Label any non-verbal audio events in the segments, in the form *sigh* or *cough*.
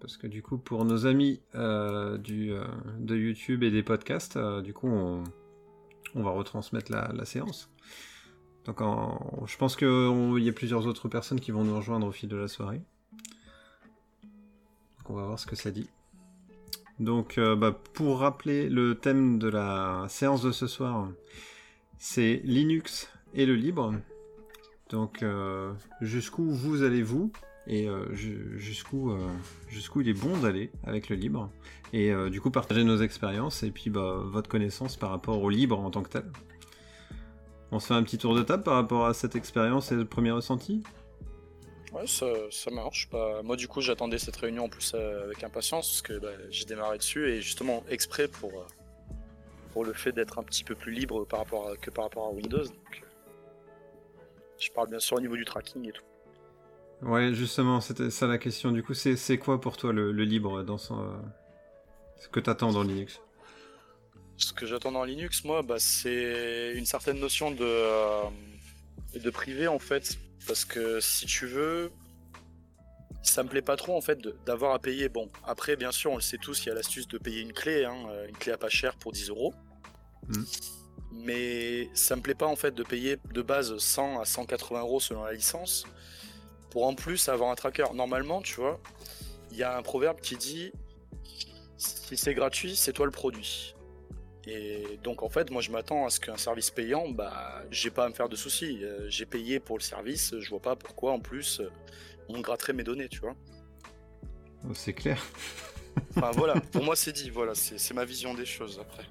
parce que du coup, pour nos amis euh, du, euh, de YouTube et des podcasts, euh, du coup, on, va retransmettre la, la séance. Donc, en- je pense qu'il y a plusieurs autres personnes qui vont nous rejoindre au fil de la soirée. Donc, on va voir ce que ça dit. Donc, bah, pour rappeler le thème de la séance de ce soir, c'est Linux et le libre. Donc, jusqu'où vous allez-vous? Et euh, euh, jusqu'où il est bon d'aller avec le libre et euh, du coup partager nos expériences et puis bah, votre connaissance par rapport au libre en tant que tel. On se fait un petit tour de table par rapport à cette expérience et le premier ressenti? Ouais, ça, marche. Bah, moi, du coup, j'attendais cette réunion en plus avec impatience parce que bah, j'ai démarré dessus et justement exprès pour, pour le fait d'être un petit peu plus libre par rapport que par rapport à Windows. Je parle bien sûr au niveau du tracking et tout. Ouais, justement, c'était ça la question. Du coup, c'est quoi pour toi le, le libre dans son... euh, ce que t'attends dans Linux? Ce que j'attends dans Linux, moi, bah, c'est une certaine notion de, euh, de privé en fait. Parce que si tu veux, ça me plaît pas trop en fait d'avoir à payer. Bon, après, bien sûr, on le sait tous, il y a l'astuce de payer une clé, hein, une clé à pas cher pour 10 euros. Mhm. Mais ça me plaît pas en fait de payer de base 100 à 180 euros selon la licence pour en plus avoir un tracker. Normalement, tu vois, il y a un proverbe qui dit si c'est gratuit, c'est toi le produit. Et donc en fait, moi je m'attends à ce qu'un service payant, bah j'ai pas à me faire de soucis. Euh, j'ai payé pour le service, je vois pas pourquoi en plus euh, on me gratterait mes données, tu vois. C'est clair. Enfin voilà, *laughs* pour moi c'est dit, voilà, c'est ma vision des choses après.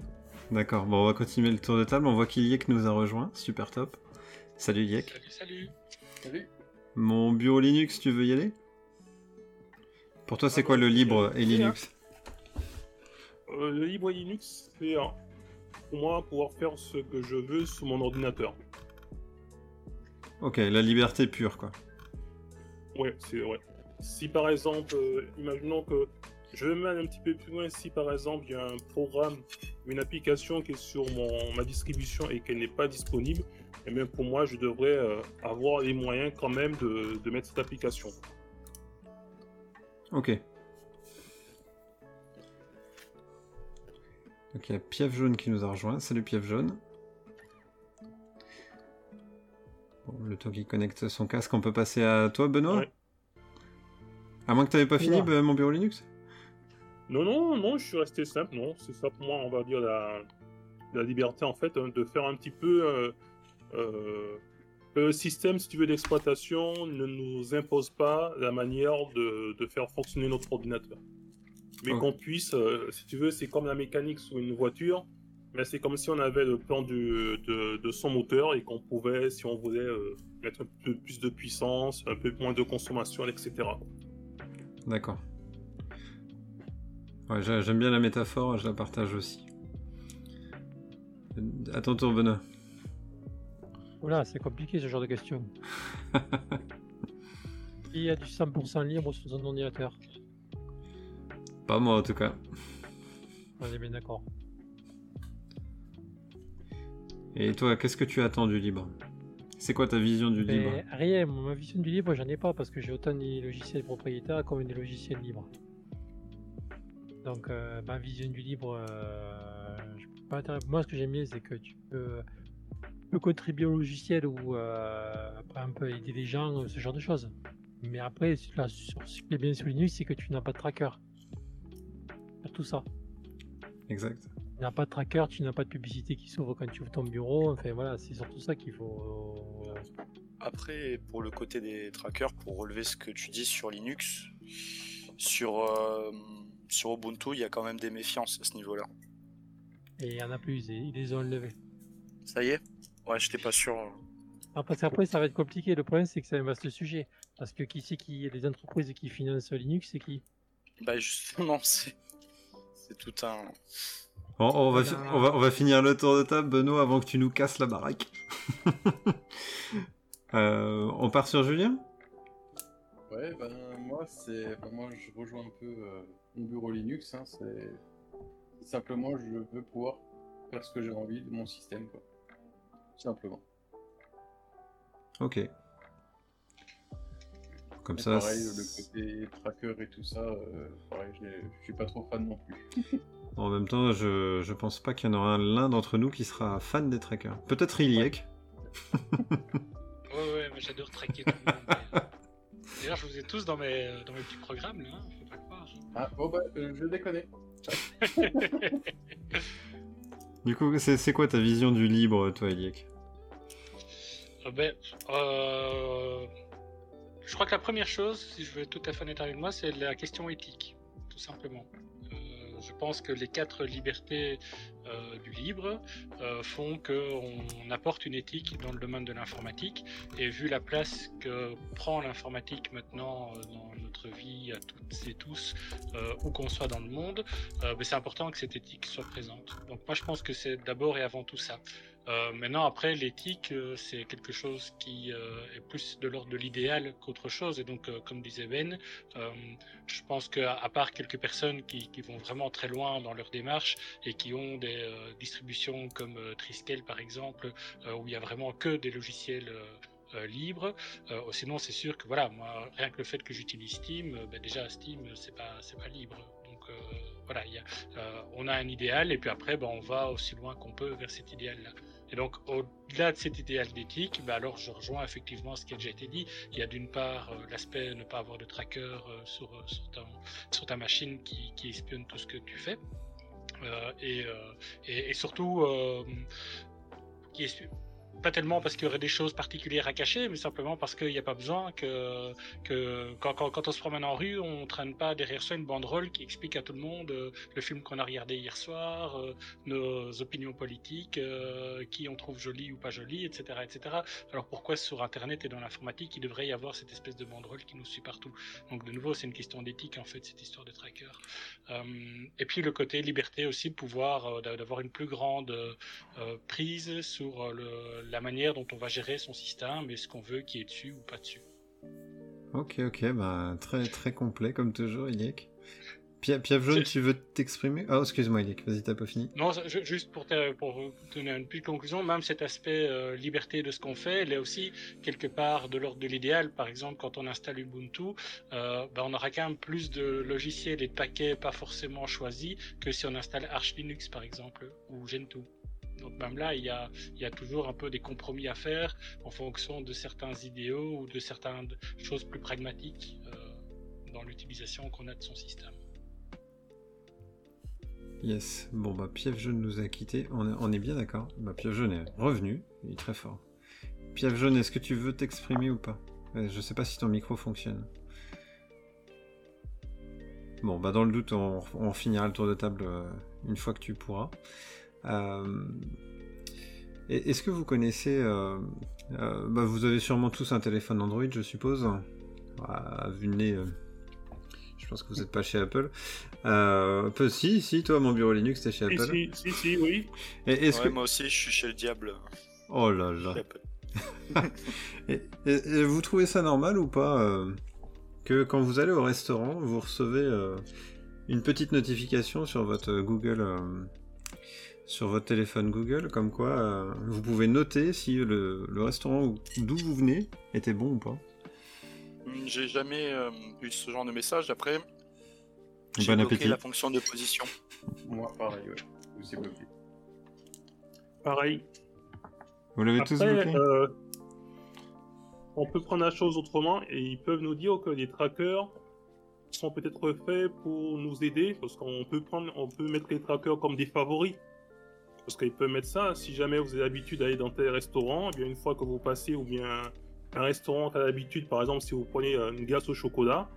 D'accord, bon, on va continuer le tour de table. On voit qu'Iliek nous a rejoint. Super top. Salut Yek. Salut, salut. Salut. Mon bureau Linux, tu veux y aller? Pour toi, c'est quoi le libre et. Linux? Euh, le libre Linux, c'est euh, pour moi pouvoir faire ce que je veux sur mon ordinateur. Ok, la liberté pure, quoi. Ouais, c'est ouais. Si par exemple, euh, imaginons que je vais même un petit peu plus loin, si par exemple il y a un programme, une application qui est sur mon, ma distribution et qu'elle n'est pas disponible, et bien pour moi je devrais euh, avoir les moyens quand même de, de mettre cette application. Ok. Donc il y a Piève Jaune qui nous a rejoint. Salut Piève Jaune. Bon, le temps qui connecte son casque, on peut passer à toi, Benoît Ouais. À moins que tu n'avais pas fini, bah, mon bureau Linux Non, non, non, je suis resté simple, non. C'est ça pour moi, on va dire, la, la liberté, en fait, hein, de faire un petit peu. euh, euh, le système, si tu veux, d'exploitation ne nous impose pas la manière de, de faire fonctionner notre ordinateur. Mais qu'on puisse, euh, si tu veux, c'est comme la mécanique sur une voiture, mais c'est comme si on avait le plan du- de, de son moteur et qu'on pouvait, si on voulait, euh, mettre un peu plus de puissance, un peu moins de consommation, etc. D'accord. Ouais, j'aime bien la métaphore, je la partage aussi. Euh, À ton tour, Benoît. Voilà, c'est compliqué ce genre de questions. *laughs* Il y a du 100% libre sur son ordinateur. Pas moi, en tout cas. On est bien d'accord. Et toi, qu'est-ce que tu attends du libre? C'est quoi ta vision du libre? Mais rien, ma vision du libre, j'en ai pas parce que j'ai autant des logiciels propriétaires comme des logiciels libres. Donc euh, ma vision du libre, euh, je peux pas moi ce que j'aime bien c'est que tu peux, peux contribuer au logiciel ou euh, après un peu aider les gens, ce genre de choses. Mais après, là, sur, ce qui est bien sur Linux, c'est que tu n'as pas de tracker. Sur tout ça. Exact. Tu n'as pas de tracker, tu n'as pas de publicité qui s'ouvre quand tu ouvres ton bureau. Enfin voilà, c'est surtout ça qu'il faut. euh, Après, pour le côté des trackers, pour relever ce que tu dis sur Linux, sur, euh, sur Ubuntu, il y a quand même des méfiances à ce niveau-là. Et il y en a plus, ils ils les ont enlevés. Ça y est? Ouais, j'étais pas sûr. Ah, parce qu'après, ça va être compliqué. Le problème, c'est que c'est un vaste sujet. Parce que qui c'est qui les entreprises qui financent Linux, c'est qui? Bah justement, *laughs* c'est c'est tout un... Bon, on, va fi- on, va, on va finir le tour de table, Benoît, avant que tu nous casses la baraque. *laughs* Euh, on part sur Julien? Ouais, ben moi c'est, ben, moi je rejoins un peu euh, mon bureau Linux. Hein, c'est simplement je veux pouvoir faire ce que j'ai envie de mon système, quoi. Tout Simplement. Ok. Comme Et ça, pareil, le côté tracker et tout ça, euh, pareil, je suis pas trop fan non plus. *laughs* en même temps, je, je pense pas qu'il y en aura l'un d'entre nous qui sera fan des trackers. Peut-être Iliek. Ouais, *laughs* ouais, moi j'adore traquer tout le monde. mais, euh, D'ailleurs, je vous ai tous dans mes, dans mes petits programmes, là, hein, faut pas croire. Ah, bon bah, euh, je déconne. *laughs* Du coup, c'est quoi ta vision du libre, toi, Iliek Euh, ben, euh, je crois que la première chose, si je veux tout à fait honnête avec moi, c'est la question éthique, tout simplement. Euh, je pense que les quatre libertés du libre euh, font qu'on apporte une éthique dans le domaine de l'informatique. Et vu la place que prend l'informatique maintenant euh, dans notre vie à toutes et tous, euh, où qu'on soit dans le monde, euh, ben, c'est important que cette éthique soit présente. Donc moi je pense que c'est d'abord et avant tout ça. Euh, maintenant, après, l'éthique, euh, c'est quelque chose qui euh, est plus de l'ordre de l'idéal qu'autre chose. Et donc, euh, comme disait Ben, euh, je pense qu'à part quelques personnes qui, qui vont vraiment très loin dans leur démarche et qui ont des euh, distributions comme euh, Triskel, par exemple, euh, où il y a vraiment que des logiciels euh, libres. Euh, sinon, c'est sûr que voilà, moi, rien que le fait que j'utilise Steam, ben déjà Steam, c'est pas, c'est pas libre. Donc voilà, on a un idéal et puis après, ben, on va aussi loin qu'on peut vers cet idéal-là. Et donc, au-delà de cet idéal d'éthique, bah alors je rejoins effectivement ce qui a déjà été dit. Il y a d'une part l'aspect ne pas avoir de tracker sur, sur, ta, sur ta machine qui, qui espionne tout ce que tu fais. Euh, et, euh, et, et surtout, euh, qui est pas tellement parce qu'il y aurait des choses particulières à cacher, mais simplement parce qu'il n'y a pas besoin que, quand, on se promène en rue, on traîne pas derrière soi une banderole qui explique à tout le monde euh, le film qu'on a regardé hier soir, euh, nos opinions politiques, euh, qui on trouve joli ou pas joli, etc., etc. Alors pourquoi sur Internet et dans l'informatique, il devrait y avoir cette espèce de banderole qui nous suit partout? Donc de nouveau, c'est une question d'éthique en fait, cette histoire de tracker. Et puis le côté liberté aussi, pouvoir d'avoir une plus grande prise sur le, la manière dont on va gérer son système et ce qu'on veut qui est dessus ou pas dessus. Ok, ok, bah, très, très complet comme toujours, Iliek. Piaf jaune, tu veux t'exprimer? Ah, excuse-moi, Iliek, vas-y, t'as pas fini. Non, juste pour, te- pour donner une petite conclusion, même cet aspect euh, liberté de ce qu'on fait, il est aussi quelque part de l'ordre de l'idéal. Par exemple, quand on installe Ubuntu, euh, ben, on aura quand même plus de logiciels et de paquets pas forcément choisis que si on installe Arch Linux, par exemple, ou Gentoo. Donc même là, il y, a, toujours un peu des compromis à faire en fonction de certains idéaux ou de certaines choses plus pragmatiques euh, dans l'utilisation qu'on a de son système. Yes, bon, bah, Piaf jaune nous a quittés, on est, bien d'accord. Bah, Piaf jaune est revenu, il est très fort. Piaf jaune, est-ce que tu veux t'exprimer ou pas? Euh, Je sais pas si ton micro fonctionne. Bon, bah, dans le doute, on, on finira le tour de table euh, une fois que tu pourras. Euh, Est-ce que vous connaissez... euh, euh, bah, vous avez sûrement tous un téléphone Android, je suppose. À, à vue de nez, je pense que vous n'êtes pas chez Apple. Euh, peu, si, si, toi, mon bureau Linux, t'es chez Apple. si, si, si, oui. Et est-ce Ouais, que... Moi aussi, je suis chez le diable. Oh là là. *laughs* Et, et- et vous trouvez ça normal ou pas euh, que quand vous allez au restaurant, vous recevez euh, une petite notification sur votre Google, euh, sur votre téléphone Google, comme quoi euh, vous pouvez noter si le, le restaurant où- d'où vous venez était bon ou pas. Hmm, J'ai jamais euh, eu ce genre de message. Après, j'ai Bon bloqué appétit. la fonction de position. Moi, pareil, ouais. Sais bloqué. Pareil. Vous l'avez tous bloqué euh, on peut prendre la chose autrement et ils peuvent nous dire que les trackers sont peut-être faits pour nous aider parce qu'on peut prendre, on peut mettre les trackers comme des favoris. Parce qu'ils peuvent mettre ça. Si jamais vous avez l'habitude d'aller dans tel restaurant, eh bien une fois que vous passez ou bien un restaurant a l'habitude, par exemple, si vous prenez euh, une glace au chocolat,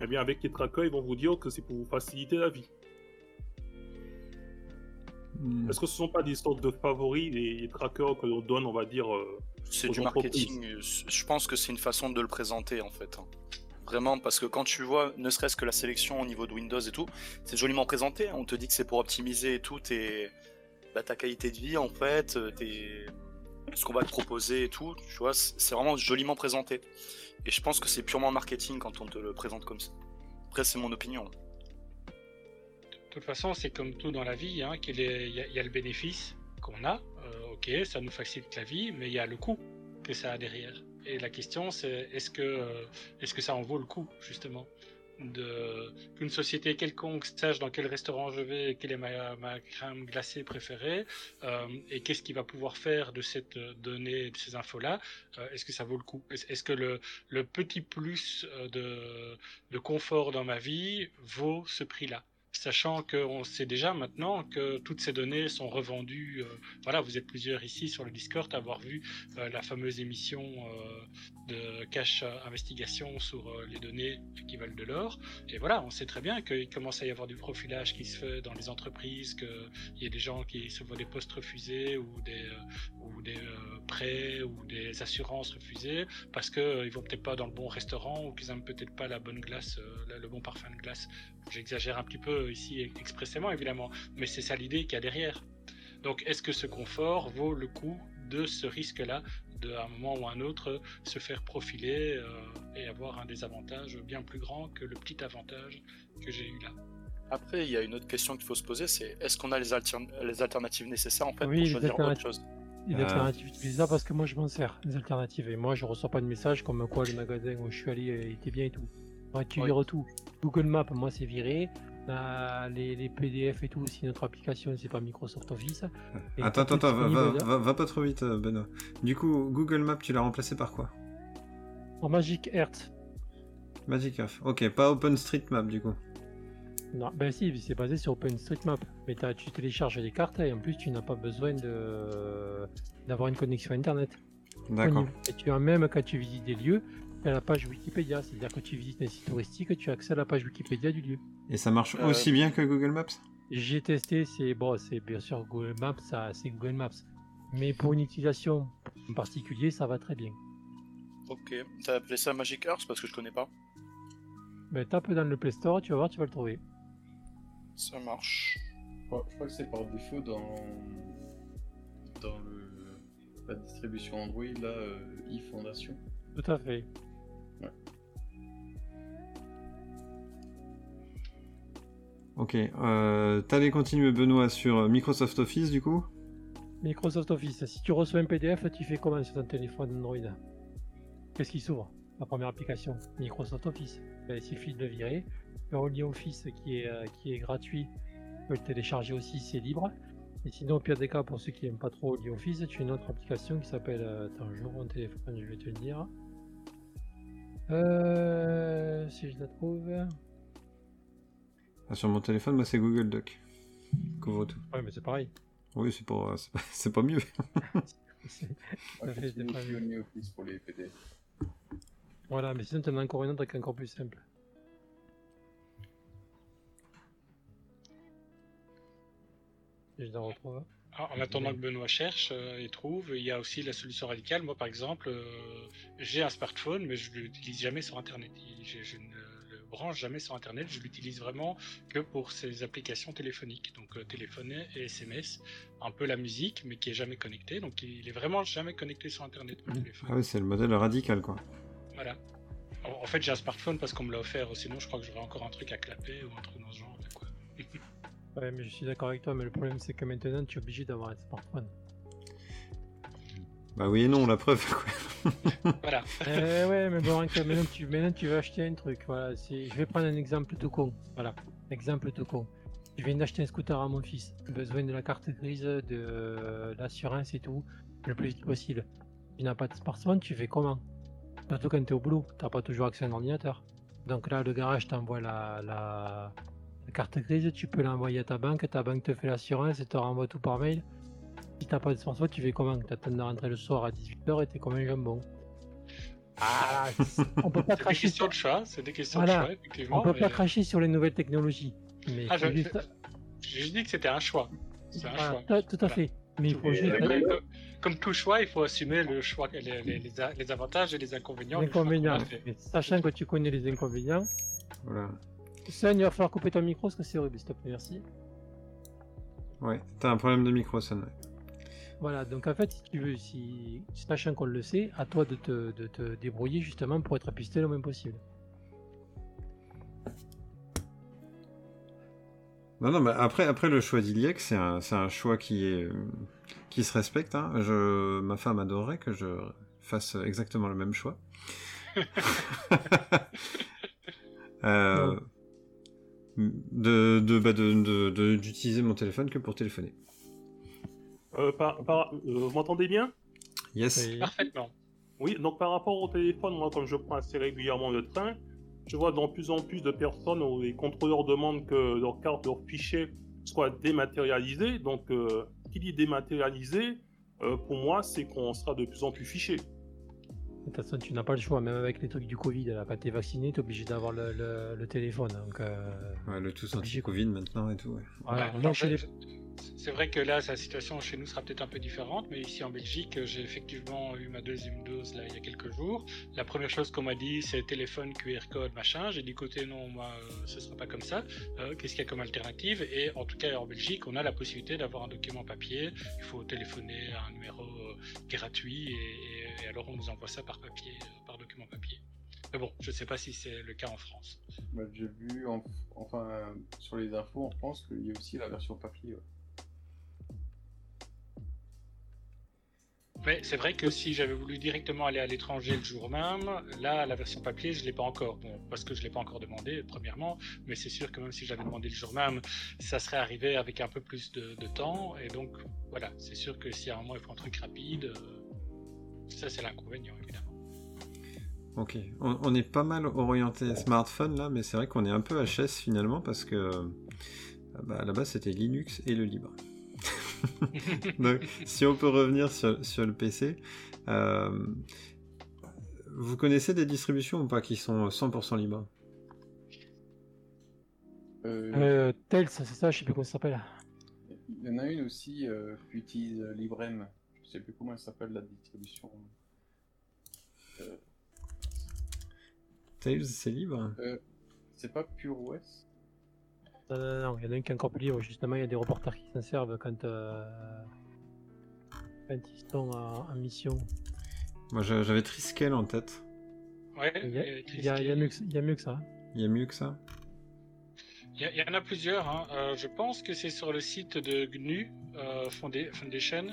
eh bien avec les trackers, ils vont vous dire que c'est pour vous faciliter la vie. Hmm. Est-ce que ce sont pas des sortes de favoris, les, les trackers que l'on donne, on va dire, euh, C'est du marketing. Je pense que c'est une façon de le présenter en fait. hein. Vraiment, parce que quand tu vois, ne serait-ce que la sélection au niveau de Windows et tout, c'est joliment présenté. hein. On te dit que c'est pour optimiser et tout tes... bah, ta qualité de vie en fait, euh, ce qu'on va te proposer et tout. Tu vois, c'est vraiment joliment présenté. Et je pense que c'est purement marketing quand on te le présente comme ça. Après, c'est mon opinion. De toute façon, c'est comme tout dans la vie, hein, qu'il est- il y, y a le bénéfice qu'on a, euh, ok, ça nous facilite la vie, mais il y a le coût que ça a derrière. Et la question, c'est est-ce que, euh, est-ce que ça en vaut le coup, justement? Qu'une société quelconque sache dans quel restaurant je vais, quelle est ma, crème glacée préférée, euh, et qu'est-ce qu'il va pouvoir faire de cette donnée, de ces infos-là, euh, est-ce que ça vaut le coup? Est-ce que le, le, petit plus euh, de, de confort dans ma vie vaut ce prix-là? Sachant qu'on sait déjà maintenant que toutes ces données sont revendues. Euh, voilà, vous êtes plusieurs ici sur le Discord à avoir vu euh, la fameuse émission euh, de cache investigation sur les données qui valent de l'or. Et voilà, on sait très bien qu'il commence à y avoir du profilage qui se fait dans les entreprises, qu'il y a des gens qui se voient des postes refusés ou des, ou des prêts ou des assurances refusées parce qu'ils vont peut-être pas dans le bon restaurant ou qu'ils n'aiment peut-être pas la bonne glace, le bon parfum de glace J'exagère un petit peu ici expressément, évidemment, mais c'est ça l'idée qu'il y a derrière. Donc, est-ce que ce confort vaut le coup de ce risque-là, de à un moment ou un autre se faire profiler euh, et avoir un désavantage bien plus grand que le petit avantage que j'ai eu là? Après, il y a une autre question qu'il faut se poser, c'est est-ce qu'on a les, les, alternatives nécessaires en fait pour choisir autre chose? les ah. alternatives, c'est ça parce que moi je m'en sers, les alternatives. Et moi je reçois pas de message comme quoi le magasin où je suis allé était bien et tout tu vires tout. Google Maps, moi, c'est viré. Les, PDF et tout, si notre application, c'est pas Microsoft Office. *laughs* attends, attends, attends, va, pas trop vite, euh, Benoît. Du coup, Google Maps, tu l'as remplacé par quoi? En Magic Earth. Magic Earth, ok, pas OpenStreetMap du coup. Non, ben si, c'est basé sur OpenStreetMap. Mais tu télécharges les cartes et en plus, tu n'as pas besoin de d'avoir une connexion Internet. D'accord. Et tu as même quand tu visites des lieux, à la page Wikipédia, c'est-à-dire que tu visites un site touristique, tu as accès à la page Wikipédia du lieu. Et ça marche euh, aussi bien que Google Maps? J'ai testé, c'est bon, c'est bien sûr Google Maps, ça, c'est Google Maps. Mais pour une utilisation en particulier, ça va très bien. Ok, t'as appelé ça Magic Earth parce que je connais pas. Ben tape dans le Play Store, tu vas voir, tu vas le trouver. Ça marche. je crois que c'est par défaut dans dans le... la distribution Android là, euh, e-fondation. Tout à fait. Ok, euh, t'allais continuer Benoît sur Microsoft Office du coup? Microsoft Office, si tu reçois un PDF, tu fais comment sur ton téléphone Android Qu'est-ce qui s'ouvre? La première application, Microsoft Office. Ben, il suffit de le virer. Le Office qui est, euh, gratuit, tu peux le télécharger aussi, c'est libre. Et sinon, au pire des cas, pour ceux qui n'aiment pas trop Office, tu as une autre application qui s'appelle. Euh, attends, je mon téléphone, je vais te le dire. Euh, si je la trouve. Ah, sur mon téléphone, moi c'est Google Doc. Couvre tout. Ouais, mais c'est pareil. Oui, c'est pas, *laughs* c'est pas, mieux. *laughs* c'est pas mieux. pour les PD. Voilà, mais sinon t'en as encore une autre qui est encore plus simple. Je la retrouve. En attendant que Benoît cherche euh, et trouve, il y a aussi la solution radicale. Moi, par exemple, euh, j'ai un smartphone, mais je ne l'utilise jamais sur Internet. Je, ne le branche jamais sur Internet. Je l'utilise vraiment que pour ces applications téléphoniques. Donc, euh, téléphoner et SMS. Un peu la musique, mais qui est jamais connecté. Donc, il est vraiment jamais connecté sur Internet, mmh. Ah oui, c'est le modèle radical, quoi. Voilà. En, fait, j'ai un smartphone parce qu'on me l'a offert. Sinon, je crois que j'aurais encore un truc à clapper ou un truc dans ce genre. Quoi. *laughs* Ouais, mais je suis d'accord avec toi, mais le problème c'est que maintenant tu es obligé d'avoir un smartphone. Bah oui et non, la preuve *laughs* voilà. Eh ouais, mais bon, maintenant tu, maintenant tu vas acheter un truc. Voilà, je vais prendre un exemple tout con. Voilà, exemple tout con. Je viens d'acheter un scooter à mon fils. Besoin de la carte grise, de l'assurance et tout, le plus vite possible. Tu n'as pas de smartphone, tu fais comment? Surtout quand tu es au boulot, tu n'as pas toujours accès à un ordinateur. Donc là, le garage t'envoie la, la, la carte grise, tu peux l'envoyer à ta banque, ta banque te fait l'assurance et te renvoie tout par mail. Si t'as pas de smartphone, tu fais comment? T'attends de rentrer le soir à 18h et t'es comme un jambon. Ah, on peut pas cracher. C'est des questions de choix, c'est des questions de choix, effectivement. On peut pas cracher sur les nouvelles technologies. Mais ah, J'ai juste... dit que c'était un choix. C'est un choix. Tout à fait. Mais il faut juste. Comme, tout choix, il faut assumer le choix, les, les, les avantages et les inconvénients. Les inconvénients. Sachant que tu connais les inconvénients. Voilà. Sun, il va falloir couper ton micro parce que c'est horrible, s'il te plaît, merci. Ouais, t'as un problème de micro, Sun. Voilà, donc en fait, si tu veux, si, sachant qu'on le sait, à toi de te, de te débrouiller justement pour être pisté le moins possible. Non, non, mais après, après le choix d'Iliek, c'est un, un, choix qui, est, qui se respecte. Hein. Je, ma femme adorerait que je fasse exactement le même choix. *laughs* Euh, de, de, bah, de- de- de- d'utiliser mon téléphone que pour téléphoner. Euh, par, par- euh, vous m'entendez bien? Yes. Et- Parfaitement. Oui, donc par rapport au téléphone, moi, comme je prends assez régulièrement le train, je vois de plus en plus de personnes où les contrôleurs demandent que leur carte, leur fichier soit dématérialisé. Donc, euh, qui dit dématérialisé, euh, pour moi, c'est qu'on sera de plus en plus fiché. De toute façon, tu n'as pas le choix, même avec les trucs du Covid, là, quand t'es vacciné, t'es obligé d'avoir le, le- le téléphone. Donc, euh, Ouais, le tous Obligé, anti-Covid maintenant et tout. ouais. voilà. Ouais, Moi, alors, chez les- C'est vrai que là, la situation chez nous sera peut-être un peu différente, mais ici en Belgique, j'ai effectivement eu ma deuxième dose là il y a quelques jours. La première chose qu'on m'a dit, c'est téléphone, QR code, machin. J'ai dit côté non, moi, euh, ce sera pas comme ça. Euh, Qu'est-ce qu'il y a comme alternative? Et en tout cas, en Belgique, on a la possibilité d'avoir un document papier. Il faut téléphoner à un numéro euh, gratuit et, et- et alors on nous envoie ça par papier, par document papier. Mais bon, je sais pas si c'est le cas en France. J'ai vu, en- enfin, sur les infos en France, qu'il y a aussi la version papier. Mais c'est vrai que si j'avais voulu directement aller à l'étranger le jour même, là, la version papier, je l'ai pas encore. Bon, parce que je l'ai pas encore demandé, premièrement. Mais c'est sûr que même si j'avais demandé le jour même, ça serait arrivé avec un peu plus de, temps. Et donc, voilà, c'est sûr que si à un moment il faut un truc rapide, euh, ça c'est l'inconvénient, évidemment. Ok. On, est pas mal orienté smartphone là, mais c'est vrai qu'on est un peu HS finalement parce que euh, bah, base c'était Linux et le libre. *laughs* Donc, si on peut revenir sur, sur le PC, euh, vous connaissez des distributions ou pas qui sont 100% libres? Euh, Euh, Tails, c'est ça, je sais plus comment ça s'appelle. Il y en a une aussi euh, qui utilise euh, Librem. Je sais plus comment elle s'appelle la distribution. Euh, Tails, c'est libre? c'est pas Pure OS Non, non, non, il y en a un qui est encore plus libre. Justement, il y a des reporters qui s'en servent quand, euh, quand ils sont en, en mission. Moi j'a- j'avais Triskel en tête. Ouais, Il y a, et il y a- il y a mieux que, il y a mieux que ça. Il y a mieux que ça Il y, a- il y en a plusieurs. hein. Euh, je pense que c'est sur le site de GNU euh, Foundation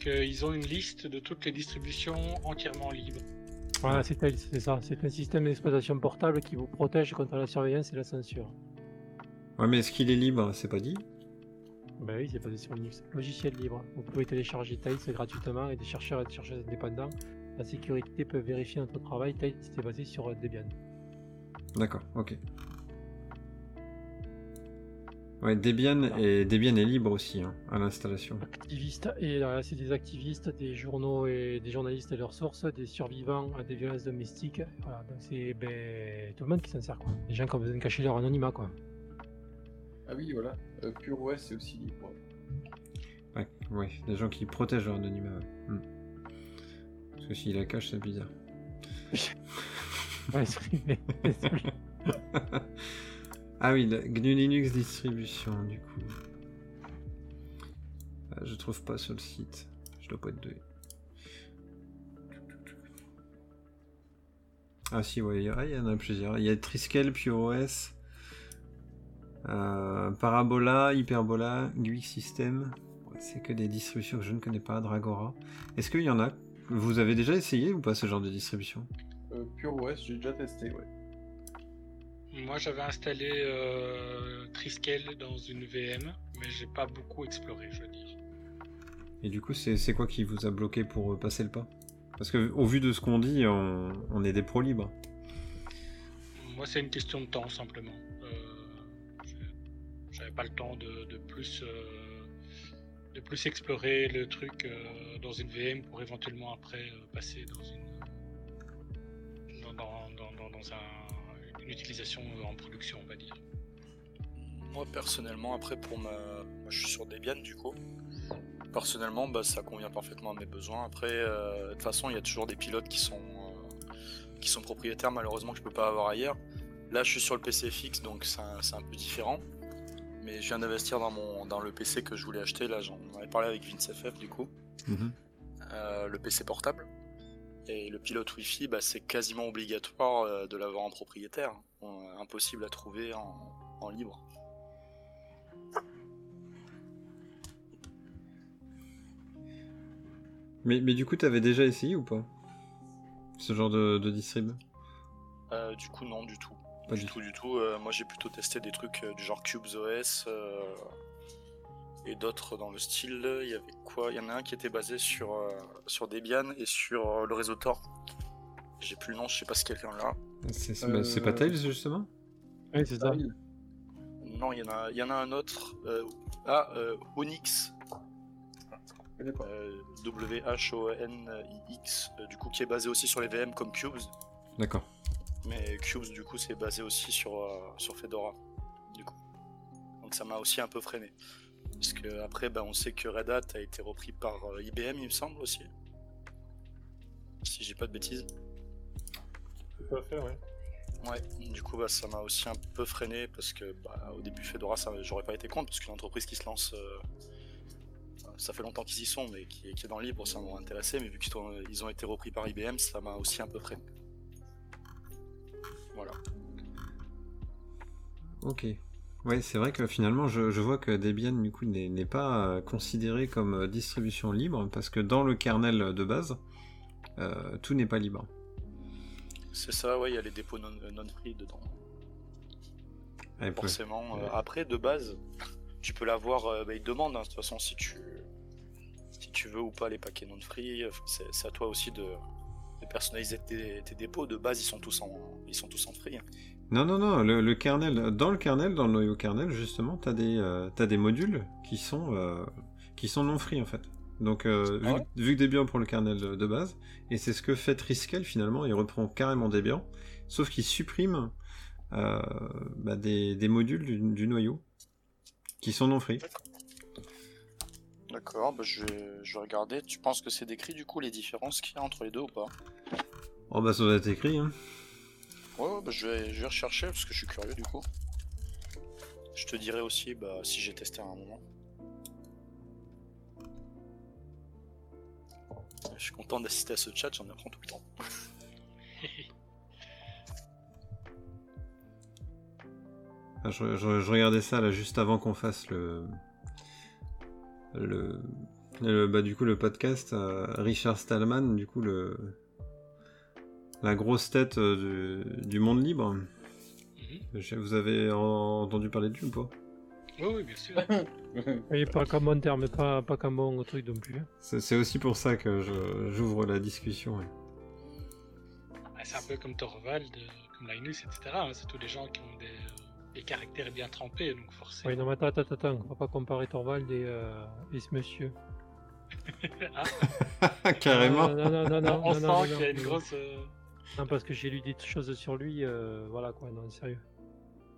qu'ils ont une liste de toutes les distributions entièrement libres. Voilà, c'est ça. C'est un système d'exploitation portable qui vous protège contre la surveillance et la censure. Ouais, mais est-ce qu'il est libre? C'est pas dit Ben oui, c'est basé sur Linux. Logiciel libre. Vous pouvez télécharger Tails gratuitement et des chercheurs et des chercheurs indépendants. La sécurité peut vérifier notre travail. Tails est basé sur Debian. D'accord, ok. Ouais, Debian, et Debian est libre aussi hein, à l'installation. Activistes, et là, c'est des activistes, des journaux et des journalistes et leurs sources, des survivants à des violences domestiques. Voilà, donc c'est ben, tout le monde qui s'en sert, quoi. Les gens qui ont besoin de cacher leur anonymat, quoi. Ah oui, voilà. Euh, Pure OS c'est aussi libre. Ouais, ouais, des gens qui protègent leur anonymat. ouais. Hmm. Parce que s'il la cache, c'est bizarre. *laughs* Ouais, mais- ah oui, la GNU Linux distribution, du coup. Ah, je trouve pas sur le site. Je dois pas être deux. Ah si, ouais, il y, a- il y en a plusieurs. Il y a Triskel, PureOS, euh, Parabola, Hyperbola, GUI System. C'est que des distributions que je ne connais pas, Dragora. Est-ce qu'il y en a? Vous avez déjà essayé ou pas ce genre de distribution? Euh, Pure OS, j'ai déjà testé, ouais. Moi, j'avais installé euh, Triskel dans une VM, mais j'ai pas beaucoup exploré, je veux dire. Et du coup, c'est c'est quoi qui vous a bloqué pour passer le pas? Parce que au vu de ce qu'on dit, on, on est des pros libres. Moi, c'est une question de temps, simplement. Pas le temps de, plus, euh, de plus explorer le truc euh, dans une VM pour éventuellement après euh, passer dans une dans, dans, dans, dans- dans un- une utilisation en production, on va dire. Moi personnellement, après pour ma, moi, je suis sur Debian du coup. Personnellement, bah, ça convient parfaitement à mes besoins. Après, de toute façon, il y a toujours des pilotes qui sont qui sont propriétaires malheureusement que je peux pas avoir ailleurs. Là, je suis sur le PC donc c'est un peu différent. Mais je viens d'investir dans mon dans le PC que je voulais acheter. Là, j'en avais parlé avec VinceFF du coup. Mhm. Euh, le PC portable. Et le pilote Wi-Fi, bah, c'est quasiment obligatoire euh, de l'avoir en propriétaire. Euh, impossible à trouver en, en libre. Mais, mais du coup, t'avais déjà essayé ou pas? Ce genre de, de distrib? Euh, du coup, non, du tout. Pas du tout, du tout. Euh, moi, j'ai plutôt testé des trucs euh, du genre Cubes OS euh, et d'autres dans le style. Il y avait quoi? Il y en a un qui était basé sur, euh, sur Debian et sur euh, le réseau Tor. J'ai plus le nom, je sais pas si quelqu'un l'a. C'est pas Tails justement? Oui, c'est ça. Non, il y, en a, il y en a un autre. euh, ah, euh, Onyx. Euh, W-H-O-N-I-X. euh, du coup, qui est basé aussi sur les VM comme Cubes. D'accord. Mais Cubes, du coup, c'est basé aussi sur, euh, sur Fedora. Du coup. Donc ça m'a aussi un peu freiné. Parce que après, ben, on sait que Red Hat a été repris par euh, IBM, il me semble aussi. Si j'ai pas de bêtises. Tout à fait, ouais. Ouais, du coup, bah, ça m'a aussi un peu freiné parce que bah, au début, Fedora, ça, j'aurais pas été contre parce qu'une entreprise qui se lance, euh, ça fait longtemps qu'ils y sont, mais qui, qui est dans le libre, ça m'a intéressé. Mais vu qu'ils ont, ils ont été repris par IBM, ça m'a aussi un peu freiné. Voilà. Ok. Ouais, c'est vrai que finalement, je, je vois que Debian, du coup, n'est pas euh, considéré comme euh, distribution libre, parce que dans le kernel de base, euh, tout n'est pas libre. C'est ça, ouais, il y a les dépôts non, non free dedans. Ouais, Forcément. euh, après, de base, tu peux l'avoir. bah, ils te demandent, hein, de toute façon, si tu, si tu veux ou pas les paquets non free. C'est à toi aussi de, de personnaliser tes, tes dépôts. De base, ils sont tous en, ils sont tous en free. hein. Non, non, non, le, le kernel, dans le kernel, dans le noyau kernel, justement, t'as des, euh, t'as des modules qui sont, euh, qui sont non free en fait. Donc, euh, vu, Ah ouais vu que Debian pour le kernel de, base, et c'est ce que fait Triskel finalement, il reprend carrément Debian, sauf qu'il supprime euh, bah, des, des modules du, du noyau qui sont non free. D'accord, bah, je, vais, je vais regarder. Tu penses que c'est décrit du coup les différences qu'il y a entre les deux ou pas? Oh bah ça doit être écrit, hein. Ouais, ouais, bah, je, vais, je vais rechercher parce que je suis curieux du coup. Je te dirai aussi bah, si j'ai testé à un moment. Je suis content d'assister à ce chat, j'en apprends tout le temps. Ah, Je, je- je regardais ça là juste avant qu'on fasse le, le, le- bah, du coup le podcast. euh, Richard Stallman, du coup le la grosse tête euh, du, du monde libre. Mhm. Vous avez en- entendu parler de lui ou pas? Oui, oui, bien sûr. *laughs* Oui, pas comme bon terme, pas, pas comme bon truc non plus. hein. C'est c'est aussi pour ça que je- j'ouvre la discussion. ouais. Ah, C'est un peu comme Torvald, euh, comme Linus, etc. hein. C'est tous des gens qui ont des, des caractères bien trempés, donc forcément. Oui, non, mais attends, attends, attends, on va pas comparer Torvald et, euh, et ce monsieur. *laughs* Ah, *laughs* Carrément. Non, non, non, non, on non, sent non, qu'il y a une grosse. euh, Non, parce que j'ai lu des choses sur lui, euh, voilà quoi, non, sérieux.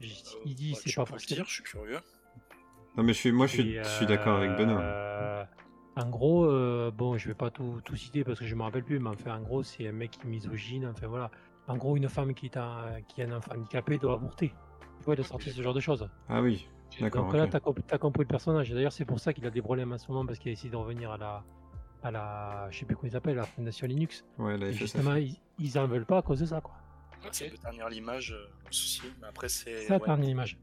J- Il dit, Bah, c'est pas peux le forcément. dire, je suis curieux. Non mais je suis, moi je suis, je suis d'accord avec Benoît. En gros, euh, bon, je vais pas tout, tout citer parce que je me rappelle plus, mais enfin, en gros, c'est un mec qui est misogyne. Enfin voilà. En gros, une femme qui, est un- qui a un enfant handicapé doit avorter. De sortir ce genre de choses. Ah oui, d'accord. Donc là, t'as comp- compris le personnage. D'ailleurs, c'est pour ça qu'il a des problèmes en ce moment parce qu'il a essayé de revenir à la, à la, je sais plus comment il s'appelle, la fondation Linux. Ouais, Et FSF. justement, ils, ils en veulent pas à cause de ça, quoi. Ouais, Ok. peut ternir l'image, euh, le souci. Mais après, c'est. Ça, ouais. l'image.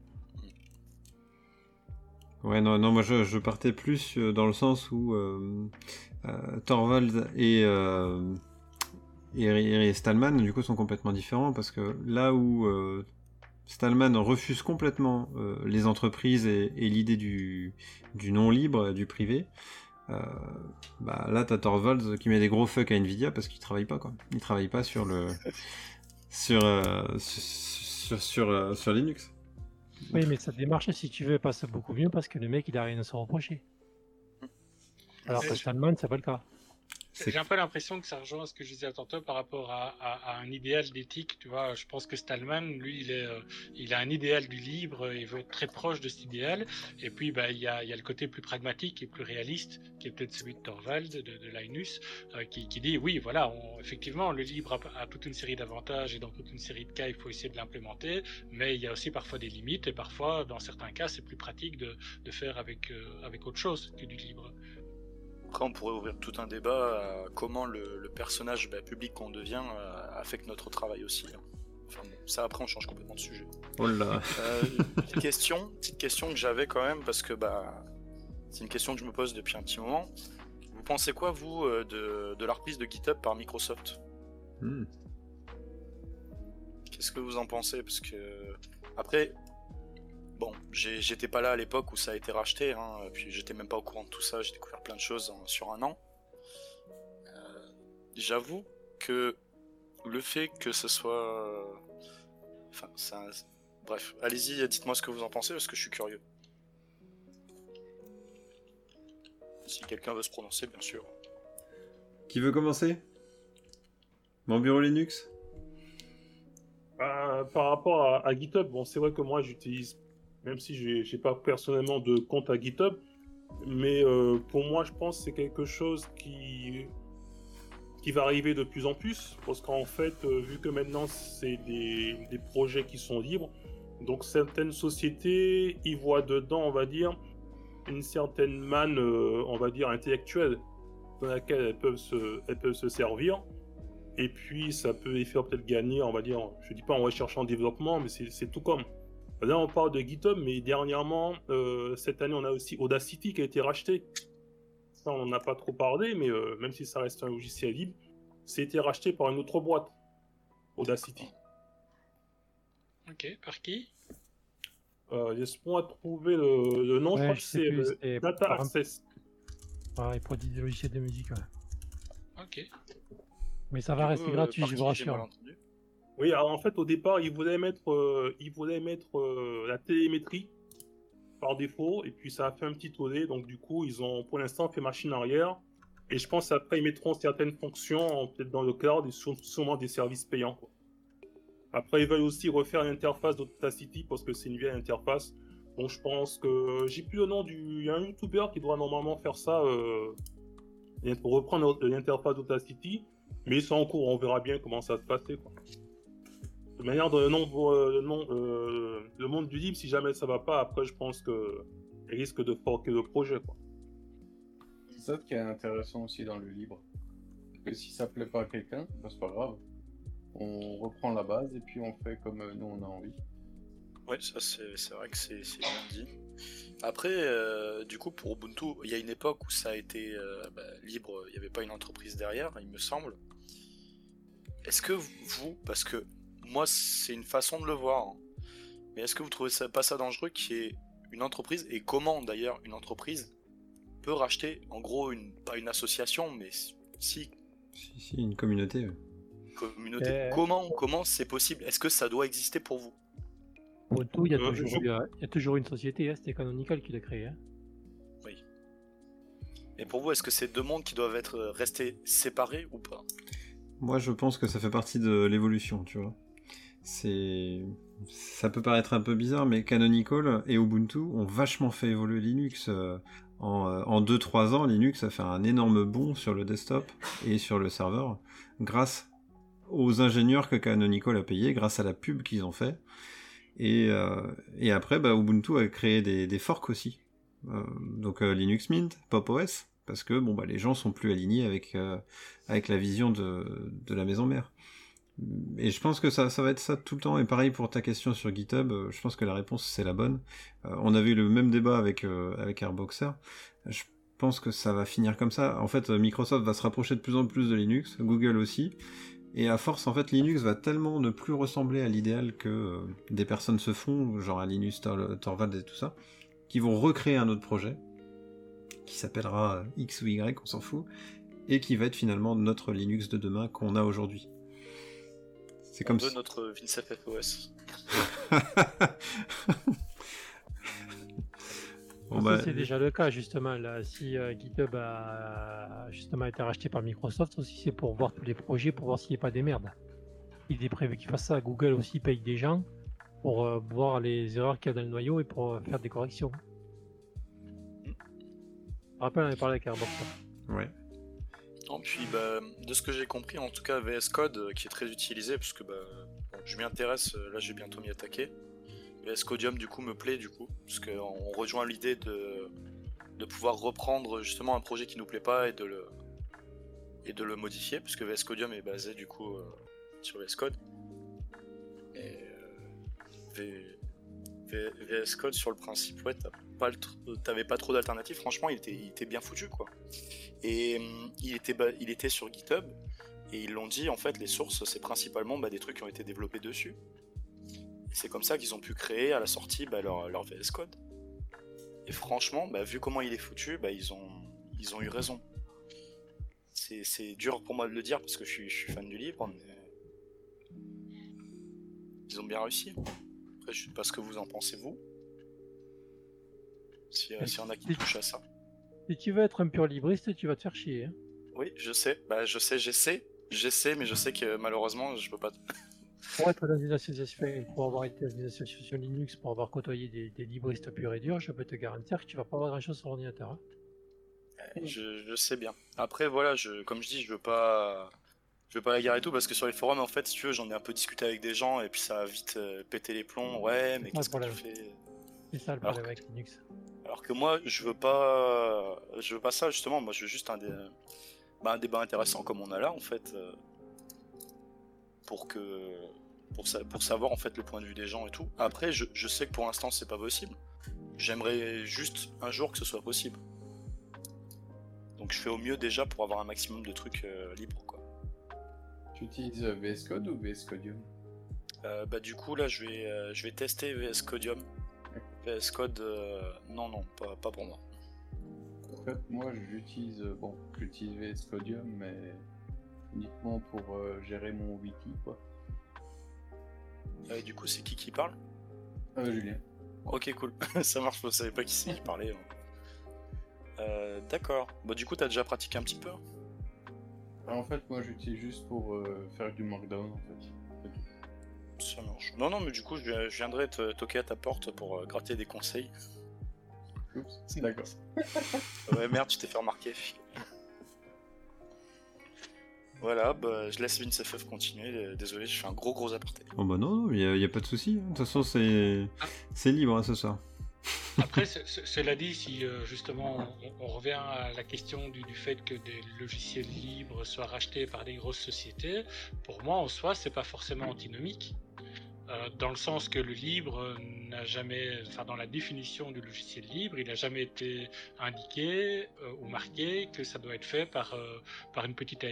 Ouais, non, non, moi je, je partais plus euh, dans le sens où euh, euh, Torvald et, euh, et, et Stallman, du coup, sont complètement différents parce que là où Stallman refuse complètement euh, les entreprises et, et l'idée du, du non libre, du privé, euh, bah là t'as Torvald qui met des gros fuck à Nvidia parce qu'il travaille pas quoi. Il travaille pas sur le *laughs* sur euh, sur, sur, euh, sur Linux. Oui, mais sa démarche, si tu veux, passe beaucoup mieux parce que le mec, il a rien à se reprocher. Alors que. Stallman, c'est pas le cas. J'ai un peu l'impression que ça rejoint ce que je disais tantôt par rapport à, un idéal d'éthique. Tu vois, je pense que Stallman, lui, il, euh, a un idéal du libre, il veut être très proche de cet idéal. Et puis, bah, il y, a, le côté plus pragmatique et plus réaliste, qui est peut-être celui de Torvald, de, Linus, euh, qui, dit oui, voilà, effectivement, le libre a, toute une série d'avantages et dans toute une série de cas, il faut essayer de l'implémenter. Mais il y a aussi parfois des limites et parfois, dans certains cas, c'est plus pratique de, faire euh, avec autre chose que du libre. Après, on pourrait ouvrir tout un débat à comment le, le personnage bah, public qu'on devient euh, affecte notre travail aussi. hein. Enfin, bon, ça, après, on change complètement de sujet. Oh là. Euh, petite question, petite question que j'avais quand même parce que bah, c'est une question que je me pose depuis un petit moment. Vous pensez quoi, vous, euh, de, de la reprise de GitHub par Microsoft? Hmm. Qu'est-ce que vous en pensez? Parce que après, bon, j'étais pas là à l'époque où ça a été racheté, hein, puis j'étais même pas au courant de tout ça. J'ai découvert plein de choses en- sur un an. Euh, J'avoue que le fait que ce soit, enfin, ça, bref, allez-y, dites-moi ce que vous en pensez parce que je suis curieux. Si quelqu'un veut se prononcer, bien sûr. Qui veut commencer? Mon bureau Linux? Euh, par rapport à, à GitHub, bon, c'est vrai que moi j'utilise, même si j'ai pas personnellement de compte à GitHub, mais euh, pour moi je pense que c'est quelque chose qui qui va arriver de plus en plus, parce qu'en fait, euh, vu que maintenant c'est des, des projets qui sont libres, donc certaines sociétés y voient dedans, on va dire, une certaine manne, euh, on va dire, intellectuelle, dans laquelle elles peuvent se, elles peuvent se servir. Et puis, ça peut les faire peut-être gagner, on va dire, je dis pas en recherche en développement, mais c'est tout comme. Là, on parle de GitHub, mais dernièrement, euh, cette année, on a aussi Audacity qui a été racheté. Ça, on n'en a pas trop parlé, mais euh, même si ça reste un logiciel libre, c'est été racheté par une autre boîte, Audacity. Ok, par qui? Euh, Laisse-moi trouver le, le nom, je crois que c'est euh, c'était Data par Access. Ouais, il produit des logiciels de musique. ouais. Ok. Mais ça va rester gratuit, je vous rassure. Oui, alors en fait, au départ, ils voulaient mettre, euh, ils voulaient mettre euh, la télémétrie par défaut, et puis ça a fait un petit tollé, donc du coup, ils ont pour l'instant fait machine arrière, et je pense après, ils mettront certaines fonctions, peut-être dans le cloud, et sû- sûrement des services payants. quoi. Après, ils veulent aussi refaire l'interface d'Audacity, parce que c'est une vieille interface, donc je pense que, j'ai plus le nom du, il y a un YouTuber qui doit normalement faire ça, euh, reprendre l'interface d'Audacity, mais ils sont en cours, on verra bien comment ça va se passer, quoi. De manière de le nombre, euh, euh, le monde du libre, si jamais ça va pas, après je pense que il risque de forquer le projet. Quoi. C'est ça qui est intéressant aussi dans le libre. Que si ça plaît pas à quelqu'un, bah, c'est pas grave. On reprend la base et puis on fait comme euh, nous on a envie. Ouais, ça c'est c'est vrai que c'est c'est bien dit. Après, euh, du coup, pour Ubuntu, il y a une époque où ça a été euh, bah, libre, il n'y avait pas une entreprise derrière, il me semble. Est-ce que vous, parce que moi c'est une façon de le voir, hein, mais est-ce que vous trouvez ça, pas ça dangereux qu'il y ait une entreprise, et comment d'ailleurs une entreprise peut racheter, en gros, une, pas une association, mais si, Si, si, une communauté. communauté, Euh. comment comment c'est possible? Est-ce que ça doit exister pour vous? Pour tout, il y, a Euh, toujours je- eu, euh, il y a toujours une société, hein, c'était Canonical qui l'a créé. hein. Et pour vous, est-ce que c'est deux mondes qui doivent être restés séparés ou pas? Moi, je pense que ça fait partie de l'évolution, tu vois. C'est, ça peut paraître un peu bizarre, mais Canonical et Ubuntu ont vachement fait évoluer Linux. euh, En, euh, en 2-3 ans, Linux a fait un énorme bond sur le desktop et sur le serveur, grâce aux ingénieurs que Canonical a payés, grâce à la pub qu'ils ont fait. Et, euh, après, bah, Ubuntu a créé des, forks aussi. Euh, donc euh, Linux Mint, Pop OS, parce que bon, bah, les gens sont plus alignés avec, euh, la vision de la maison mère. Et je pense que ça, va être ça tout le temps. Et pareil pour ta question sur GitHub, euh, je pense que la réponse c'est la bonne. Euh, on avait eu le même débat avec, euh, avec Airboxer. Je pense que ça va finir comme ça. En fait, Microsoft va se rapprocher de plus en plus de Linux, Google aussi. Et à force, en fait, Linux va tellement ne plus ressembler à l'idéal que des personnes se font, genre à Linus Tor- Torvalds et tout ça, qui vont recréer un autre projet, qui s'appellera X ou Y, on s'en fout, et qui va être finalement notre Linux de demain qu'on a aujourd'hui. C'est comme si... notre Vincent FOS. *laughs* Bon, Ça, bah, c'est déjà le cas, justement. Là, si euh, GitHub a justement été racheté par Microsoft, aussi, c'est pour voir tous les projets, pour voir s'il n'y a pas des merdes. Il est prévu qu'il fasse ça. Google aussi paye des gens pour euh, voir les erreurs qu'il y a dans le noyau et pour euh, faire des corrections. Je me rappelle, on avait parlé avec Airboxer. ouais. Puis bah, de ce que j'ai compris, en tout cas VS Code euh, qui est très utilisé, parce que bah, je m'y intéresse, euh, là je vais bientôt m'y attaquer. VS Codium du coup me plaît du coup, parce qu'on rejoint l'idée de, pouvoir reprendre justement un projet qui nous plaît pas et de le, modifier, parce que VS Codium est basé du coup euh, sur VS Code. Et euh, VS Code sur le principe, ouais, t'as t'avais pas trop d'alternatives, franchement il était, bien foutu quoi. Et il, était il était sur GitHub. Et ils l'ont dit, en fait, les sources, c'est principalement bah, des trucs qui ont été développés dessus. C'est comme ça qu'ils ont pu créer à la sortie bah, leur, VS Code. Et franchement, bah, vu comment il est foutu, ils, ont, ils ont eu raison. C'est dur pour moi de le dire parce que je suis, je suis fan du livre, mais ils ont bien réussi. Après, je sais pas ce que vous en pensez, vous. Si, euh, y en a qui touchent à ça. Si tu veux être un pur libriste, tu vas te faire chier. hein. Oui, je sais. Bah, je sais, j'essaie. J'essaie, mais je sais que malheureusement, je peux pas. *laughs* Pour être dans une association, pour avoir été dans une association Linux, pour avoir côtoyé des, des libristes purs et durs, je peux te garantir que tu vas pas avoir grand chose sur l'ordinateur. hein. Je, je sais bien. Après, voilà, je, comme je dis, je veux pas. Je veux pas la guerre et tout parce que sur les forums, en fait, si tu veux, j'en ai un peu discuté avec des gens et puis ça a vite euh, pété les plombs. Ouais, mais qu'est-ce que tu fais? C'est ça le Alors problème avec Linux. Alors que moi, je veux pas, je veux pas ça justement. Moi, je veux juste un, dé- bah, un débat intéressant comme on a là, en fait, euh, pour que, pour, sa- pour savoir en fait le point de vue des gens et tout. Après, je, je sais que pour l'instant, c'est pas possible. J'aimerais juste un jour que ce soit possible. Donc, je fais au mieux déjà pour avoir un maximum de trucs euh, libres, quoi. Tu utilises euh, VS Code ou VS Codium? Euh, bah, du coup, là, je vais, euh, je vais tester VS Codium. VS Code, euh, non, non, pas, pas pour moi. En fait, moi, j'utilise euh, bon, j'utilise VS Codium, mais uniquement pour euh, gérer mon wiki, quoi. Euh, du coup, c'est qui qui parle? Euh, Julien. Ok, cool. *laughs* ça marche, je savais pas qui c'est qui parlait. hein. Euh, D'accord. Bah, du coup, t'as déjà pratiqué un petit peu? En fait, moi, j'utilise juste pour faire du Markdown, en fait. Ça marche. Non, non, mais du coup, je, vi- je viendrai te toquer à ta porte pour euh, gratter des conseils. Oups, d'accord. Ouais, merde, tu t'es fait remarquer. Voilà, bah, je laisse Vince FF continuer. euh, Désolé, je fais un gros gros aparté. Oh bah non, il n'y a, pas de souci. De toute façon, c'est c'est libre hein, ce soir. Après, ce- ce- cela dit, si euh, justement on, revient à la question du, du fait que des logiciels libres soient rachetés par des grosses sociétés, pour moi en soi, c'est pas forcément antinomique. Euh, dans le sens que le libre n'a jamais, enfin dans la définition du logiciel libre, il n'a jamais été indiqué euh, ou marqué que ça doit être fait par, euh, par une petite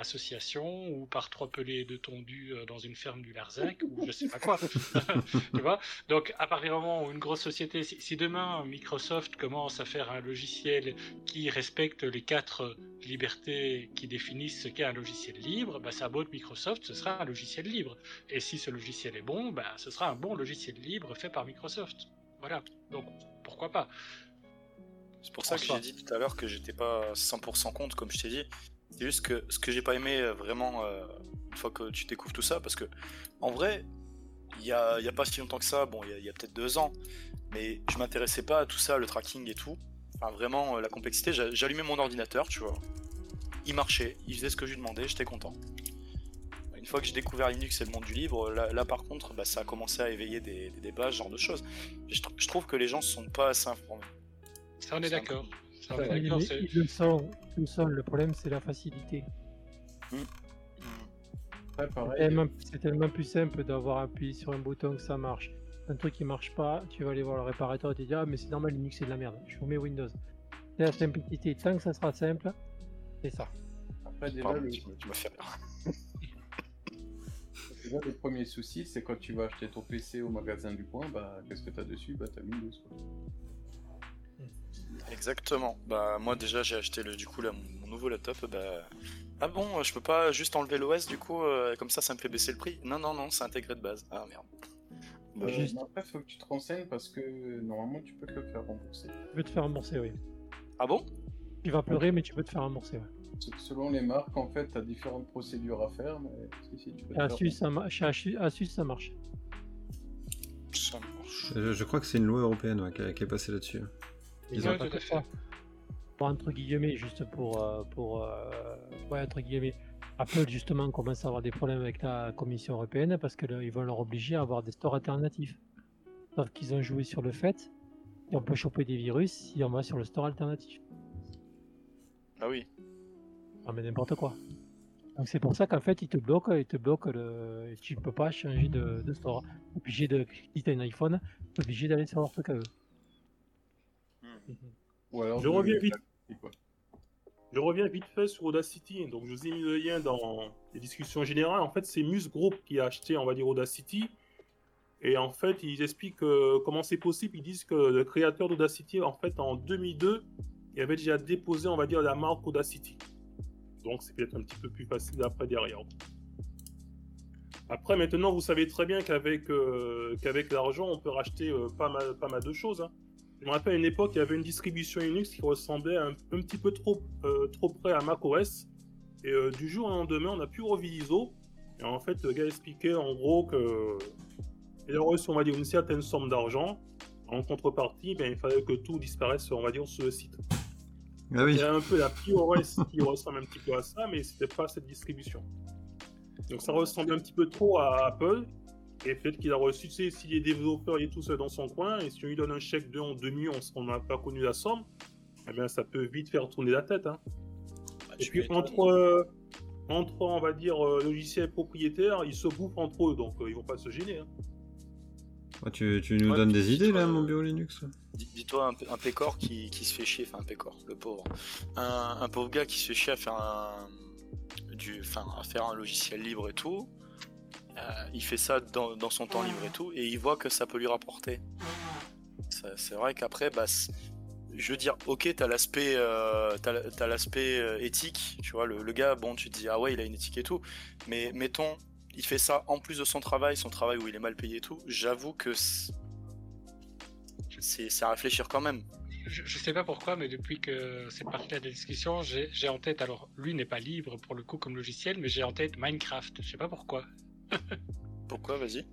association ou par trois pelés de tondus dans une ferme du Larzac ou je sais pas quoi. *laughs* *laughs* tu vois? Donc à partir du moment où une grosse société, si, si demain Microsoft commence à faire un logiciel qui respecte les quatre libertés qui définissent ce qu'est un logiciel libre, bah, ça être Microsoft, ce sera un logiciel libre. Et si ce logiciel est bon, bah, ce sera un bon logiciel libre fait par Microsoft. Voilà. Donc pourquoi pas C'est pour ça que j'ai dit tout à l'heure que j'étais pas 100% contre, comme je t'ai dit. C'est juste que ce que j'ai pas aimé euh, vraiment euh, une fois que tu découvres tout ça, parce que en vrai, il y a, il y a pas si longtemps que ça, bon, il y a, peut-être deux ans, mais je m'intéressais pas à tout ça, le tracking et tout. Enfin, vraiment, euh, la complexité, j'a- j'allumais mon ordinateur, tu vois. Il marchait, il faisait ce que je lui demandais, j'étais content. Une fois que j'ai découvert Linux et le monde du libre, là, là, par contre, bah, ça a commencé à éveiller des, des débats, ce genre de choses. Je, tr- je trouve que les gens sont pas assez informés. Ça, on est un d'accord. Ouais, Ils, ils le sont, ils le sont. Le problème, c'est la facilité. C'est pareil, tellement, c'est tellement plus simple d'avoir appuyé sur un bouton que ça marche. Un truc qui marche pas, tu vas aller voir le réparateur et te dire Ah, mais c'est normal, Linux c'est de la merde. Je vous mets Windows. C'est la simplicité. Tant que ça sera simple, c'est ça. après déjà, Pardon, le, tu, me- tu m'as fait rire. *laughs* déjà, le premier souci, c'est quand tu vas acheter ton PC au magasin du coin, bah, qu'est-ce que t'as dessus? Bah, t'as Windows, quoi. Exactement. Bah moi déjà j'ai acheté le du coup là mon, nouveau laptop. Bah ah bon, je peux pas juste enlever l'OS du coup euh, comme ça ça me fait baisser le prix? Non non non, c'est intégré de base. Ah merde. Euh, Juste. après, faut que tu te renseignes parce que normalement, tu peux te le faire rembourser. Tu peux te faire rembourser, oui. Ah bon? Tu vas pleurer, mais tu peux te faire rembourser. Ouais. Se- Selon les marques, en fait, t'as différentes procédures à faire, mais si, tu peux faire Asus, ça ma- chez Asus- Asus, ça marche. Ça marche. Je, je crois que c'est une loi européenne ouais, qui, a- qui est passée là-dessus. Ils ont tout pas à fait. entre guillemets, juste pour, euh, pour euh, ouais, entre guillemets, Apple justement commence à avoir des problèmes avec la Commission européenne parce qu'ils vont leur obliger à avoir des stores alternatifs. Sauf qu'ils ont joué sur le fait qu'on peut choper des virus si on va sur le store alternatif. Ah oui. Ah mais n'importe quoi. Donc c'est pour ça qu'en fait ils te bloquent, ils te bloquent le. Tu ne peux pas changer de, de store. T'es Obligé de. Si t'as un iPhone, t'es obligé d'aller sur leur truc à eux. Ou alors Je reviens vite. quoi. Je reviens vite fait sur Audacity. Donc, je vous ai mis le lien dans les discussions générales. En fait, c'est Muse Group qui a acheté, on va dire, Audacity. Et en fait, ils expliquent euh, comment c'est possible. Ils disent que le créateur d'Audacity, en fait, en 2002, il avait déjà déposé, on va dire, la marque Audacity. Donc, c'est peut-être un petit peu plus facile après derrière. Après, maintenant, vous savez très bien qu'avec euh, qu'avec l'argent, on peut racheter euh, pas, mal, pas mal de choses. Hein. Je me rappelle à une époque, il y avait une distribution Linux qui ressemblait un, petit peu trop, euh, trop près à macOS. Et du jour au lendemain, on a pu revu ISO. Et en fait, le gars expliquait en gros que il a reçu, on va dire, une certaine somme d'argent. En contrepartie, ben, il fallait que tout disparaisse, on va dire, sur le site. Ah oui. Il y a un peu la POS qui ressemble un petit peu à ça, mais c'était pas cette distribution. Donc ça ressemble un petit peu trop à Apple. Et peut-être qu'il a reçu, tu sais, s'il est développeur, il est tout seul dans son coin, et si on lui donne un chèque de en demi, on n'a pas connu la somme, eh bien ça peut vite faire tourner la tête. Hein. Bah, Et puis entre, euh, entre, on va dire, euh, logiciels propriétaires, ils se bouffent entre eux, donc euh, ils vont pas se gêner. hein. Ah, tu, tu nous Ouais, donnes des idées là, mon euh, bureau Linux Dis- Dis-toi un, un pécor qui, qui se fait chier, enfin un pécor, le pauvre. Un, un pauvre gars qui se fait chier à faire un, du, à faire un logiciel libre et tout. Euh, il fait ça dans, dans son temps libre et tout, et il voit que ça peut lui rapporter. C'est vrai qu'après, bah, je veux dire, ok, t'as l'aspect, euh, t'as l'aspect euh, éthique, tu vois, le, le gars, bon, tu te dis, ah ouais, il a une éthique et tout, mais mettons, il fait ça en plus de son travail, son travail où il est mal payé et tout, j'avoue que c'est- à réfléchir quand même. Je, je sais pas pourquoi, mais depuis que c'est parti la discussion, j'ai en tête, alors lui n'est pas libre pour le coup comme logiciel, mais j'ai en tête Minecraft. Je sais pas pourquoi. *laughs* Pourquoi, vas-y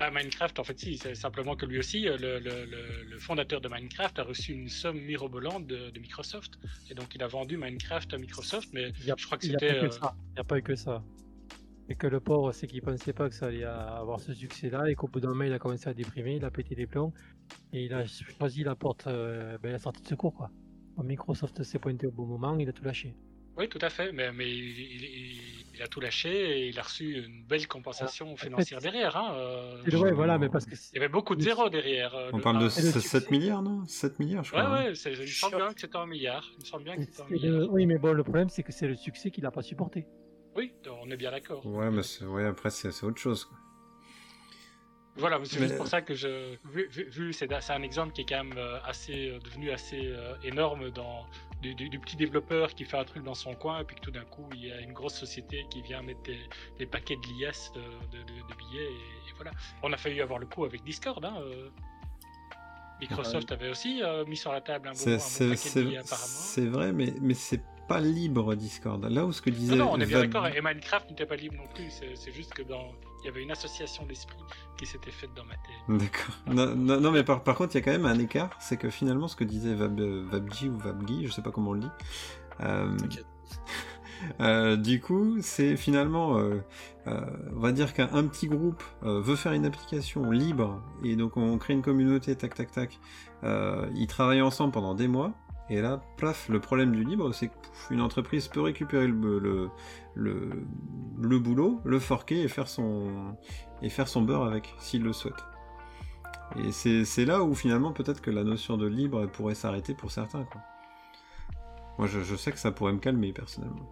Ah, Minecraft, en fait, si, c'est simplement que lui aussi, le, le- le- le fondateur de Minecraft a reçu une somme mirobolante de, de Microsoft. Et donc il a vendu Minecraft à Microsoft, mais a, je crois que il a c'était. pas que euh, ça. Il n'y a pas eu que ça. Et que le pauvre, c'est qu'il pensait pas que ça allait avoir ce succès-là et qu'au bout d'un moment, il a commencé à déprimer, il a pété des plombs et il a choisi la porte, euh, ben, la sortie de secours quoi. Microsoft s'est pointé au bon moment, il a tout lâché. Oui, tout à fait, mais, mais il, il- il- il a tout lâché et il a reçu une belle compensation financière derrière. Hein, euh, ouais, voilà, mais parce que Il y avait beaucoup de zéros derrière. euh, On le- parle de ah, Et le 7, succès. milliards, non? 7 milliards, je Ouais, crois. hein. ouais, c'est- il me semble bien que c'était un milliard. Il me semble bien que un milliard. le- oui, mais bon, le problème, c'est que c'est le succès qu'il n'a pas supporté. Oui, on est bien d'accord. Ouais, mais c'est- ouais, après, c'est autre chose. quoi. Voilà, c'est Mais- pour ça que je. Vu, vu- c'est c'est un exemple qui est quand même euh, assez, euh, devenu assez euh, énorme dans, du, du- du petit développeur qui fait un truc dans son coin, et puis que tout d'un coup, il y a une grosse société qui vient mettre des, des paquets de liasses de, de- de- de billets, et, et voilà. On a failli avoir le coup avec Discord. Hein, euh. Microsoft avait aussi euh, mis sur la table un bon, un C'est bon c'est- paquet de billets, apparemment. c'est vrai, mais, mais c'est pas libre Discord. Là où ce que disait. Non, non, on est bien d'accord. Et Minecraft n'était pas libre non plus. C'est c'est juste que dans, il y avait une association d'esprit qui s'était faite dans ma tête. D'accord. Non, non, non, mais par, par contre, il y a quand même un écart. C'est que finalement, ce que disait Vab, Vabji ou Vabgi, je sais pas comment on le dit. euh, *laughs* euh, du coup, c'est finalement, euh, euh, on va dire qu'un un petit groupe euh, veut faire une application libre et donc on crée une communauté, tac tac tac. Euh, ils travaillent ensemble pendant des mois et là, plaf, le problème du libre, c'est que pouf, une entreprise peut récupérer le, le, le, le boulot, le forquer et faire son et faire son beurre avec, s'il le souhaite. Et c'est là où finalement peut-être que la notion de libre pourrait s'arrêter pour certains. Quoi. Moi, je, je sais que ça pourrait me calmer personnellement.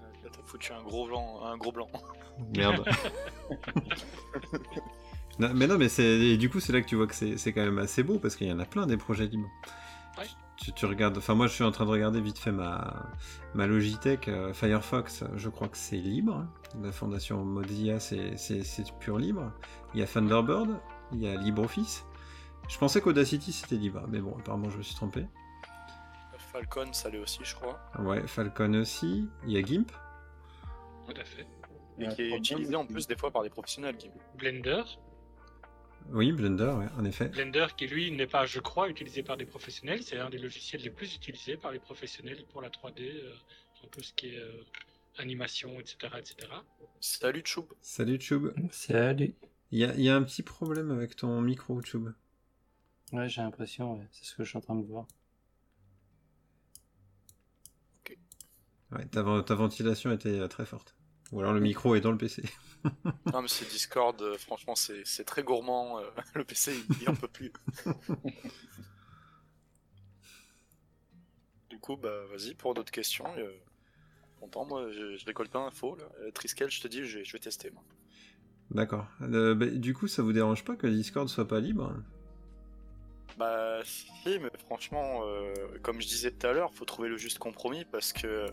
Là, t'as foutu un gros blanc. Un gros blanc. Merde. *laughs* Non, mais non, mais c'est du coup c'est là que tu vois que c'est c'est quand même assez beau parce qu'il y en a plein des projets libres. Ouais. Tu, tu regardes, enfin moi je suis en train de regarder vite fait ma ma Logitech euh, Firefox, je crois que c'est libre. La fondation Mozilla c'est c'est c'est pur libre. Il y a Thunderbird, il y a LibreOffice. Je pensais qu'Audacity c'était libre, mais bon apparemment je me suis trompé. Falcon, ça l'est aussi, je crois. Ouais, Falcon aussi. Il y a GIMP. Tout à fait. Et qui est utilisé en plus des fois par des professionnels. Qui... Blender. Oui, Blender, ouais, en effet. Blender qui lui n'est pas, je crois, utilisé par des professionnels. C'est un des logiciels les plus utilisés par les professionnels pour la 3D, euh, pour tout ce qui est euh, animation, etc., etc. Salut Choub. Salut Chub. Salut. Il y a, il y a un petit problème avec ton micro, Chub. Ouais, j'ai l'impression, ouais. c'est ce que je suis en train de voir. Ouais, ta, ven- ta ventilation était euh, très forte. Ou alors le micro est dans le PC. *laughs* *laughs* Non, mais c'est Discord, euh, franchement, c'est c'est très gourmand. euh, *laughs* le PC, il, en peut plus. *laughs* du coup, bah vas-y pour d'autres questions. euh, Content, moi, je, je récolte pas d'infos. Euh, Triskel, je te dis, je, je vais tester. Moi. D'accord. Euh, bah, du coup, ça vous dérange pas que Discord soit pas libre? Bah si, mais franchement, euh, comme je disais tout à l'heure, faut trouver le juste compromis parce que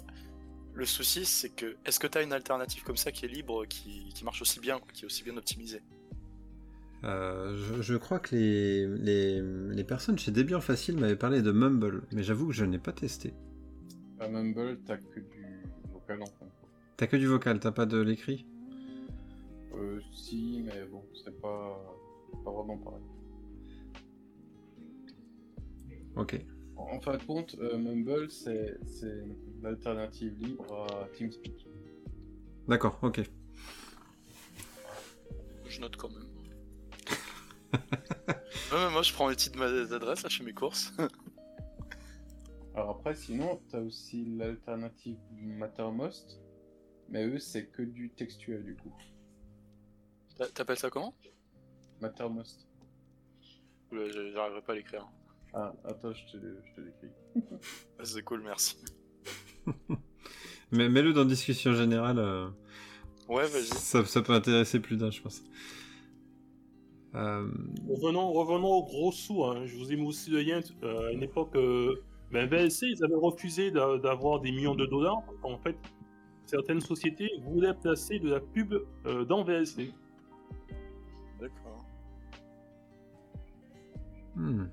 le souci, c'est que est-ce que t'as une alternative comme ça qui est libre, qui, qui marche aussi bien, quoi, qui est aussi bien optimisée? Euh, je, je crois que les, les, les personnes chez Debian Facile m'avaient parlé de Mumble, mais j'avoue que je n'ai pas testé. À Mumble, t'as que du vocal en compte. T'as que du vocal, t'as pas de l'écrit? Euh, si, mais bon, c'est pas, pas vraiment pareil. Ok. En en fin de compte, euh, Mumble, c'est c'est l'alternative libre à TeamSpeak. D'accord, ok. Je note quand même. *laughs* Ouais, mais moi, je prends les titres d'adresse, là, je fais mes courses. *laughs* Alors après, sinon, t'as aussi l'alternative Mattermost, mais eux, c'est que du textuel du coup. T'a- T'appelles ça comment? Mattermost. Je- J'arriverai pas à l'écrire. Ah, attends, je te, je te l'écris. *laughs* Ah, C'est cool, merci. *laughs* Mais mets-le dans discussion générale. euh, Ouais, vas-y. ça, ça peut intéresser plus d'un, je pense. Euh, Revenons, revenons au gros sous. hein. Je vous ai mis aussi le lien euh, à une époque. euh, ben, VLC, ils avaient refusé d'a- d'avoir des millions de dollars. En fait, certaines sociétés voulaient placer de la pub euh, dans VLC. D'accord. hmm.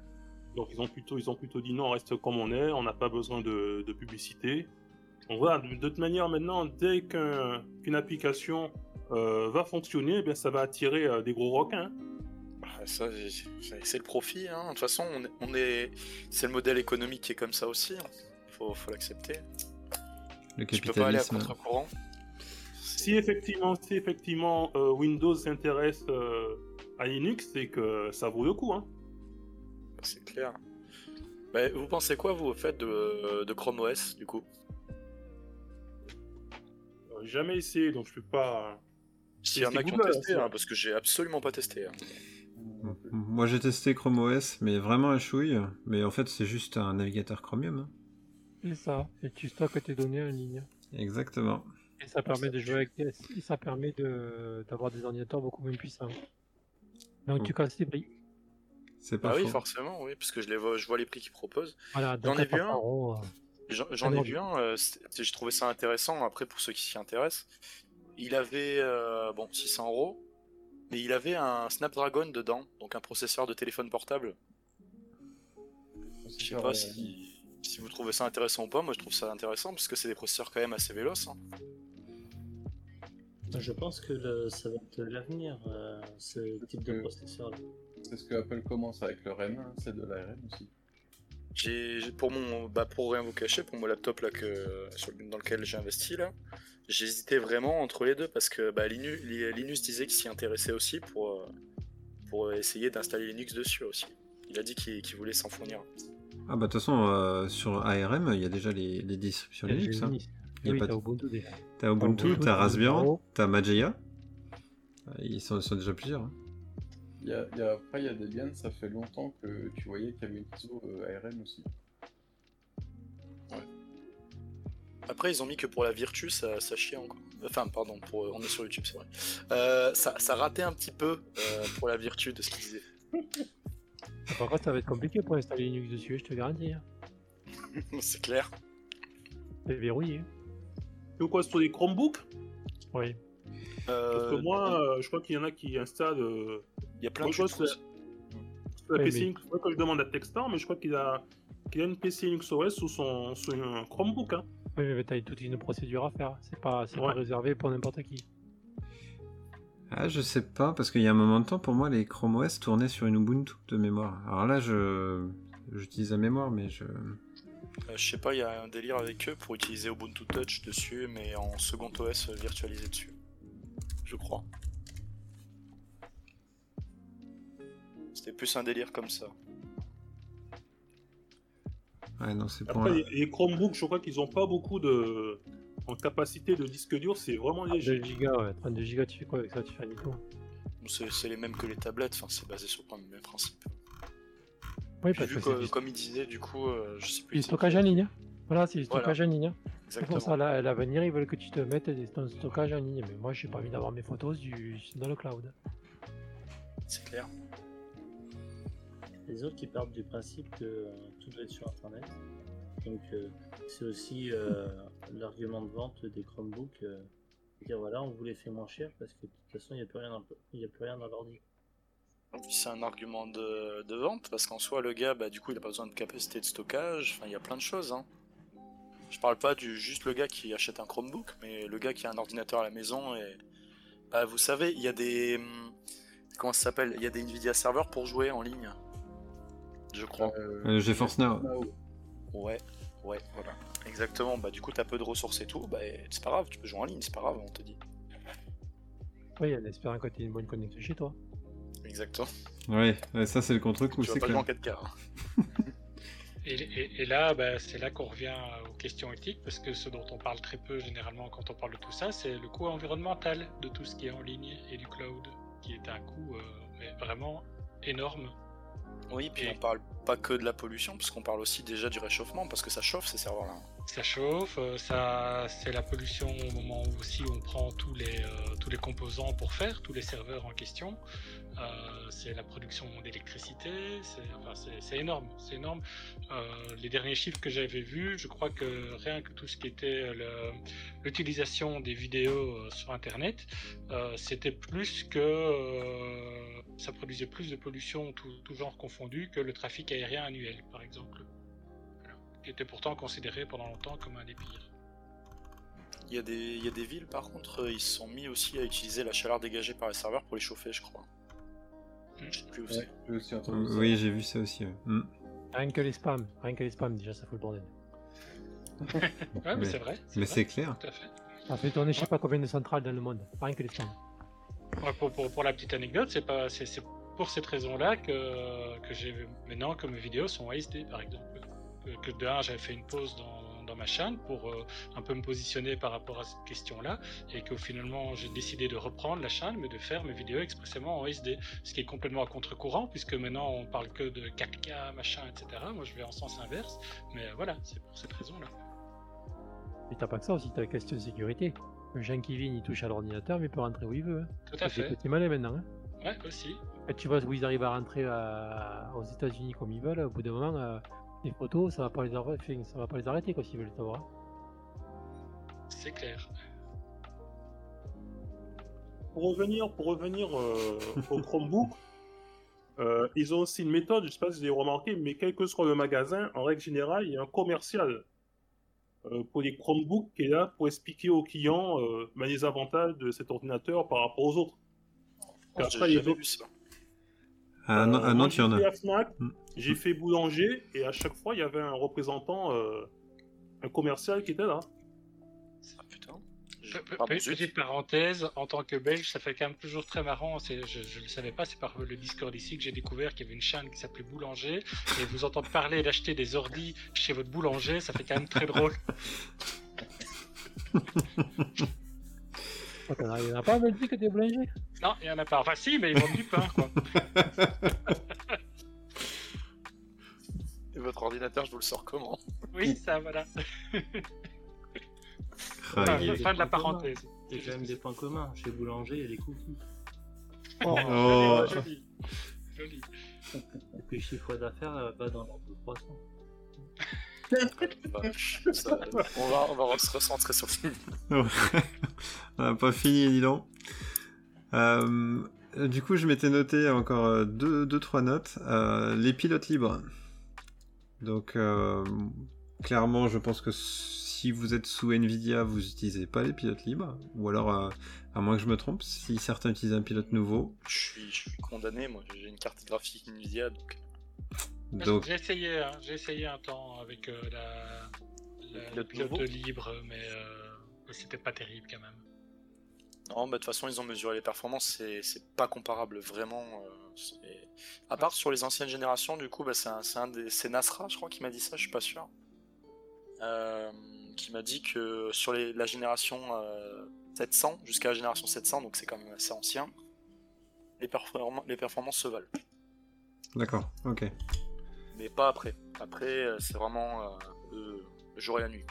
Donc ils ont plutôt, ils ont plutôt dit non, on reste comme on est, on n'a pas besoin de, de publicité. Donc voilà, de, toute manière maintenant, dès qu'un- qu'une application euh, va fonctionner, eh bien, ça va attirer euh, des gros requins. Ça, c'est le profit. Hein. De toute façon, on est, on est... c'est le modèle économique qui est comme ça aussi. hein. Faut, faut l'accepter. Le Tu peux pas aller à capitalisme. contre-courant. Si effectivement, si effectivement euh, Windows s'intéresse euh, à Linux, c'est que ça vaut le coup. Hein. C'est clair. Vous pensez quoi, vous, au fait de, de Chrome OS, du coup? Jamais essayé, donc je peux pas. S'il y en a qui ont testé, hein, parce que j'ai absolument pas testé. hein. Moi j'ai testé Chrome OS, mais vraiment à chouille. Mais en fait, c'est juste un navigateur Chromium. hein. C'est ça. Et tu stockes tes données en ligne. Exactement. Et ça permet de jouer avec des... et ça permet de d'avoir des ordinateurs beaucoup moins puissants. Donc tu casses les prix. C'est pas Ah oui, forcément, oui, parce que je, les vois, je vois les prix qu'ils proposent. Voilà, J'en ai vu un. 300 euros, euh, J'en ai vu un, euh, j'ai trouvé ça intéressant, après pour ceux qui s'y intéressent. Il avait, euh, bon, 600 euros, mais il avait un Snapdragon dedans, donc un processeur de téléphone portable. Je sais pas si, si vous trouvez ça intéressant ou pas, moi je trouve ça intéressant, parce que c'est des processeurs quand même assez véloces. hein. Je pense que le- ça va être l'avenir, euh, ce type de Euh, processeur. C'est ce que Apple commence avec leur M1, c'est de l'ARM aussi. J'ai pour mon bah pour rien vous cacher pour mon laptop là que sur dans lequel j'ai investi là, j'hésitais vraiment entre les deux parce que bah, Linus, Li- Linus disait qu'il s'y intéressait aussi pour euh, pour essayer d'installer Linux dessus aussi. Il a dit qu'il qu'il voulait s'en fournir. Ah bah de toute façon, euh, sur ARM, il y a déjà les, les distributions il y a Linux. hein. Linux. Il y a Oui, pas t'as de- Ubuntu. T'as Raspbian, t'as Mageia. Ils sont, ils sont déjà plusieurs. hein. Il y a, il y a- après, il y a Debian, ça fait longtemps que tu voyais qu'il y avait une ISO euh, ARM aussi. Après ils ont mis que pour la Virtu ça, ça chie encore. Enfin pardon, pour, on est sur YouTube c'est vrai. Euh, ça, ça ratait un petit peu euh, pour la Virtu de ce qu'ils disaient. *laughs* Par contre, ça va être compliqué pour installer Linux dessus, je te garantis. hein. *laughs* c'est clair. C'est verrouillé. Et quoi, sur les Chromebooks? Oui. Parce que Euh, moi, euh, je crois qu'il y en a qui installent. Il y a plein moi, de je choses. crois que sur la PC. Faudrait que je demande à Textar, mais je crois qu'il a, qu'il a une PC Linux OS sous son sous un Chromebook. Hein. Oui, mais t'as toute une procédure à faire. C'est pas, c'est Ouais. pas réservé pour n'importe qui. Ah, je sais pas, parce qu'il y a un moment de temps, pour moi, les Chrome OS tournaient sur une Ubuntu de mémoire. Alors là, je j'utilise la mémoire, mais je... Euh, je sais pas, il y a un délire avec eux pour utiliser Ubuntu Touch dessus, mais en second OS virtualisé dessus. Je crois. C'était plus un délire comme ça. Ouais, non, c'est pour... Après, les, les Chromebooks, je crois qu'ils ont pas beaucoup de. En capacité de disque dur, c'est vraiment léger. 2 gigas, ouais. 32 gigas, tu fais quoi avec ça Tu fais un Nico C'est c'est les mêmes que les tablettes, enfin c'est basé sur le même principe. Oui, parce vu que que, c'est du, comme il disait, du coup, euh, je sais du plus. stockage en ligne. hein. Voilà, c'est du Voilà. stockage en ligne. hein. C'est Exactement. pour ça, là, à l'avenir, ils veulent que tu te mettes des- ton stockage en ligne. Mais moi, j'ai pas envie d'avoir mes photos du... dans le cloud. C'est clair. Les autres qui partent du principe que euh, tout doit être sur Internet. Donc euh, c'est aussi euh, l'argument de vente des Chromebooks. dire voilà, on vous les fait moins cher parce que de toute façon, il n'y a plus rien dans, l'ordi. C'est un argument de, vente parce qu'en soi, le gars, bah, du coup, il a pas besoin de capacité de stockage. Enfin, il y a plein de choses. Hein. Je parle pas du juste le gars qui achète un Chromebook, mais le gars qui a un ordinateur à la maison et bah, vous savez, il y a des hum, comment ça s'appelle? Il y a des Nvidia serveurs pour jouer en ligne. Je crois. Euh, Euh, GeForce Now. Ouais, ouais, voilà. Exactement. Bah du coup, t'as peu de ressources et tout. Bah c'est pas grave, tu peux jouer en ligne, c'est pas grave, on te dit. Oui, en espérant que tu aies une bonne connexion chez toi. Exactement. Ouais, ouais, ça c'est le contre-coup, Tu vas c'est pas en clair. 4K. hein. *laughs* Et, et- et là, bah, c'est là qu'on revient aux questions éthiques, parce que ce dont on parle très peu généralement quand on parle de tout ça, c'est le coût environnemental de tout ce qui est en ligne et du cloud, qui est un coût euh, mais vraiment énorme. Oui, puis on parle pas que de la pollution, parce qu'on parle aussi déjà du réchauffement, parce que ça chauffe ces serveurs-là. Ça chauffe, euh, ça, c'est la pollution au moment où aussi on prend tous les, euh, tous les composants pour faire, tous les serveurs en question. Euh, c'est la production d'électricité, c'est énorme, c'est énorme. Euh, les derniers chiffres que j'avais vus, je crois que rien que tout ce qui était l'utilisation des vidéos euh, sur Internet, c'était plus que ça produisait plus de pollution, tout, tout genre confondu, que le trafic aérien annuel, par exemple qui était pourtant considéré pendant longtemps comme un des pires. Il y, a des, villes, par contre, ils se sont mis aussi à utiliser la chaleur dégagée par les serveurs pour les chauffer, je crois. Je sais plus où c'est. Ouais, j'ai aussi entendu ça. Oui, j'ai vu ça aussi. ouais. Hmm. Rien que les spams, rien que les spams, déjà, ça fout le bordel. *laughs* Ouais, mais, Mais- c'est vrai. Mais c'est clair. Tout à fait. Ça fait tourner je sais pas combien de centrales dans le monde. Rien que les spams. Ouais, pour, pour, pour la petite anecdote, c'est pas c'est c'est pour cette raison-là que, que j'ai maintenant que mes vidéos sont ASD par exemple. Que, que de un, j'avais fait une pause dans, dans ma chaîne pour euh, un peu me positionner par rapport à cette question-là et que finalement j'ai décidé de reprendre la chaîne mais de faire mes vidéos expressément en SD, ce qui est complètement à contre-courant puisque maintenant on parle que de 4K, machin, etc. Moi je vais en sens inverse, mais voilà, c'est pour cette raison-là. Et t'as pas que ça aussi, t'as la question de sécurité. Le Jean qui vient, il touche à l'ordinateur, mais il peut rentrer où il veut. Hein. Tout à C'est fait. petits malins maintenant. Hein. Ouais, aussi. Et tu vois où ils arrivent à rentrer à- aux États-Unis comme ils veulent, au bout d'un moment, euh, les photos, ça va pas les, arrêter, ça va pas les arrêter quoi, s'ils veulent savoir. hein. C'est clair. Pour revenir, pour revenir euh, au Chromebook, *laughs* euh, ils ont aussi une méthode, je sais pas si vous avez remarqué, mais quel que soit le magasin, en règle générale, il y a un commercial euh, pour les Chromebooks qui est là pour expliquer aux clients euh, ben, les avantages de cet ordinateur par rapport aux autres. J'ai après, les autres- vu ça. Ah non, Euh, ah, Nantes, il y en a. Fnac. J'ai fait boulanger, et à chaque fois, il y avait un représentant, euh, un commercial qui était là. Ah putain. Pe- Pardon. Petite parenthèse, en tant que Belge, ça fait quand même toujours très marrant. Je ne le savais pas, c'est par le Discord ici que j'ai découvert qu'il y avait une chaîne qui s'appelait Boulanger. Et vous entendre parler d'acheter des ordis chez votre boulanger, ça fait quand même très drôle. *laughs* Il y en a pas en Belgique que des boulangers? Non, il n'y en a pas. Enfin, si, mais ils vendent du pain, quoi. *laughs* Votre ordinateur, je vous le sors comment *laughs* Oui, ça, voilà. Ah, Fin, est- fin de la parenthèse. Il y a quand même des points communs. Chez Boulanger, il y a des cookies. Oh, *laughs* Oh. joli, joli. Et puis le chiffre d'affaires euh, va dans l'ordre de 300. Vache, ça- on, va, on va se recentrer sur le film. *laughs* On n'a pas fini, dis donc. Euh, du coup, je m'étais noté encore euh, deux, deux trois notes. Euh, les pilotes libres. Donc, euh, clairement, je pense que si vous êtes sous Nvidia, vous n'utilisez pas les pilotes libres. Ou alors, euh, à moins que je me trompe, si certains utilisent un pilote nouveau. Je suis, je suis condamné, moi. J'ai une carte graphique Nvidia, donc Donc, J'ai essayé, hein, j'ai essayé un temps avec euh, la, la, pilote le pilote libre, mais euh, c'était pas terrible quand même. Non, bah, de toute façon, ils ont mesuré les performances, c'est c'est pas comparable, vraiment. euh, à part sur les anciennes générations, du coup, bah, c'est un, c'est un des. C'est Nasra, je crois, qui m'a dit ça, je suis pas sûr. Euh, qui m'a dit que sur les- la génération euh, 700, jusqu'à la génération 700, donc c'est quand même assez ancien, les, perform- les performances se valent. d'accord, ok. Mais pas après. Après, euh, c'est vraiment. euh, eux, jour et la nuit.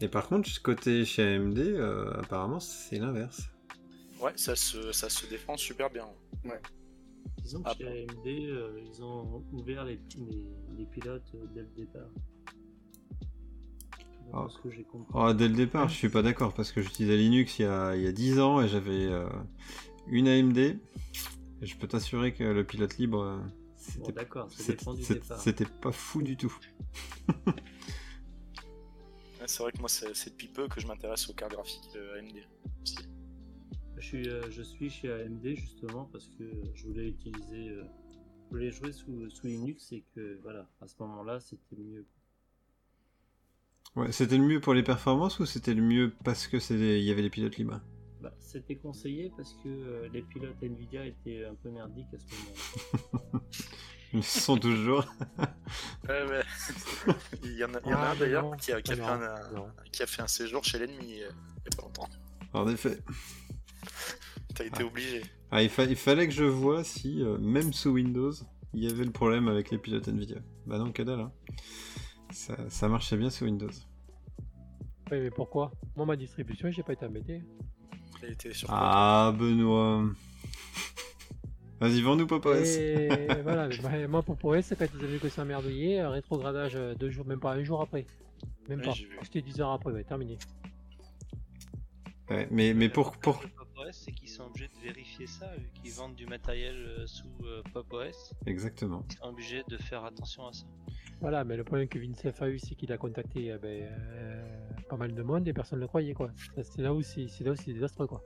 Et par contre, côté chez AMD, euh, apparemment, c'est l'inverse. Ouais, ça se, ça se défend super bien. Disons que Ah chez AMD, euh, ils ont ouvert les, les, les pilotes euh, dès le départ. Ah. ce que j'ai compris. Oh, dès le départ, je suis pas d'accord parce que j'utilisais Linux il y a, il y a 10 ans et j'avais euh, une AMD. Et je peux t'assurer que le pilote libre, Bon, c'était pas fou du tout. Ouais, c'est vrai que moi, c'est c'est depuis peu que je m'intéresse aux cartes graphiques de AMD. Aussi. Je suis, euh, je suis chez AMD justement parce que je voulais utiliser, euh, je voulais jouer sous, sous Linux et que voilà, à ce moment-là, c'était mieux. Ouais, c'était le mieux pour les performances ou c'était le mieux parce que il y avait les pilotes libres? Bah, c'était conseillé parce que euh, les pilotes Nvidia étaient un peu merdiques à ce moment-là. *laughs* Ils sont toujours. Ouais, mais *laughs* il y en a, il y en a Ah, un d'ailleurs qui, a, qui a fait un, un- non. qui a fait un séjour chez l'ennemi euh, il y a pas longtemps. En effet. T'as été obligé. Ah, il, fa- il fallait que je vois si, euh, même sous Windows, il y avait le problème avec les pilotes Nvidia. Bah non, que dalle. hein. Ça, ça marchait bien sous Windows. Oui, mais pourquoi? Moi, ma distribution, j'ai pas été embêté. Été Ah, Benoît. Vas-y, vends-nous Papa S. Et voilà, mais moi- Pores, c'est quand ils avaient que ça merdouillé, euh, rétrogradage euh, deux jours, même pas un jour après. Même Oui, pas. vu. C'était 10 heures après, ouais, terminé. Ouais, mais, mais pour, pour... c'est qu'ils sont obligés de vérifier ça, vu qu'ils vendent du matériel euh, sous euh, Pop OS. Exactement. Ils sont obligés de faire attention à ça. Voilà, mais le problème que Vincef a eu, c'est qu'il a contacté euh, ben, euh, pas mal de monde et personne ne le croyait, quoi. C'est là où c'est c'est là où c'est désastreux, quoi.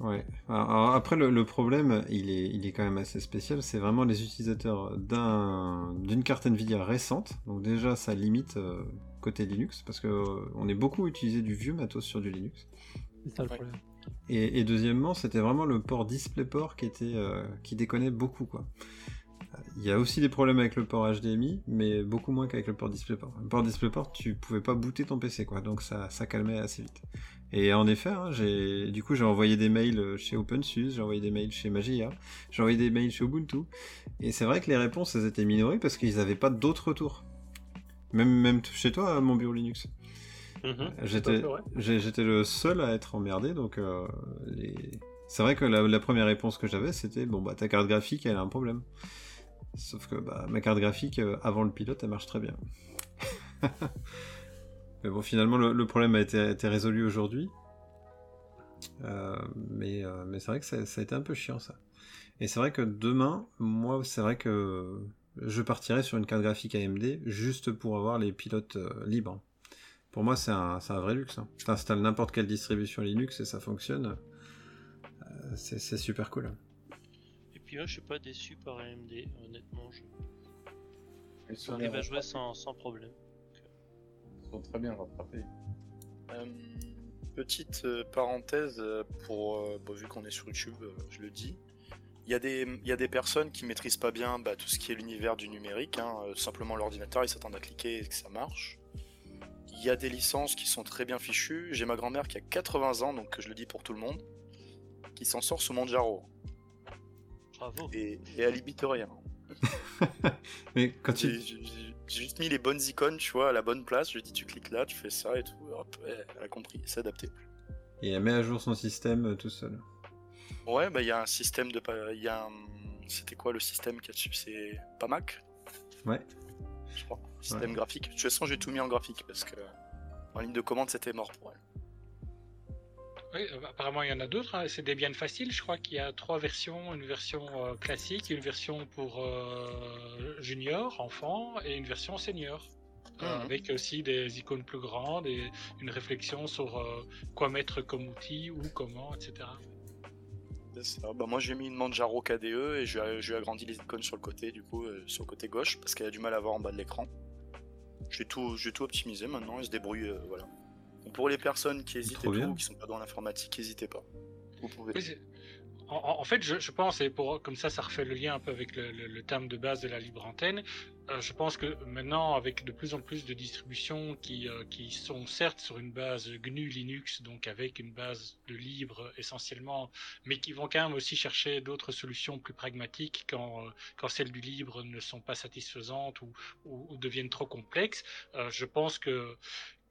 Ouais. Alors, après, le, le problème, il est, il est quand même assez spécial. C'est vraiment les utilisateurs d'un, d'une carte Nvidia récente. Donc déjà, ça limite euh, côté Linux, parce que euh, on est beaucoup utilisé du vieux matos sur du Linux. C'est ça le Ouais. problème. Et, deuxièmement, c'était vraiment le port DisplayPort qui était, euh, qui déconnait beaucoup, quoi. Il y a aussi des problèmes avec le port HDMI, mais beaucoup moins qu'avec le port DisplayPort. Le port DisplayPort, tu pouvais pas booter ton PC, quoi, donc ça, calmait assez vite. Et en effet, hein, j'ai, du coup, j'ai envoyé des mails chez OpenSUSE, j'ai envoyé des mails chez Magia, j'ai envoyé des mails chez Ubuntu, et c'est vrai que les réponses, elles étaient minorées parce qu'ils n'avaient pas d'autres retours. Même, même chez toi, mon bureau Linux. Mhm, J'étais, le seul à être emmerdé, donc euh, les... c'est vrai que la, la première réponse que j'avais, c'était bon bah ta carte graphique, elle a un problème. Sauf que bah, ma carte graphique euh, avant le pilote, elle marche très bien. *laughs* mais bon, finalement, le, le problème a été, a été résolu aujourd'hui. Euh, mais euh, mais c'est vrai que ça, ça a été un peu chiant ça. Et c'est vrai que demain, moi, c'est vrai que je partirai sur une carte graphique AMD juste pour avoir les pilotes euh, libres. Pour moi, c'est un, vrai luxe. Hein. Tu installes n'importe quelle distribution Linux et ça fonctionne. Euh, c'est super cool. Et puis moi, je suis pas déçu par AMD, honnêtement. Je- Ils sont, à jouer sans, sans problème. Ils sont très bien rattrapés. Euh, petite euh, parenthèse pour euh, bon, vu qu'on est sur YouTube, euh, je le dis. Il y, a des, il y a des personnes qui maîtrisent pas bien bah, tout ce qui est l'univers du numérique. hein, euh, simplement l'ordinateur, ils s'attendent à cliquer et que ça marche. Il y a des licences qui sont très bien fichues. J'ai ma grand-mère qui a 80 ans, donc je le dis pour tout le monde, qui s'en sort sous Manjaro. Bravo. Et, et elle limite rien. *laughs* Mais quand J'ai tu... j'ai- juste mis les bonnes icônes, tu vois, à la bonne place. Je lui ai dit, tu cliques là, tu fais ça et tout. Hop, elle a compris, c'est adapté. Et elle met à jour son système euh, tout seul. Ouais, bah il y a un système de. pa- Il y a un... C'était quoi le système qu'il y a dessus C'est pas Mac Ouais. Je crois. Système graphique. De toute façon, j'ai tout mis en graphique parce que en ligne de commande, c'était mort pour elle. Oui, euh, apparemment il y en a d'autres. hein. C'est des biens faciles. Je crois qu'il y a trois versions une version euh, classique, une version pour euh, junior, enfant, et une version senior. Euh, Mhm. Avec aussi des icônes plus grandes et une réflexion sur euh, quoi mettre comme outil, ou comment, etc. Ça. Bah, moi, j'ai mis une Manjaro KDE et je lui ai- je lui ai agrandi les icônes sur le côté, du coup, euh, sur le côté gauche, parce qu'elle a du mal à voir en bas de l'écran. J'ai tout, j'ai tout optimisé maintenant, elle se débrouille, euh, voilà. Donc, pour les personnes qui hésitent et tout, qui sont pas dans l'informatique, n'hésitez pas. Vous pouvez. Oui, en, en fait, je, je pense, et pour, comme ça, ça refait le lien un peu avec le, le- le terme de base de la libre antenne. Euh, je pense que maintenant, avec de plus en plus de distributions qui, euh, qui sont certes sur une base GNU Linux, donc avec une base de libre essentiellement, mais qui vont quand même aussi chercher d'autres solutions plus pragmatiques quand, euh, quand celles du libre ne sont pas satisfaisantes ou, deviennent trop complexes. Je pense que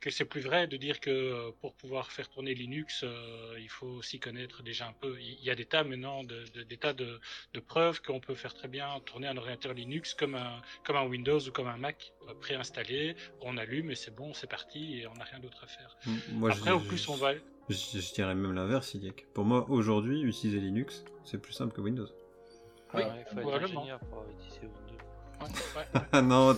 que c'est plus vrai de dire que euh, pour pouvoir faire tourner Linux, euh, il faut aussi connaître déjà un peu. Il y a des tas maintenant, de, de- des tas de, de preuves qu'on peut faire très bien tourner un ordinateur Linux comme un, comme un Windows ou comme un Mac préinstallé. On allume et c'est bon, c'est parti et on n'a rien d'autre à faire. Moi, Après, je, au plus on va. je, je dirais même l'inverse, Iliek. Pour moi, aujourd'hui, utiliser Linux, c'est plus simple que Windows. Oui, Ouais, il faut être probablement. ingénieur pour utiliser Windows. Ouais, *laughs* non,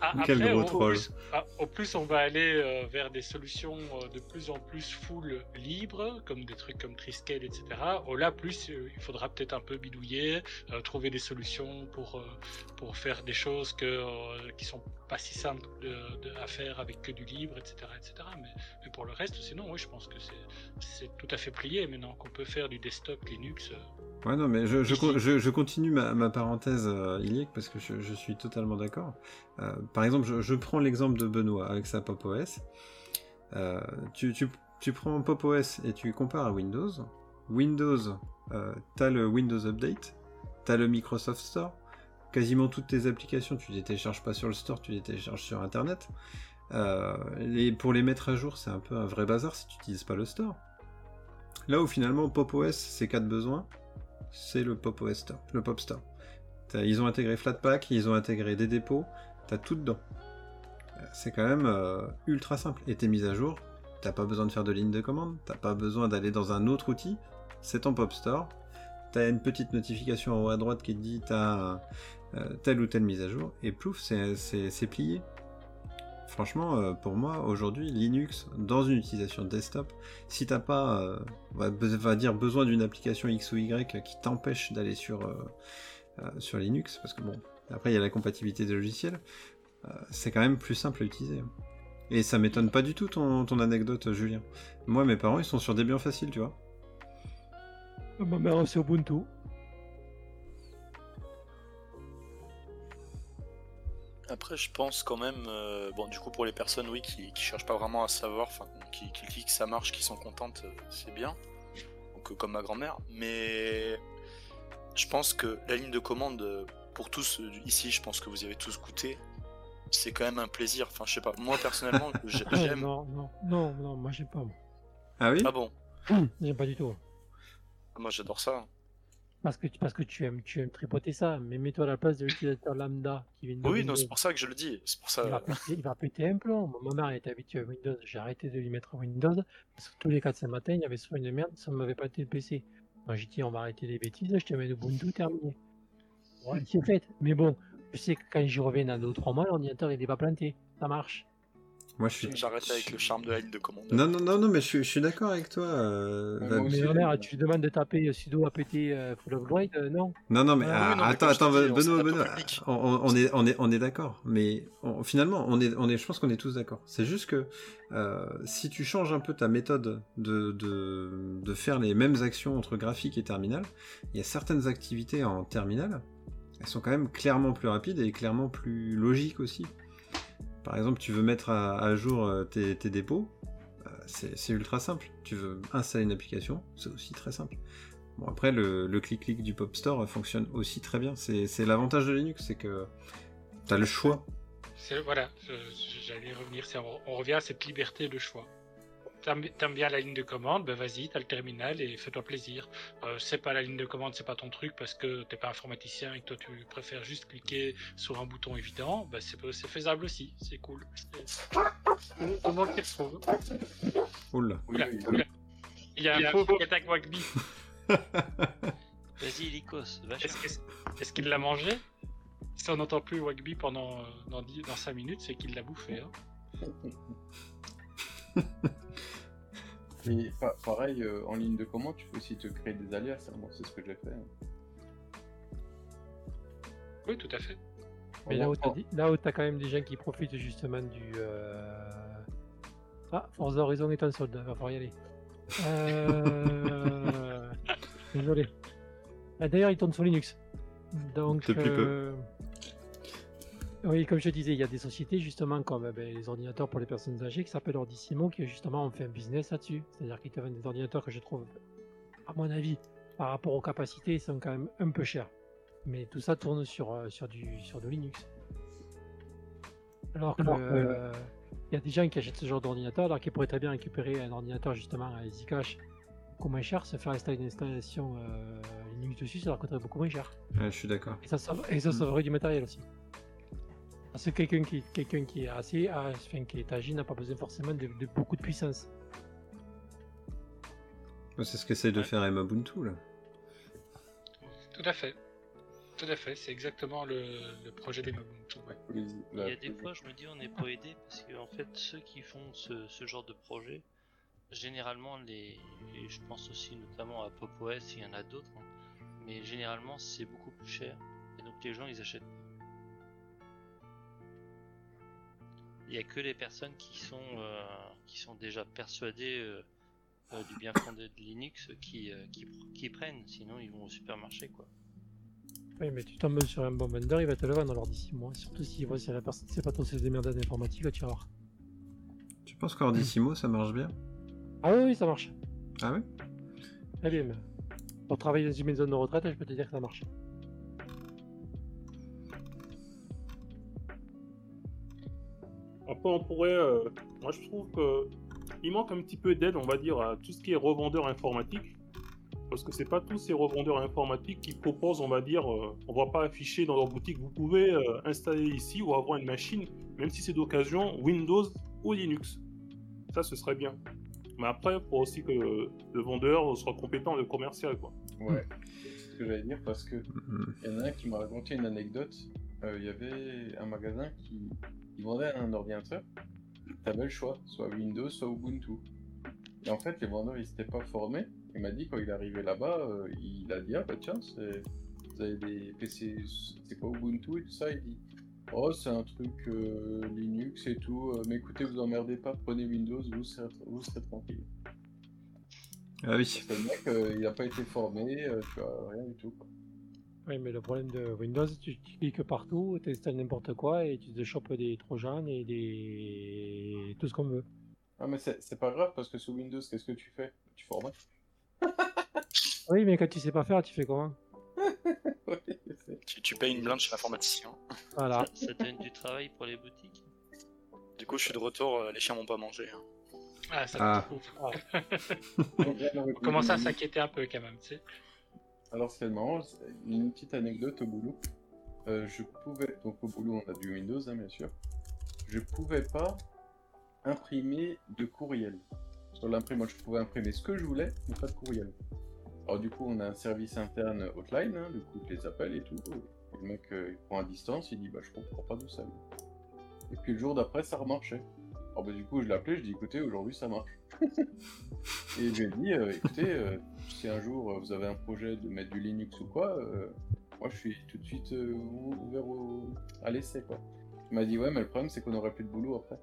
ah, Quel gros au troll. plus, au plus on va aller euh, vers des solutions euh, de plus en plus full libres, comme des trucs comme Triskel, etc. Au là, plus euh, il faudra peut-être un peu bidouiller, trouver des solutions pour, pour faire des choses que, qui sont pas si de, de- à faire avec que du libre, etc. etc. Mais, mais pour le reste, sinon, oui, je pense que c'est tout à fait plié maintenant qu'on peut faire du desktop Linux. euh, Ouais, non, mais je, je, je, je continue ma, ma parenthèse, euh, Iliek, parce que je, je suis totalement d'accord. Euh, par exemple, je, je prends l'exemple de Benoît avec sa Pop OS. Euh, tu, tu, tu prends Pop OS et tu compares à Windows. Windows, euh, t'as le Windows Update, t'as le Microsoft Store. Quasiment toutes tes applications, tu les télécharges pas sur le store, tu les télécharges sur Internet. Euh, pour les mettre à jour, c'est un peu un vrai bazar si tu n'utilises pas le store. Là où finalement Pop OS, ses quatre besoins, c'est le Pop OS Store, le Pop Store. Ils ont intégré Flatpak, ils ont intégré des dépôts, t'as tout dedans. C'est quand même euh, ultra simple. Et tes mises à jour, t'as pas besoin de faire de ligne de commande, t'as pas besoin d'aller dans un autre outil, c'est ton Pop Store. T'as une petite notification en haut à droite qui te dit t'as telle ou telle mise à jour, et plouf, c'est- plié. Franchement, euh, pour moi, aujourd'hui, Linux, dans une utilisation desktop, si t'as pas, euh, va, dire, besoin d'une application X ou Y qui t'empêche d'aller sur, euh, euh, sur Linux, parce que bon, après il y a la compatibilité des logiciels, euh, c'est quand même plus simple à utiliser. Et ça m'étonne pas du tout ton, ton anecdote, Julien. Moi, mes parents, ils sont sur Debian facile, tu vois. Ma mère, c'est Ubuntu. Après, je pense quand même, euh, bon, du coup, pour les personnes, oui, qui, qui cherchent pas vraiment à savoir, enfin, qui, qui cliquent, ça marche, qui sont contentes, euh, c'est bien. Donc, euh, comme ma grand-mère. Mais je pense que la ligne de commande, pour tous ici, je pense que vous y avez tous goûté, c'est quand même un plaisir. Enfin, je sais pas, moi personnellement, *laughs* j'ai- j'aime. non, non, non, non, moi j'aime pas. Ah oui? Ah bon? J'aime pas du tout. Moi, j'adore ça. Parce que, tu- parce que tu aimes, tu aimes tripoter ça, mais mets-toi à la place de l'utilisateur lambda qui vient de Oui, non, c'est pour ça que je le dis. C'est pour Il ça. va, péter, il va péter un plomb. Moi, Ma mère était habituée à Windows, j'ai arrêté de lui mettre Windows. Parce que tous les 4-5 matins, il y avait soit une merde, ça ne m'avait pas été le PC. Donc j'ai dit, on va arrêter les bêtises, je te mets Ubuntu, terminé. Ouais, c'est fait. Mais bon, je sais que quand j'y reviens dans 2 ou 3 mois, l'ordinateur il n'est pas planté. Ça marche. Moi, je suis. J'arrête avec le charme de la ligne de commande. Non, non, non, non, mais je, suis- je suis d'accord avec toi. euh, Ouais, Mais euh, tu lui demandes de taper sudo apt euh, full upgrade, euh, non. Non, non, mais Ah, ah, oui, non, mais attends, attends, dis, Benoît, Benoît, on, on- on est, on est, on est d'accord. Mais on- finalement, on est, on est, je pense qu'on est tous d'accord. C'est juste que euh, si tu changes un peu ta méthode de, de, de faire les mêmes actions entre graphique et terminal, il y a certaines activités en terminal, elles sont quand même clairement plus rapides et clairement plus logiques aussi. Par exemple, tu veux mettre à, jour euh, tes, dépôts, euh, c'est ultra simple. Tu veux installer une application, c'est aussi très simple. Bon, après, le, clic-clic du Pop Store fonctionne aussi très bien. C'est l'avantage de Linux, c'est que tu as le choix. Voilà, j'allais revenir. On, on revient à cette liberté de choix. T'aimes bien la ligne de commande, ben vas-y, t'as le terminal et fais-toi plaisir. Euh, c'est pas la ligne de commande, c'est pas ton truc parce que t'es pas informaticien et que toi tu préfères juste cliquer sur un bouton évident, ben c'est c'est faisable aussi, c'est cool. C'est- Comment qu'il retrouve Oula. Oula, oula. Il y a un faux qui attaque Wagby. *laughs* Vas-y, Lycos, va Est-ce chercher. est-ce- est-ce qu'il l'a mangé? Si on n'entend plus Wagby pendant dans, 10 dans 5 minutes, c'est qu'il l'a bouffé. Hein. *laughs* Pa- pareil, euh, en ligne de commande, tu peux aussi te créer des alias. hein. Moi, c'est ce que j'ai fait. hein. Oui, tout à fait. Mais là où dit- là où t'as quand même des gens qui profitent justement du. euh, Ah, Forza Horizon est en solde, va falloir y aller. Euh... *laughs* Désolé. Ah, D'ailleurs, il tourne sur Linux. Donc, Depuis peu. Euh, oui, comme je disais, il y a des sociétés justement comme eh ben, les ordinateurs pour les personnes âgées qui s'appellent Ordissimo qui justement ont fait un business là-dessus. C'est-à-dire qu'ils te vendent des ordinateurs que je trouve, à mon avis, par rapport aux capacités, ils sont quand même un peu chers. Mais tout ça tourne sur, euh, sur, du, sur Linux. Alors que euh, il y a des gens qui achètent ce genre d'ordinateur alors qu'ils pourraient très bien récupérer un ordinateur justement à EasyCash beaucoup moins cher, se faire installer une installation euh, Linux dessus, ça leur coûterait beaucoup moins cher. Ouais, je suis d'accord. Et ça, sauve- et ça sauverait du matériel aussi. Parce que quelqu'un qui, quelqu'un qui est assez, âgé- enfin, qui est âgé n'a pas besoin forcément de, de beaucoup de puissance. C'est ce qu'essaie de faire Emma Ubuntu là. Tout à fait. Tout à fait, c'est exactement le, le projet des Ubuntu. ouais. Il y a des fois, je me dis, on n'est pas aidé parce que en fait, ceux qui font ce, ce genre de projet, généralement, les, et je pense aussi notamment à Pop OS, il y en a d'autres, hein, mais généralement, c'est beaucoup plus cher. Et donc, les gens, ils achètent. Il n'y a que les personnes qui sont, euh, qui sont déjà persuadées euh, euh, du bien fondé de Linux qui, euh, qui, pr- qui prennent, sinon ils vont au supermarché quoi. Oui, mais tu tombes sur un bon vendeur, il va te le vendre alors d'ici mois. Surtout s'il voit si la personne c'est pas trop ses démerdades d'informatique, tu vas voir. Tu penses qu'Ordissimo ça marche bien? Ah oui, oui, ça marche. Ah ouais Très bien. mais Pour travailler dans une maison de retraite, je peux te dire que ça marche. On pourrait. euh, moi, je trouve que il manque un petit peu d'aide, on va dire, à tout ce qui est revendeur informatique. Parce que c'est pas tous ces revendeurs informatiques qui proposent, on va dire, euh, on va pas afficher dans leur boutique, vous pouvez euh, installer ici ou avoir une machine, même si c'est d'occasion, Windows ou Linux. Ça, ce serait bien. Mais après, il faut aussi que le, le vendeur soit compétent, le commercial, quoi. Ouais, c'est ce que j'allais dire parce que Mhm. il y en a un qui m'a raconté une anecdote. Euh, Il y avait un magasin qui, qui vendait un ordinateur. T'avais le choix, soit Windows, soit Ubuntu. Et en fait, les vendeurs ils s'étaient pas formés. Il m'a dit quand il est arrivé là-bas, euh, il a dit ah bah tiens, c'est- vous avez des PC, c'est quoi Ubuntu et tout ça? Il dit oh c'est un truc euh, Linux et tout. mais écoutez, vous emmerdez pas, prenez Windows, vous serez, vous serez tranquille. Ah oui. Le mec, il a pas été formé, tu vois, rien du tout. Quoi. Oui, mais le problème de Windows, tu, tu cliques partout, tu installes n'importe quoi et tu te chopes des trojans et des. tout ce qu'on veut. Ah mais c'est c'est pas grave parce que sous Windows, qu'est-ce que tu fais? Tu formates. Oui, mais quand tu sais pas faire, tu fais comment *laughs* Tu, tu payes une blinde chez l'informaticien. Voilà. Ça, ça donne du travail pour les boutiques. Du coup, je suis de retour, euh, les chiens m'ont pas mangé. hein. Ah, ça Ah. *laughs* On commence à s'inquiéter un peu quand même, tu sais. Alors c'est marrant, c'est une petite anecdote au boulot. Euh, je pouvais, donc au boulot on a du Windows hein, bien sûr. Je pouvais pas imprimer de courriel. Sur l'imprimante, je pouvais imprimer ce que je voulais, mais pas de courriel. Alors du coup on a un service interne hotline, hein, du coup je les appelle et tout. Et le mec euh, il prend à distance, il dit bah je comprends pas d'où ça. Et puis le jour d'après ça remarchait. Alors bah du coup je l'ai appelé, je dis écoutez aujourd'hui ça marche. *laughs* Et je lui ai dit, euh, écoutez, euh, si un jour euh, vous avez un projet de mettre du Linux ou quoi, moi je suis tout de suite ou- ouvert au- à l'essai quoi. Il m'a dit ouais mais le problème c'est qu'on aurait plus de boulot après.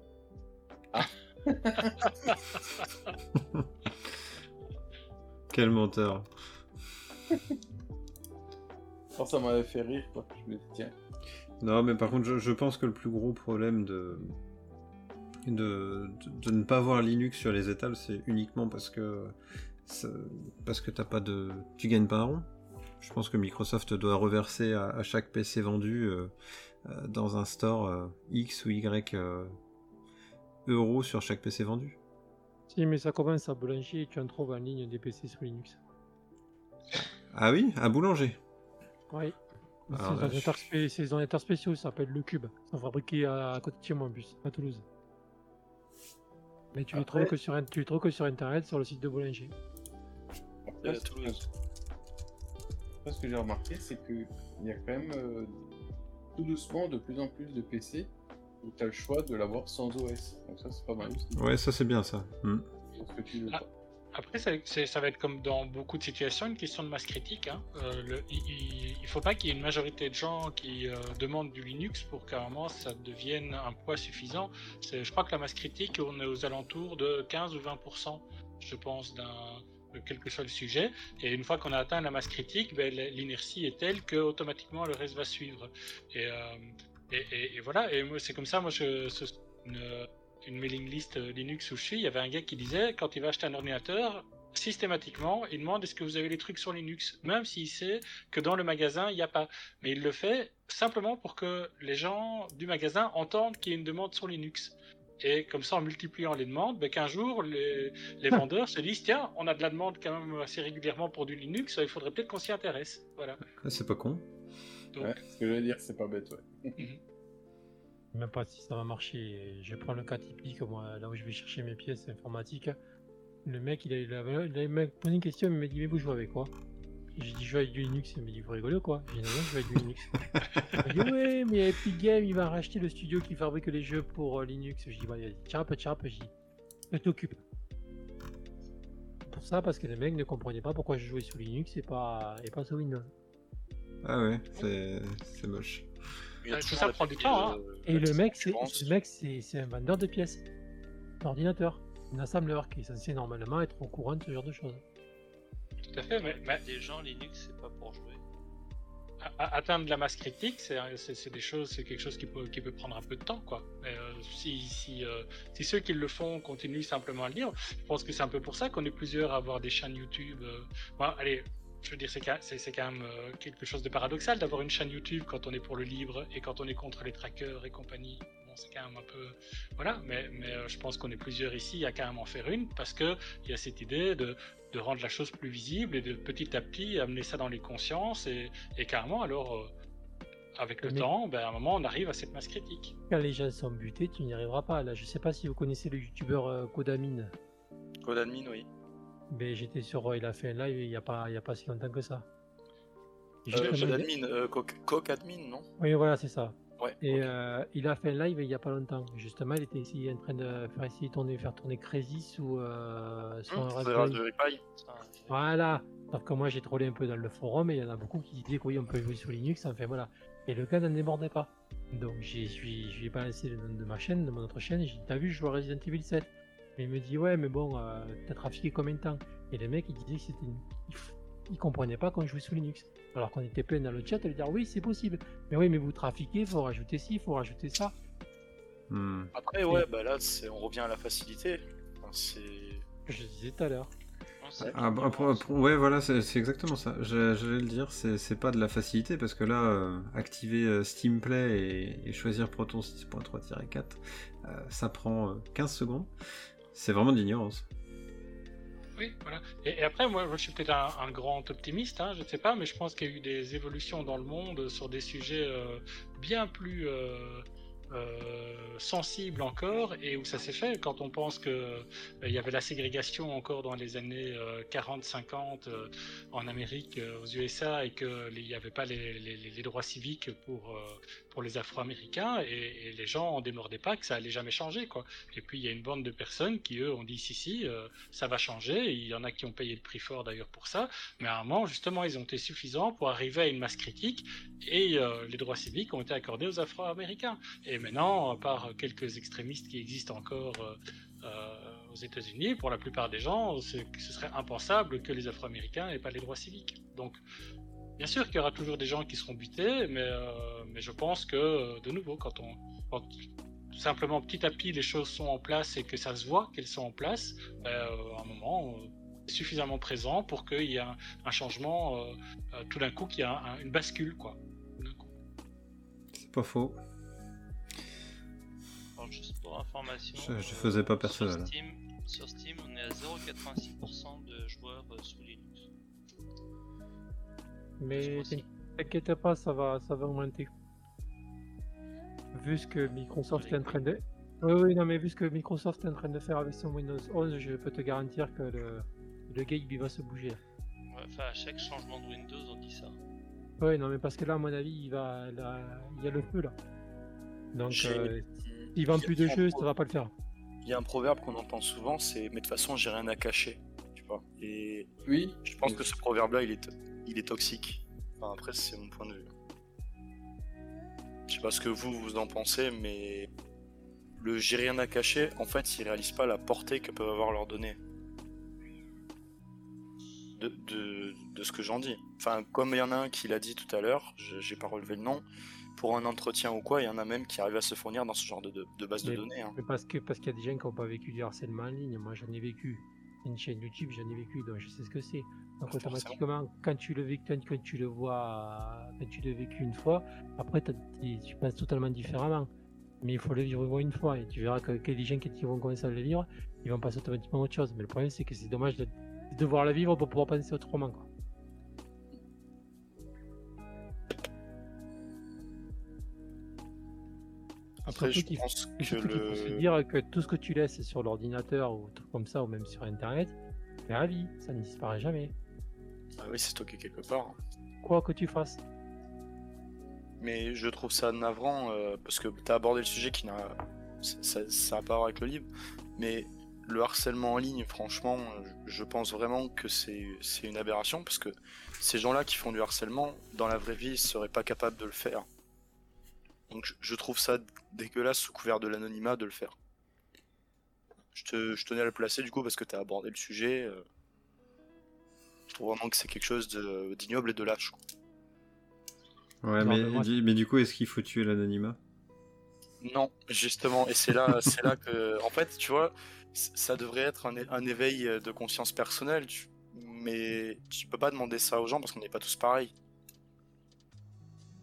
Ah *laughs* Quel menteur. Alors ça m'avait fait rire quoi. Je me dis tiens. Non, mais par contre, je, je pense que le plus gros problème de, de, de, de ne pas voir Linux sur les étals, c'est uniquement parce que parce que t'as pas de, tu gagnes pas un rond. Je pense que Microsoft doit reverser à, à chaque PC vendu euh, euh, dans un store euh, X ou Y euh, euros sur chaque PC vendu. Si, mais ça commence à boulanger et tu en trouves en ligne des PC sous Linux. Ah oui, à boulanger. Oui. C'est des ordinateurs spéciaux, ça s'appelle le Cube. Ils sont fabriqués à, à côté de chez moi en à Toulouse. Mais tu les, Après- trouves que sur, tu les trouves que sur internet sur le site de Boulanger. Après, Euh, ce que- Toulouse. après, ce que j'ai remarqué c'est que il y a quand même euh, tout doucement de plus en plus de PC où tu as le choix de l'avoir sans OS. Donc ça c'est pas mal aussi. Ouais, ça c'est bien ça. Hmm. Parce que tu veux Ah. pas. Après, ça, va être comme dans beaucoup de situations, une question de masse critique. hein. Euh, il, il faut pas qu'il y ait une majorité de gens qui euh, demandent du Linux pour moment ça devienne un poids suffisant. Je crois que la masse critique, on est aux alentours de 15 ou 20%, je pense, d'un. quel que soit le sujet. Et une fois qu'on a atteint la masse critique, ben, l'inertie est telle que automatiquement le reste va suivre. Et, euh, et, et, voilà. Et c'est comme ça. Moi, je, une, une mailing list Linux où je suis, il y avait un gars qui disait quand il va acheter un ordinateur, systématiquement, il demande est-ce que vous avez les trucs sur Linux, même s'il sait que dans le magasin, il n'y a pas. Mais il le fait simplement pour que les gens du magasin entendent qu'il y a une demande sur Linux. Et comme ça, en multipliant les demandes, ben, qu'un jour, les, les *laughs* vendeurs se disent tiens, on a de la demande quand même assez régulièrement pour du Linux, il faudrait peut-être qu'on s'y intéresse. Voilà. c'est pas con. Ouais, ce que je veux dire, c'est pas bête, ouais. Même pas si ça va marcher. Je prends le cas typique, moi, là où je vais chercher mes pièces informatiques. Le mec, il a, il a, il a posé une question, il m'a dit Mais vous jouez avec quoi? J'ai dit Je joue avec du Linux. Il m'a dit Vous rigolez quoi? J'ai dit Non, je joue avec du Linux. *laughs* il m'a dit Ouais, mais Epic Games, il va racheter le studio qui fabrique les jeux pour euh, Linux. J'ai dit Bah, tiens, peu, tiens, peu. J'ai dit Je t'occupe. Pour ça, parce que le mec ne comprenait pas pourquoi je jouais sur Linux et pas, et pas sur Windows. Ah ouais, c'est moche. Tout ça prend du temps. Hein. Et le mec, c'est le mec, c'est un vendeur de pièces d'ordinateur un assembleur qui est censé normalement être au courant de ce genre de choses. Tout à fait, mais, mais... des gens Linux c'est pas pour jouer. atteindre la masse critique, c'est des choses, c'est quelque chose qui peut, qui peut prendre un peu de temps, quoi. Mais, euh, si, si, euh, si, ceux qui le font continuent simplement à le dire, je pense que c'est un peu pour ça qu'on est plusieurs à avoir des chaînes YouTube. Euh... Bon, allez, je veux dire, c'est quand même euh, quelque chose de paradoxal d'avoir une chaîne YouTube quand on est pour le libre et quand on est contre les trackers et compagnie c'est quand même un peu. Voilà, mais, mais euh, je pense qu'on est plusieurs ici à carrément faire une parce qu'il y a cette idée de, de, rendre la chose plus visible et de petit à petit amener ça dans les consciences et, et carrément, alors, euh, avec le temps, ben, à un moment, on arrive à cette masse critique. Quand les gens sont butés, tu n'y arriveras pas. Là, je sais pas si vous connaissez le youtubeur euh, Codamine. Codamine, oui. Mais j'étais sur. il a fait un live il n'y a, pas, il y a pas si longtemps que ça. Codadmin, Cocadmin, non? Oui, voilà, c'est ça et euh, il a fait un live il y a pas longtemps. Justement, il était ici en train de faire essayer de tourner, faire tourner Crazy ou euh, sur mmh, un Voilà. Sauf que moi j'ai trollé un peu dans le forum et il y en a beaucoup qui disaient que oui on peut jouer sur Linux. Enfin voilà. Et le gars n'en débordait pas. Donc j'ai, je lui ai balancé le nom de ma chaîne, de mon autre chaîne. J'ai dit t'as vu je joue à Resident Evil 7. Mais il me dit ouais mais bon euh, t'as trafiqué combien de temps? Et le mec il disait que c'était une... il comprenait pas qu'on jouait sous Linux. Alors qu'on était plein dans le chat à lui dire oui, c'est possible. Mais oui, mais vous trafiquez, il faut rajouter ci, il faut rajouter ça. Hmm. Après, ouais, bah là, on revient à la facilité. c'est... Je disais tout à l'heure. Ah, bah, ouais, voilà, c'est exactement ça. J'allais le dire, c'est pas de la facilité parce que là, euh, activer euh, Steam Play et, et choisir Proton 6.3-4, euh, ça prend 15 secondes. C'est vraiment de l'ignorance. Oui, voilà. Et, après, moi, je suis peut-être un, grand optimiste, hein, je ne sais pas, mais je pense qu'il y a eu des évolutions dans le monde sur des sujets euh, bien plus euh, euh, sensible encore et où ça s'est fait quand on pense euh, il y avait la ségrégation encore dans les années 40-50 euh, en Amérique, aux USA et qu'il n'y avait pas les, droits civiques pour, pour les Afro-Américains et, les gens en démordaient pas que ça allait jamais changer quoi. Et puis il y a une bande de personnes qui eux ont dit si si ça va changer. il y en a qui ont payé le prix fort d'ailleurs pour ça, mais à un moment justement ils ont été suffisants pour arriver à une masse critique et les droits civiques ont été accordés aux Afro-Américains. Et maintenant, à part quelques extrémistes qui existent encore euh, euh, aux États-Unis, pour la plupart des gens, ce serait impensable que les Afro-Américains n'aient pas les droits civiques. Donc, bien sûr qu'il y aura toujours des gens qui seront butés, mais, euh, mais je pense que, de nouveau, quand on. simplement petit à petit les choses sont en place et que ça se voit qu'elles sont en place, ben, à un moment suffisamment présent pour qu'il y ait un, changement tout d'un coup, qu'il y ait une bascule quoi. C'est pas faux juste pour information. Je, faisais pas perso. Sur Steam, sur Steam, on est à 0,86% de joueurs euh, sous. Mais t'inquiète pas, ça va, ça va augmenter. Vu ce que Microsoft est en train de. Oui, oui, non, mais vu ce que Microsoft est en train de faire avec son Windows 11, je peux te garantir que le, le game il va se bouger. enfin, à chaque changement de Windows, on dit ça. Oui, non, mais parce que là, à mon avis, il va, il y a le feu là. Donc, euh, il vend plus de jeux, ça va pas le faire. Il y a un proverbe qu'on entend souvent, c'est mais de toute façon j'ai rien à cacher, tu vois. Et oui, je pense que ce proverbe-là, il est, il est toxique. Enfin, après, c'est mon point de vue. Je sais pas ce que vous vous en pensez, mais le j'ai rien à cacher, en fait, ils réalisent pas la portée que peuvent avoir leurs données. de, de, de ce que j'en dis. Enfin, comme il y en a un qui l'a dit tout à l'heure, je- j'ai pas relevé le nom, pour un entretien ou quoi, il y en a même qui arrivent à se fournir dans ce genre de, de, base de données. hein. Mais parce que parce qu'il y a des gens qui n'ont pas vécu du harcèlement en ligne. Moi, j'en ai vécu. Une chaîne YouTube, j'en ai vécu, donc je sais ce que c'est. Donc Forcément. automatiquement, quand tu le vis, quand, tu le vois, quand tu l'as vécu une fois, après tu tu penses totalement différemment. Mais il faut le vivre une fois et tu verras que, que les gens qui vont commencer à le vivre, ils vont passer automatiquement à autre chose. Mais le problème, c'est que c'est dommage de de devoir le vivre pour pouvoir penser autrement. Quoi. Après, je qu'il- pense Et que faut se le. dire que tout ce que tu laisses sur l'ordinateur ou tout comme ça, ou même sur internet, c'est à vie, ça ne disparaît jamais. Ah oui, c'est stocké quelque part. Quoi que tu fasses. Mais je trouve ça navrant euh, parce que tu as abordé le sujet qui n'a. Ça ça a pas à voir avec le livre. Mais le harcèlement en ligne, franchement, je pense vraiment que c'est c'est une aberration parce que ces gens-là qui font du harcèlement, dans la vraie vie, ils seraient pas capables de le faire. Donc je, trouve ça dégueulasse sous couvert de l'anonymat de le faire. Je, te, je tenais à le placer du coup parce que tu as abordé le sujet. euh. Je trouve vraiment que c'est quelque chose de- d'ignoble et de lâche. quoi. Ouais, mais, mais du- mais du coup, est-ce qu'il faut tuer l'anonymat? Non, justement, et c'est là, *laughs* c'est là que, en fait, tu vois, ça devrait être un, un éveil de conscience personnelle, tu- mais tu peux pas demander ça aux gens parce qu'on n'est pas tous pareils.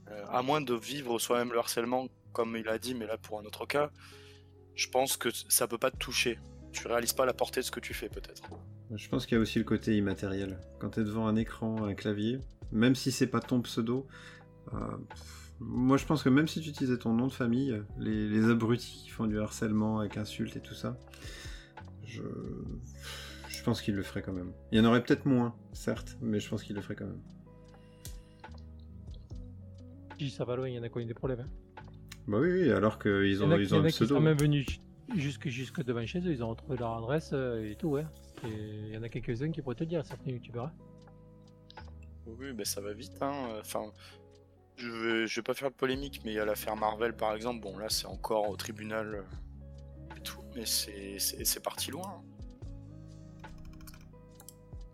Euh, à moins de vivre soi-même le harcèlement, comme il a dit, mais là pour un autre cas, je pense que ça peut pas te toucher. Tu réalises pas la portée de ce que tu fais, peut-être. Je pense qu'il y a aussi le côté immatériel. Quand tu es devant un écran, un clavier, même si c'est pas ton pseudo, euh, moi je pense que même si tu utilisais ton nom de famille, les, les abrutis qui font du harcèlement avec insultes et tout ça, je, je pense qu'ils le feraient quand même. Il y en aurait peut-être moins, certes, mais je pense qu'ils le feraient quand même. Si ça va loin, il y en a qui ont eu des problèmes. hein. Bah oui, oui, alors qu'ils Il y en ont, a, ils il y ont un qui sont même venus jusque, jusque devant chez eux, ils ont retrouvé leur adresse euh, et tout, ouais. Et il y en a quelques-uns qui pourraient te dire, certains youtubeurs. hein. Oui, ben ça va vite. Hein. Enfin, je vais, je vais pas faire de polémique, mais il y a l'affaire Marvel par exemple. Bon, là c'est encore au tribunal euh, et tout, mais c'est c'est- c'est parti loin.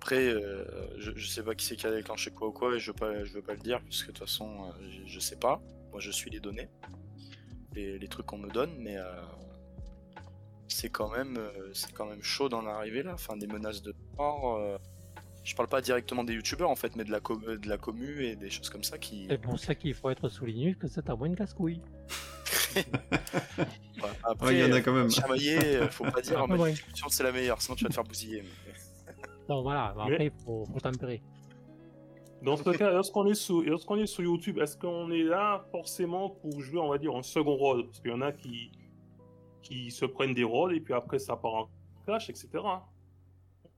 Après, euh, je, je sais pas qui c'est qui a déclenché quoi ou quoi, et je veux pas, je veux pas le dire, puisque de toute façon, euh, je, je sais pas. Moi, je suis les données, les, les trucs qu'on me donne, mais euh, c'est quand même, euh, c'est quand même chaud d'en arriver là. Enfin, des menaces de mort. euh, je parle pas directement des youtubeurs en fait, mais de la, com- de la commu et des choses comme ça qui. C'est pour ça qu'il faut être souligné que ça t'a moins. Ouais, après, Ouais, il y en a quand même. chamailler, faut pas dire, *laughs* Ah, ah, ma ouais. discussion c'est la meilleure, sinon tu vas te faire bousiller. mais- Voilà, mais après, il faut, faut tempérer. Dans ce cas, lorsqu'on est, sur- lorsqu'on est sur YouTube, est-ce qu'on est là forcément pour jouer, on va dire, un second rôle? Parce qu'il y en a qui, qui se prennent des rôles et puis après ça part en clash, etc. hein.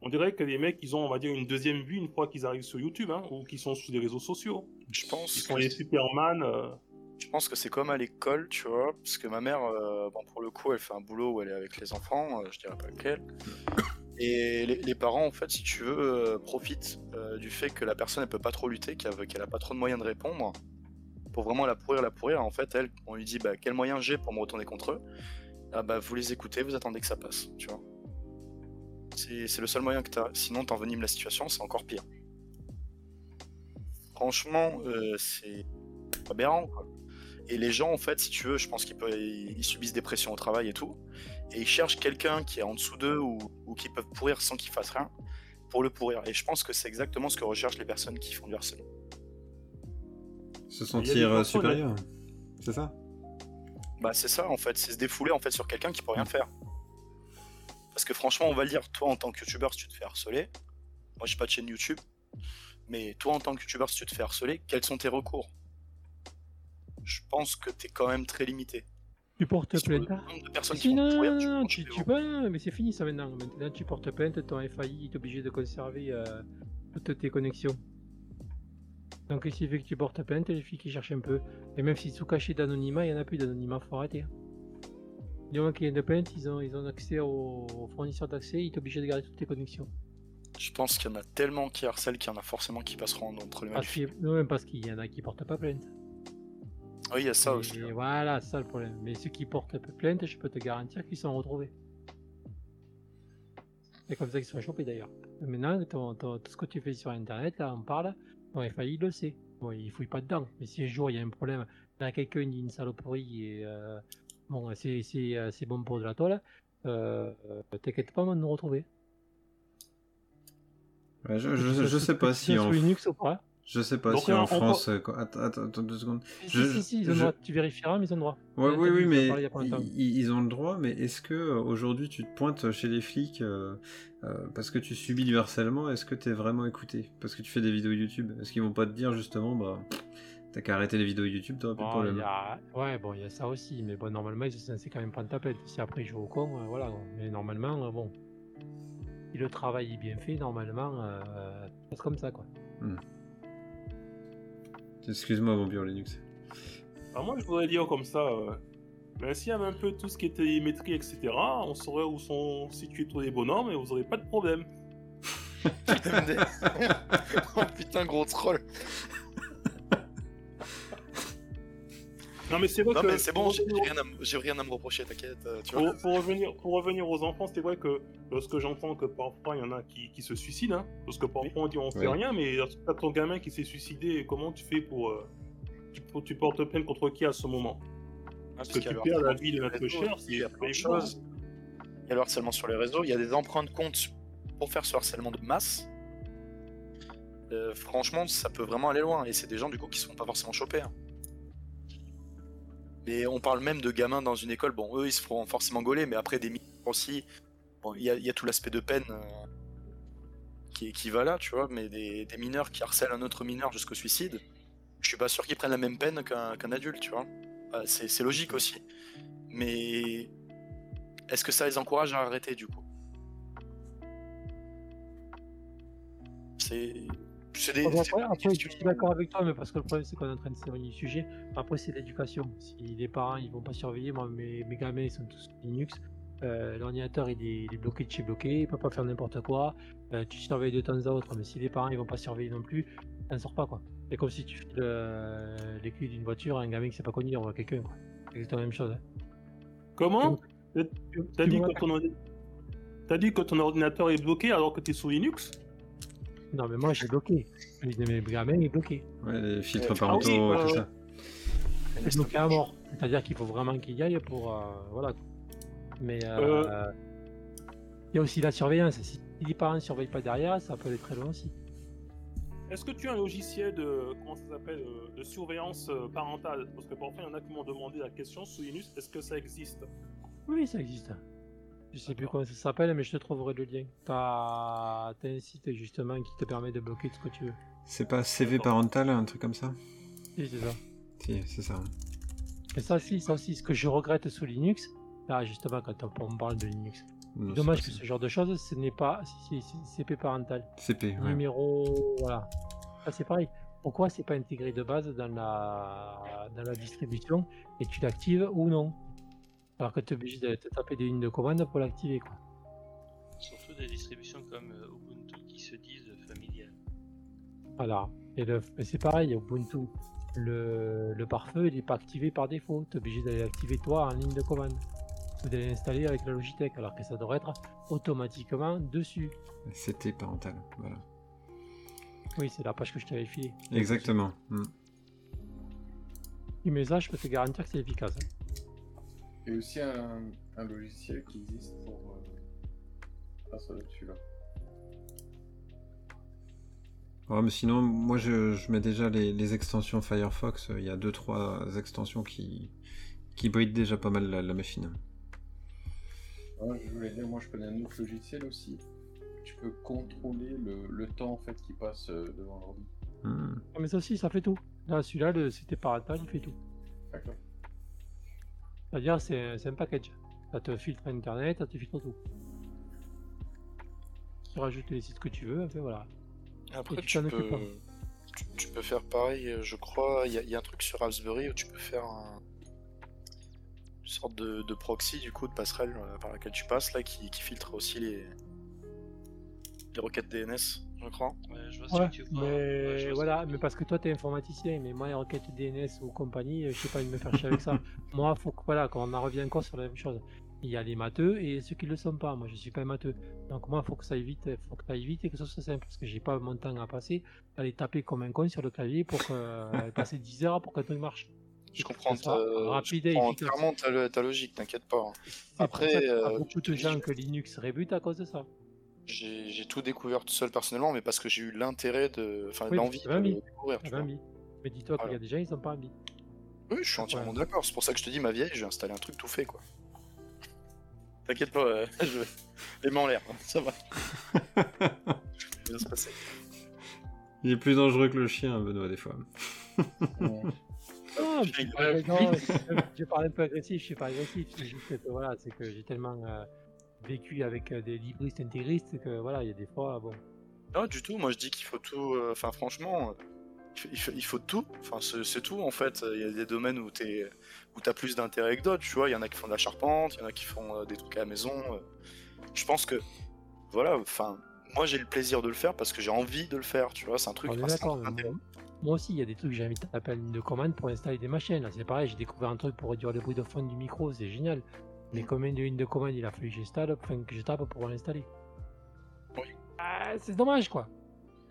On dirait que les mecs, ils ont, on va dire, une deuxième vue une fois qu'ils arrivent sur YouTube hein, ou qu'ils sont sur les réseaux sociaux. Je pense Ils sont que les Superman. euh, Je pense que c'est comme à l'école, tu vois, parce que ma mère, euh, bon, pour le coup, elle fait un boulot où elle est avec les enfants, euh, je dirais pas lequel. Et les, parents, en fait, si tu veux, euh, profitent euh, du fait que la personne, elle peut pas trop lutter, qu'elle qu'elle a pas trop de moyens de répondre, pour vraiment la pourrir, la pourrir. En fait, elle, on lui dit, bah, quel moyen j'ai pour me retourner contre eux? Ah bah, vous les écoutez, vous attendez que ça passe, tu vois. C'est le seul moyen que t'as. Sinon, t'envenimes la situation, c'est encore pire. Franchement, euh, c'est aberrant, quoi. Et les gens, en fait, si tu veux, je pense qu'ils subissent des pressions au travail et tout. Et ils cherchent quelqu'un qui est en dessous d'eux ou, ou qui peuvent pourrir sans qu'ils fassent rien pour le pourrir. Et je pense que c'est exactement ce que recherchent les personnes qui font du harcèlement. Se sentir euh, supérieur. C'est ça? Bah, c'est ça, en fait. C'est se défouler en fait sur quelqu'un qui peut rien faire. Parce que franchement, on va le dire, toi, en tant que youtubeur, si tu te fais harceler, moi, j'ai pas de chaîne YouTube, mais toi, en tant que youtubeur, si tu te fais harceler, quels sont tes recours? Je pense que t'es quand même très limité. Tu portes le plainte. de qui Si, non, non, non, tu, tu peux, mais c'est fini ça maintenant. Maintenant, tu portes plainte, ton FAI est obligé de conserver euh, toutes tes connexions. Donc, il suffit que tu portes plainte, les filles qui cherchent un peu. Et même si sous caché d'anonymat, il n'y en a plus d'anonymat, faut arrêter. Du moment qu'il y a une plainte, ils ont, ils ont accès au, fournisseur d'accès, ils sont obligés de garder toutes tes connexions. Je pense qu'il y en a tellement qui harcèlent qu'il y en a forcément qui passeront les Parce du qu'il non, même parce qu'il y en a qui portent pas plainte. Oui, il y a ça Et aussi. hein. Voilà, c'est ça le problème. Mais ceux qui portent plainte, je peux te garantir qu'ils sont retrouvés. C'est comme ça qu'ils sont chopés d'ailleurs. Maintenant, ton- ton- tout ce que tu fais sur Internet, là, on parle, bon, il fallait, il le sait. Bon, il fouille pas dedans. Mais si un jour il y a un problème, là, quelqu'un dit une saloperie et euh, bon, c'est c'est, euh, c'est bon pour de la toile, euh, t'inquiète pas, on va nous retrouver. Ouais, je, je, sais pas si en sous Linux ou pas. Je sais pas Donc, si en France. quoi- Attends, deux secondes. Si, Je- si, si, ils ont je- le droit. Tu vérifieras, mais ils ont le droit. Ouais, oui, oui, mais ils, ils ont le droit, mais est-ce que euh, aujourd'hui tu te pointes chez les flics euh, euh, parce que tu subis du harcèlement Est-ce que tu es vraiment écouté? Parce que tu fais des vidéos YouTube Est-ce qu'ils vont pas te dire justement, bah, t'as qu'à arrêter les vidéos YouTube, t'auras plus de problème? a... Ouais, bon, il y a ça aussi, mais bon, normalement, ils sont censés quand même prendre ta peine. Si après ils jouent au con, euh, voilà. Mais normalement, euh, bon, si le travail est bien fait, normalement, euh, ça passe comme ça, quoi. Excuse-moi, mon bureau Linux. Alors moi, je voudrais dire comme ça, euh, ben, s'il y avait un peu tout ce qui était métrie, etc., on saurait où sont situés tous les bonhommes et vous aurez pas de problème. *laughs* *laughs* oh putain, gros troll. Non mais c'est vrai Non, que... mais c'est bon, j'ai rien, à rien à me reprocher, t'inquiète. euh. Pour, pour revenir, pour revenir aux enfants, c'est vrai que lorsque j'entends que parfois il y en a qui, qui se suicident, hein, parce que parfois on dit on sait Oui. rien, mais lorsque t'as ton gamin qui s'est suicidé, comment tu fais pour. euh, tu, pour- tu portes plainte contre qui à ce moment? Parce que qu'il y a tu perds la vie de notre cher, il y a c'est plein de évident. choses. Il y a le harcèlement sur les réseaux, il y a des empreintes comptes pour faire ce harcèlement de masse. Euh, franchement, ça peut vraiment aller loin, et c'est des gens du coup qui se font pas forcément choper. hein. Mais on parle même de gamins dans une école, bon, eux ils se feront forcément gauler, mais après des mineurs aussi, bon, il y, a- tout l'aspect de peine euh, qui, qui va là, tu vois, mais des, des mineurs qui harcèlent un autre mineur jusqu'au suicide, je suis pas sûr qu'ils prennent la même peine qu'un adulte, tu vois. Bah, c'est logique aussi. Mais est-ce que ça les encourage à arrêter du coup? C'est. C'est des. Après, c'est des après, je suis d'accord avec toi, mais parce que le problème, c'est qu'on est en train de s'éloigner du sujet. Après, c'est l'éducation. Si les parents, ils vont pas surveiller, moi, mes, mes gamins, ils sont tous Linux. Euh, L'ordinateur, il est, il est bloqué de chez bloqué, il peut pas faire n'importe quoi. Euh, tu surveilles de temps à autre, mais si les parents, ils vont pas surveiller non plus, ça ne sort pas, quoi. C'est comme si tu files euh, les clés d'une voiture à un gamin qui sait pas conduire, ou à quelqu'un, quoi. C'est exactement la même chose. hein. Comment T'as tu dit, que ton dit que ton ordinateur est bloqué alors que tu es sous Linux? Non, mais moi, j'ai bloqué. Celui de mes gamins est bloqué. Ouais, les filtres Ouais, parentaux, ah oui, tout euh, ça. C'est bloqué à mort. C'est-à-dire qu'il faut vraiment qu'il y aille pour. euh, voilà. Mais euh, il y a aussi la surveillance. Si les parents ne surveillent pas derrière, ça peut aller très loin aussi. Est-ce que tu as un logiciel de comment ça s'appelle euh, de surveillance euh, parentale? Parce que parfois il y en a qui m'ont demandé la question sous Linux, est-ce que ça existe? Oui, ça existe. Je sais plus comment ça s'appelle, mais je te trouverai le lien. T'as as un site justement qui te permet de bloquer tout ce que tu veux. C'est pas CV parental, un truc comme ça Si, c'est ça. Si, c'est ça. Et ça, si, ça aussi, ce que je regrette sous Linux, là justement, quand on, parle de Linux, Non, dommage que ce genre de choses, ce n'est pas CP parental. CP, ouais. numéro. Voilà. Ça, c'est pareil. Pourquoi c'est pas intégré de base dans la, dans la distribution et tu l'actives ou non? Alors que tu es obligé de te taper des lignes de commande pour l'activer. quoi. Surtout des distributions comme euh, Ubuntu qui se disent familiales. Voilà. Et, c'est pareil, Ubuntu. Le, le pare-feu, il n'est pas activé par défaut. Tu es obligé d'aller l'activer toi en ligne de commande. Ou d'aller l'installer avec la Logitech, alors que ça devrait être automatiquement dessus. CT parental, voilà. Oui, c'est la page que je t'avais filée. Exactement. Mm. Mais ça, je peux te garantir que c'est efficace. hein. Il y a aussi un, un logiciel qui existe pour. Euh... Ah, ça doit être celui-là. Ouais, mais sinon, moi je, je mets déjà les, les extensions Firefox. Il y a 2-3 extensions qui, qui brident déjà pas mal la, la machine. Ouais, je voulais dire, moi je connais un autre logiciel aussi. Tu peux contrôler le, le temps en fait qui passe euh, devant l'ordi. Hmm. Ah, mais ça aussi, ça fait tout. Là, celui-là, c'était parental, il fait tout. D'accord. C'est-à-dire, c'est c'est un package. Ça te filtre Internet, ça te filtre tout. Tu rajoutes les sites que tu veux, et puis voilà. Après, Et tu tu peux, tu, tu peux faire pareil, je crois. Il y, a- il y a un truc sur Raspberry où tu peux faire un- une sorte de, de proxy, du coup, de passerelle euh, par laquelle tu passes, là, qui, qui filtre aussi les, les requêtes DNS, je crois. Ouais, je vois ce Ouais, que tu vois. mais vois ce voilà, que mais parce que toi, t'es informaticien, mais moi, les requêtes DNS ou compagnie, euh, je sais pas, de me faire chier avec ça. *laughs* Moi, faut que, voilà, qu'on en revient encore sur la même chose. Il y a les matheux et ceux qui le sont pas. Moi, je suis pas un matheux. Donc moi, faut que ça aille vite, faut que ça aille vite et que ce soit simple parce que j'ai pas mon temps à passer à aller taper comme un con sur le clavier pour que, euh, *laughs* passer 10 heures pour qu'un truc marche. Je comprends, ta- rapide je et comprends clairement ta, ta logique, t'inquiète pas. hein. Après, qu'il y a beaucoup de gens que Linux rébute à cause de ça. J'ai tout découvert tout seul personnellement, mais parce que j'ai eu l'intérêt de, enfin Oui, l'envie de le découvrir. tu vois. Mais dis-toi qu'il y a des gens, ils sont pas envie. Oui, je suis entièrement Ouais. d'accord. C'est pour ça que je te dis, ma vieille, j'ai installé un truc tout fait, quoi. *laughs* T'inquiète pas, euh, *laughs* je... les mains en l'air, hein, ça va. *laughs* Ça va bien se passer. Il est plus dangereux que le chien, Benoît, des fois. Non, J'ai- je Euh, non, je- je parle un peu agressif, je suis pas agressif. C'est juste que voilà, c'est que j'ai tellement euh, vécu avec euh, des libristes intégristes que voilà, il y a des fois, bon. Non, du tout. Moi, je dis qu'il faut tout. euh, Enfin, franchement, il faut, il tout. Enfin, c'est tout en fait. Il y a des domaines où t'es où t'as plus d'intérêt que d'autres. Tu vois, il y en a qui font de la charpente, il y en a qui font euh, des trucs à la maison. Je pense que voilà. Enfin, moi, j'ai le plaisir de le faire parce que j'ai envie de le faire. Tu vois, c'est un truc. Moi, aussi, il y a des trucs j'ai envie de taper une commande pour installer des machines. C'est pareil, j'ai découvert un truc pour réduire le bruit de fond du micro, c'est génial. Mais combien de lignes de commande il a fallu que j'installe, enfin que je tape pour pouvoir l'installer Oui. Ah, C'est dommage quoi.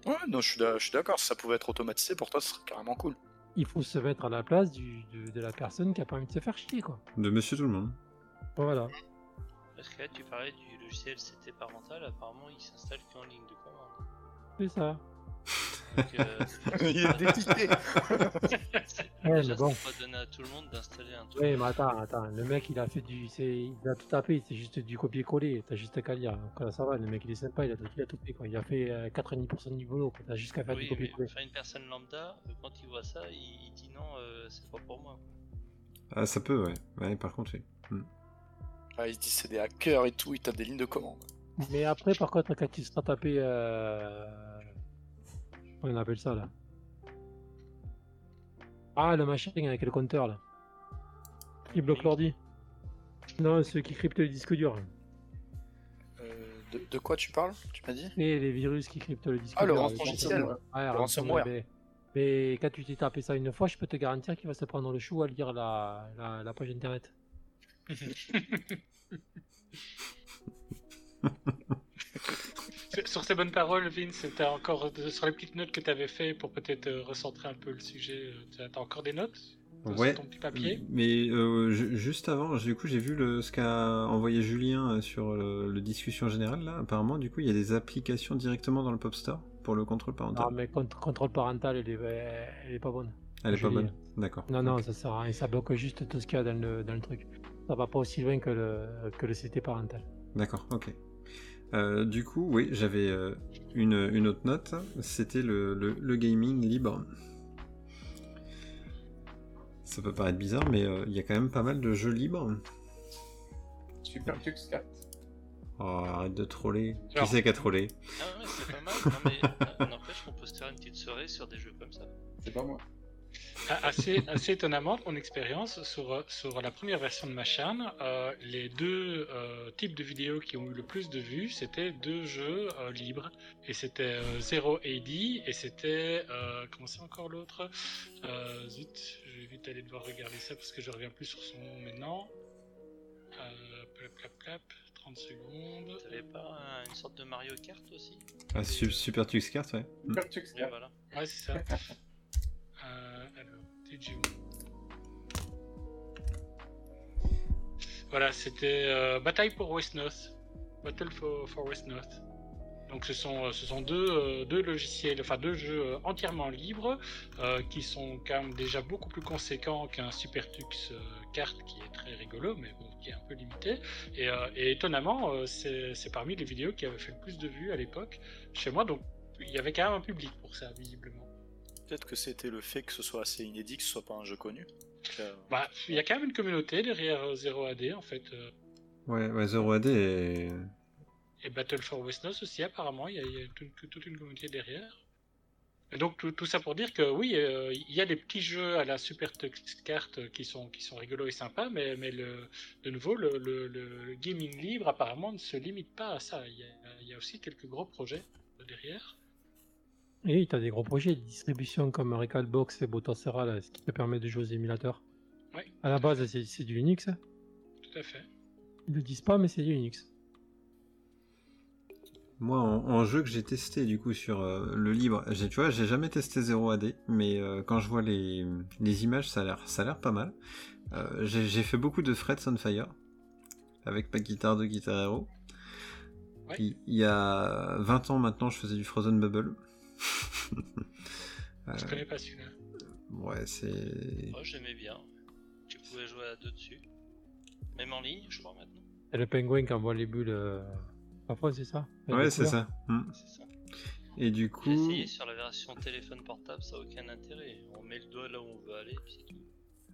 Ouais, non, je suis d'a- je suis d'accord. Si ça pouvait être automatisé, pour toi, ce serait carrément cool. Il faut se mettre à la place du, de, de la personne qui a pas envie de se faire chier quoi. De monsieur tout le monde. Voilà. Parce que là, tu parlais du logiciel CT parental, apparemment il s'installe qu'en ligne de commande. C'est ça. Donc, euh, *laughs* Il est dépité. c'est- *laughs* Ouais, déjà, mais bon. c'est pas donné à tout le monde d'installer un truc. Oui, mais attends, attends. Le mec, il a fait du. c'est- Il a tout tapé, c'est juste du copier-coller. T'as juste qu'à lire. Donc là, ça va, le mec, il est sympa, il a tout, il a tout fait, quoi. Il a fait euh, 90% du boulot, quoi. T'as juste qu'à faire du Oui, mais copier-coller. enfin, une personne lambda, euh, quand il voit ça, il, il dit non, euh, c'est pas pour moi. Ah, ça peut, ouais. Ouais, par contre, oui. Hmm. Ah, il se dit c'est des hackers et tout. Il tape des lignes de commande. Mais après, par contre, quand il sera tapé. Euh... On appelle ça, là Ah, le machin avec le compteur, là. Qui bloque l'ordi. Non, ceux qui cryptent le disque dur. Euh, de, de quoi tu parles Tu m'as dit Et les virus qui cryptent le disque Ah, le dur. rançongiciel. Ouais, Le ransomware. ransomware. Mais, mais quand tu t'es tapé ça une fois, je peux te garantir qu'il va se prendre le chou à lire la, la, la page internet. *laughs* *laughs* Sur- Sur ces bonnes paroles, Vince, c'était encore de- sur les petites notes que tu avais fait pour peut-être euh, recentrer un peu le sujet. euh, t'as- T'as encore des notes? Sur Ouais. ton petit papier? Mais euh, ju- juste avant, du coup, j'ai vu le, ce qu'a envoyé Julien euh, sur le, le discussion générale. Là, apparemment, du coup, il y a des applications directement dans le Pop Store pour le contrôle parental. Non, mais cont- contrôle parental, elle est, elle est pas bonne. Elle est pas bonne. D'accord. Non, non, ça sert à rien. Ça bloque juste tout ce qu'il y a dans le, dans le truc. Ça va pas aussi loin que le, que le CT parental. D'accord, ok. Euh, du coup, oui, j'avais euh, une, une autre note. C'était le, le, le gaming libre. Ça peut paraître bizarre, mais euh, il y a quand même pas mal de jeux libres. Super Tux 4. Oh, arrête de troller. Qui Alors- c'est qui a trollé Ah ouais, c'est pas mal. Non, mais euh, n'empêche qu'on peut se faire une petite soirée sur des jeux comme ça. C'est pas moi. Assez, assez étonnamment, mon expérience, sur, sur la première version de ma chaîne, euh, les deux euh, types de vidéos qui ont eu le plus de vues, c'était deux jeux euh, libres. Et c'était euh, Zero AD et c'était. euh, comment c'est encore l'autre? Euh, Zut, je vais vite aller devoir regarder ça parce que je reviens plus sur son nom maintenant. Euh, plap, plap, plap, 30 secondes. T'avais pas un- une sorte de Mario Kart aussi? Ah, Su- Super Tux Kart, ouais. Super Tux Oui, 4. voilà. Ouais, c'est ça. Alors. Voilà, c'était euh, Bataille pour West North. Battle for, for West North. Donc ce sont, euh, euh, deux logiciels, enfin deux jeux euh, entièrement libres, qui sont quand même déjà beaucoup plus conséquents qu'un Supertux euh, carte qui est très rigolo, mais bon, qui est un peu limité. Et, et étonnamment, c'est parmi les vidéos qui avaient fait le plus de vues à l'époque chez moi, donc il y avait quand même un public pour ça, visiblement. Peut-être que c'était le fait que ce soit assez inédit, que ce soit pas un jeu connu. Euh, Bah, il y a quand même une communauté derrière euh, Zero AD en fait. euh, Ouais, ouais, Zero AD est... et Battle for Westnos aussi, apparemment, il y a, il y a toute, toute une communauté derrière. Et donc tout, tout ça pour dire que oui, euh, il y a des petits jeux à la Super Carte qui sont, qui sont rigolos et sympas, mais, mais le, de nouveau, le, le- le gaming libre apparemment ne se limite pas à ça. Il y y a aussi quelques gros projets derrière. Et tu as des gros projets de distribution comme Recalbox et Botocera, là, ce qui te permet de jouer aux émulateurs. Ouais. À la base, c'est c'est du Linux. hein. Tout à fait. Ils le disent pas, mais c'est du Linux. Moi, en, en jeu que j'ai testé du coup sur euh, le libre, j'ai, tu vois, j'ai jamais testé 0AD, mais euh, quand je vois les, les images, ça a l'air, ça a l'air pas mal. Euh, j'ai, j'ai fait beaucoup de Freds on Fire avec ma guitare de Guitar Hero. Ouais. Il, il y a 20 ans maintenant, je faisais du Frozen Bubble. *laughs* Euh, Je connais pas celui-là. ouais, c'est. Moi j'aimais bien. Tu pouvais jouer à deux dessus. Même en ligne, je crois maintenant. Et le pingouin qui envoie les bulles. Euh... Parfois, c'est ça? Avec Ouais, c'est ça. Hmm. C'est ça. Et du J'ai coup, essayé sur la version téléphone portable, ça n'a aucun intérêt. On met le doigt là où on veut aller, puis c'est tout.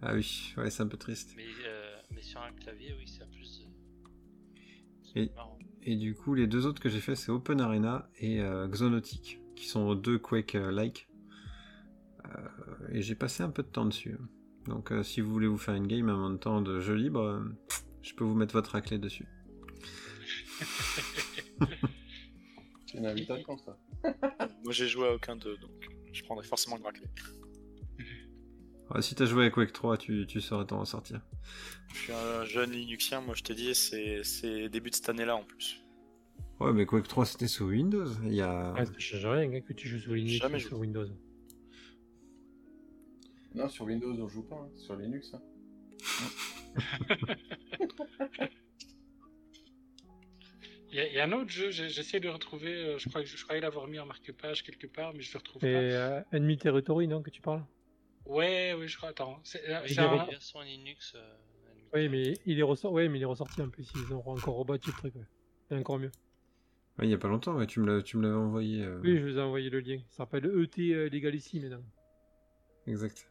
ah oui, ouais, c'est un peu triste. Mais, euh, mais sur un clavier, oui, c'est plus. Et- C'est marrant. Et du coup, les deux autres que j'ai fait, c'est Open Arena et euh, Xonotic, qui sont deux Quake-like. Euh, et j'ai passé un peu de temps dessus. Donc, euh, si vous voulez vous faire une game en même temps de jeu libre, euh, je peux vous mettre votre raclée dessus. *laughs* C'est ça. *laughs* Moi j'ai joué à aucun d'eux, donc je prendrais forcément le raclé. *laughs* Ouais, si t'as joué à Quake 3, tu, tu saurais t'en ressortir. Je suis un jeune Linuxien, moi je t'ai dit, c'est c'est début de cette année-là en plus. Ouais, mais Quake 3, c'était sous Windows. Il y a... Ouais, ça change rien hein, que tu joues sur Linux Jamais ou sur Windows. Non, sur Windows, on joue pas, hein. sur Linux. Hein. *laughs* Il y, a- il y a un autre jeu, j'essaie de le retrouver. euh, Je crois que je, je croyais l'avoir mis en marque-page quelque part, mais je le retrouve Et pas. euh, Enemy Territory, non, que tu parles? Ouais, oui, je crois. Attends, c'est euh, un- version Linux. euh, Oui, mais il est, ressort... ouais, mais il est ressorti en plus. Ils ont encore rebâti le truc. Ouais. C'est encore mieux. Ouais, il y a pas longtemps, ouais, tu me l'avais envoyé. euh, Oui, je vous ai envoyé le lien. Ça s'appelle ET euh, Legal ici maintenant. Exact.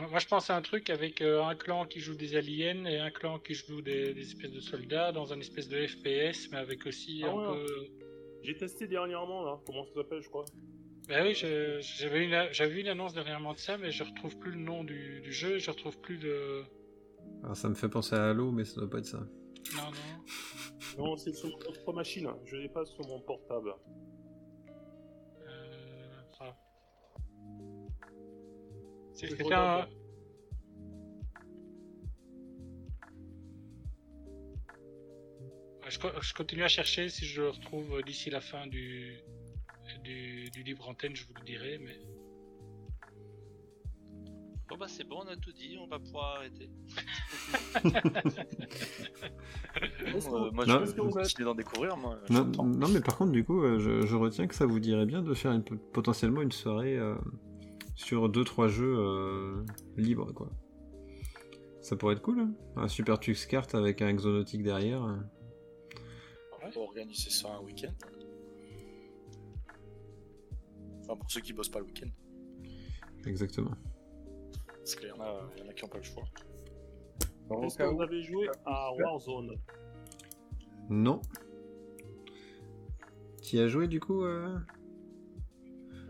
Moi, je pense à un truc avec euh, un clan qui joue des aliens et un clan qui joue des, des espèces de soldats dans un espèce de FPS, mais avec aussi Ah un ouais. peu. J'ai testé dernièrement, là. Comment ça s'appelle, je crois Bah oui, je- j'avais une, j'avais une annonce dernièrement de ça, mais je retrouve plus le nom du, du jeu, je retrouve plus le. Alors, ça me fait penser à Halo, mais ça doit pas être ça. Non, non. Non, c'est sur mon autre machine. Je l'ai pas sur mon portable. Euh, ça. C'est- Je C'était regarde. un. Ouais, Je, co- je continue à chercher si je le retrouve d'ici la fin du, du, du libre antenne, je vous le dirai, mais. Bon bah c'est bon, on a tout dit, on va pouvoir arrêter. Euh, moi Non. je vais continuer d'en découvrir, moi. Non, mais par contre, du coup, euh, je, je retiens que ça vous dirait bien de faire une- potentiellement une soirée euh, sur 2-3 jeux euh, libres, quoi. Ça pourrait être cool, hein Un super Tux Kart avec un exonotique derrière. On peut organiser ça un week-end. Enfin, pour ceux qui bossent pas le week-end. Exactement. Parce qu'il y, en a- il y en a qui ont pas le choix. Est-ce que vous avez joué à Warzone Non. T'y as joué, du coup euh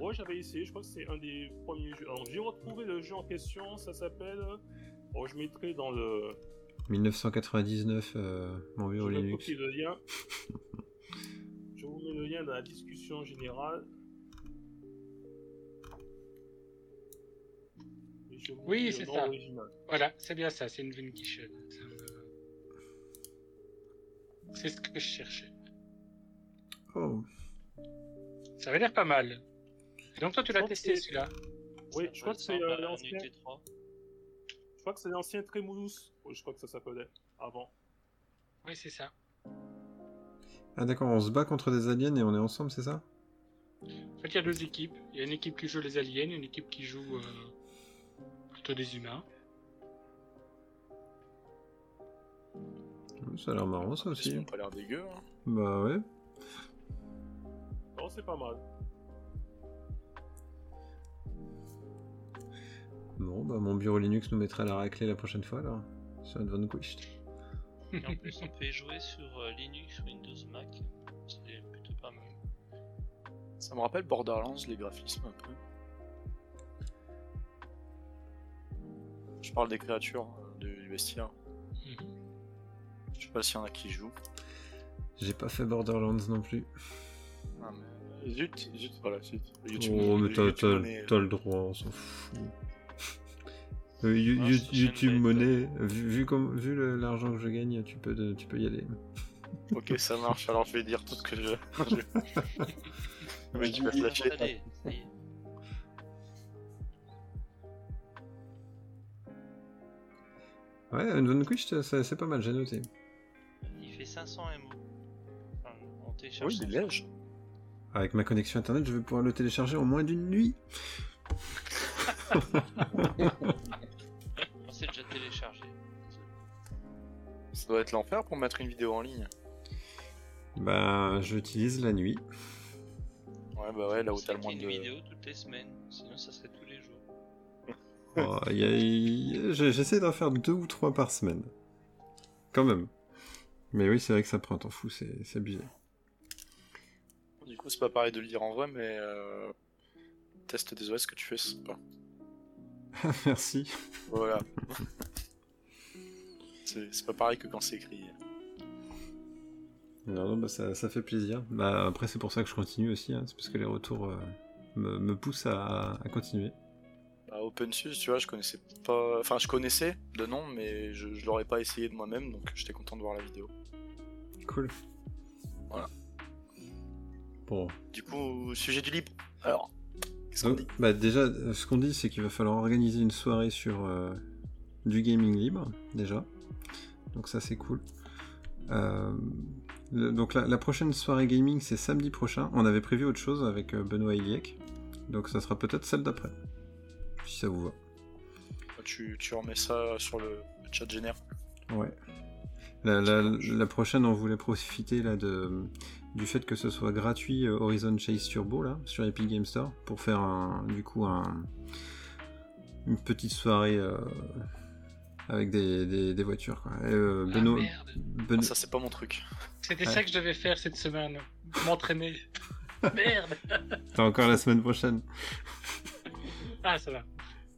Ouais, j'avais essayé, je crois que c'est un des premiers jeux. Alors, j'ai retrouvé le jeu en question, ça s'appelle. Bon, je mettrai dans le. 1999, euh, mon vais Linux. le lien. *laughs* je vous mets le lien dans la discussion générale. Et je vous Oui, c'est ça. original. Voilà, c'est bien ça, c'est une me- C'est ce que je cherchais. Oh, Ça avait l'air pas mal. Et donc toi, tu l'as testé celui-là? Oui, je crois que c'est euh, l'ancien. Unité 3. Je crois que c'est l'ancien Trémoulous. Oui, je crois que ça s'appelait avant. Oui, c'est ça. Ah d'accord, on se bat contre des aliens et on est ensemble, c'est ça? En fait, il y a deux équipes. Il y a une équipe qui joue les aliens, une équipe qui joue euh, plutôt des humains. Ça a l'air marrant, ça Ils aussi. ont pas l'air dégueu. hein. Bah ouais. Non, c'est pas mal. Bon, bah mon bureau Linux nous mettra la raclée la prochaine fois, alors. Sur une Vanquished. Et en *laughs* plus, on peut y jouer sur euh, Linux, Windows, Mac. C'est plutôt pas mal. Ça me rappelle Borderlands, les graphismes un peu. Je parle des créatures euh, du du bestiaire. Mhm. Je sais pas s'il y en a qui jouent. J'ai pas fait Borderlands non plus. Ah, mais... Zut, zut, voilà, zut. YouTube- Oh, mais t'as, le droit, on s'en fout. *laughs* Euh, You- Non, You- ça, ça YouTube monnaie, vu, vu, comme, vu le- l'argent que je gagne, tu peux, de- tu peux y aller. *laughs* Ok, ça marche, alors je vais dire tout ce que je. *laughs* je... Mais tu vas te lâcher. Ouais, Unvanquished, c'est pas mal, j'ai noté. Il fait 500 MO. Enfin, on télécharge Oui, il est 500. léger. Avec ma connexion internet, je vais pouvoir le télécharger en moins d'une nuit. *laughs* On s'est déjà téléchargé. Ça doit être l'enfer pour mettre une vidéo en ligne. Bah, j'utilise la nuit. Ouais, bah ouais, là où t'as le moins une de. vidéo toutes les semaines, sinon ça serait tous. Oh, J'essaie d'en faire deux ou trois par semaine. Quand même. Mais oui, c'est vrai que ça prend un temps fou, c'est abusé. Du coup, c'est pas pareil de le dire en vrai, mais. Euh... Test des OS que tu fais, c'est pas. *laughs* Merci. Voilà. c'est c'est pas pareil que quand c'est écrit. Non, non, bah ça, ça fait plaisir. Bah, après, c'est pour ça que je continue aussi. hein. C'est parce que les retours euh, me, me poussent à, à continuer. OpenSUSE, tu vois, je connaissais pas. Enfin, je connaissais de nom, mais je, je l'aurais pas essayé de moi-même, donc j'étais content de voir la vidéo. Cool. Voilà. Bon. Du coup, sujet du libre. Alors, qu'est-ce qu'on Donc, dit? bah déjà, euh, ce qu'on dit, c'est qu'il va falloir organiser une soirée sur euh, du gaming libre, déjà. Donc ça, c'est cool. Euh, le- donc la, la prochaine soirée gaming, c'est samedi prochain. On avait prévu autre chose avec euh, Benoît Iliek. Donc ça sera peut-être celle d'après. Si ça vous va. tu, tu remets ça sur le, le chat général. Ouais. La, la- la prochaine, on voulait profiter là de, du fait que ce soit gratuit euh, Horizon Chase Turbo là sur Epic Game Store pour faire un, du coup un, une petite soirée euh, avec des, des, des voitures. Quoi. Et, euh, Ah, Benoît- merde. Ben- Ah, ça, c'est pas mon truc. C'était Ouais. ça que je devais faire cette semaine. M'entraîner. *laughs* Merde. T'as encore la semaine prochaine. Ah, ça va.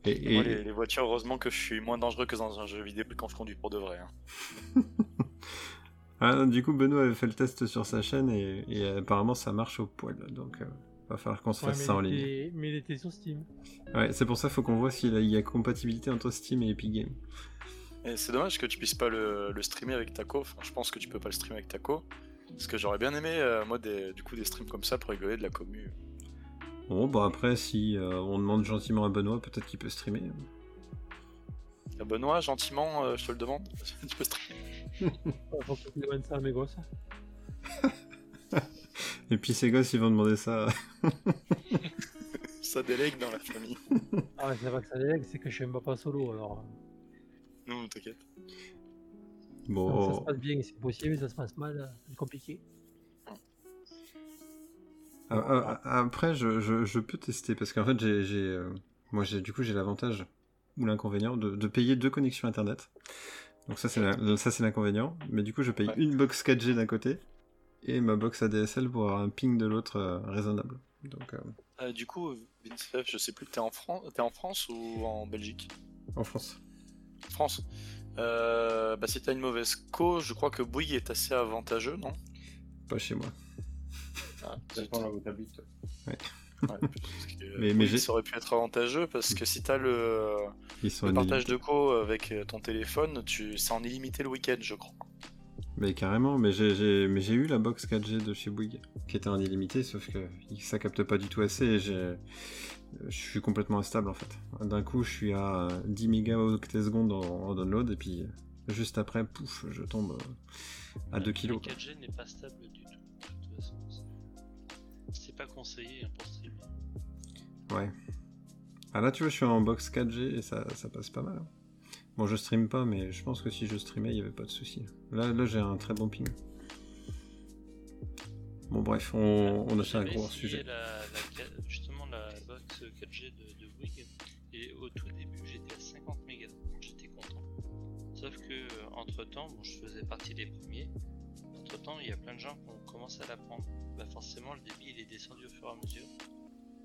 Et, Moi, les, les voitures, heureusement que je suis moins dangereux que dans un jeu vidéo quand je conduis pour de vrai. hein. *laughs* Ah, du coup, Benoît avait fait le test sur sa chaîne et, et apparemment ça marche au poil. Donc, euh, va falloir qu'on se Ouais, fasse ça en ligne. mais il était sur Steam. Ouais, c'est pour ça qu'il faut qu'on voit s'il y a- compatibilité entre Steam et Epic Game. Et c'est dommage que tu puisses pas le, le streamer avec Taco. Enfin, je pense que tu peux pas le streamer avec Taco. Parce que j'aurais bien aimé, euh, moi, des, du coup, des streams comme ça pour rigoler de la commu. Bon, bah après, si euh, on demande gentiment à Benoît, peut-être qu'il peut streamer. Ah, Benoît, gentiment, euh, je te le demande. *laughs* tu peux streamer. Faut que tu demandes ça à mes gosses. Et puis ces gosses, ils vont demander ça. Ça délègue dans la famille. Ah, ouais, c'est vrai que ça délègue, c'est que je suis un papa solo alors. Non, t'inquiète. Ça Bon, se passe bien, c'est possible, ça se passe mal, c'est compliqué. Ah, ah, ah, après, je, je- je peux tester parce qu'en fait, j'ai, j'ai, euh, moi, j'ai, du coup, j'ai l'avantage ou l'inconvénient de, de payer deux connexions internet. Donc ça, c'est la- ça, c'est l'inconvénient. Mais du coup, je paye Ouais. une box 4G d'un côté et ma box ADSL pour avoir un ping de l'autre euh, raisonnable. Donc, euh, Euh, du coup, Vince je sais plus, t'es en, Fran- t'es en France ou en Belgique? en France. France. Bah, si t'as une mauvaise co, je crois que Bouygues est assez avantageux, non? Pas chez moi. Ah, Ça dépend là où t'habites. ouais, *laughs* que Mais- mais ça aurait pu être avantageux parce que si t'as le, partage de co avec euh, ton téléphone, tu... c'est en illimité le week-end, je crois. Mais carrément, mais j'ai, j'ai- mais j'ai eu la box 4G de chez Bouygues, qui était en illimité, sauf que ça capte pas du tout assez et je suis complètement instable en fait. D'un coup, je suis à 10 mégaoctets secondes en, en download et puis juste après, pouf, je tombe euh, à 2 kilos. Le 4G n'est pas stable c'est- pas conseillé hein, pour streamer. Ouais. Ah là, tu vois, je suis en box 4G et ça, ça passe pas mal. hein. Bon, je stream pas, mais je pense que si je streamais, il y avait pas de souci. Là, là j'ai un très bon ping. Bon, bref, on, on a fait un gros sujet. la- la ca- justement la box 4G de, de Bouygues et au tout début j'étais à 50 mégas, donc j'étais content. Sauf que entre temps, bon, je faisais partie des premiers. Entre temps, il y a plein de gens qui ont commencé à la prendre. Bah forcément, le débit il est descendu au fur et à mesure.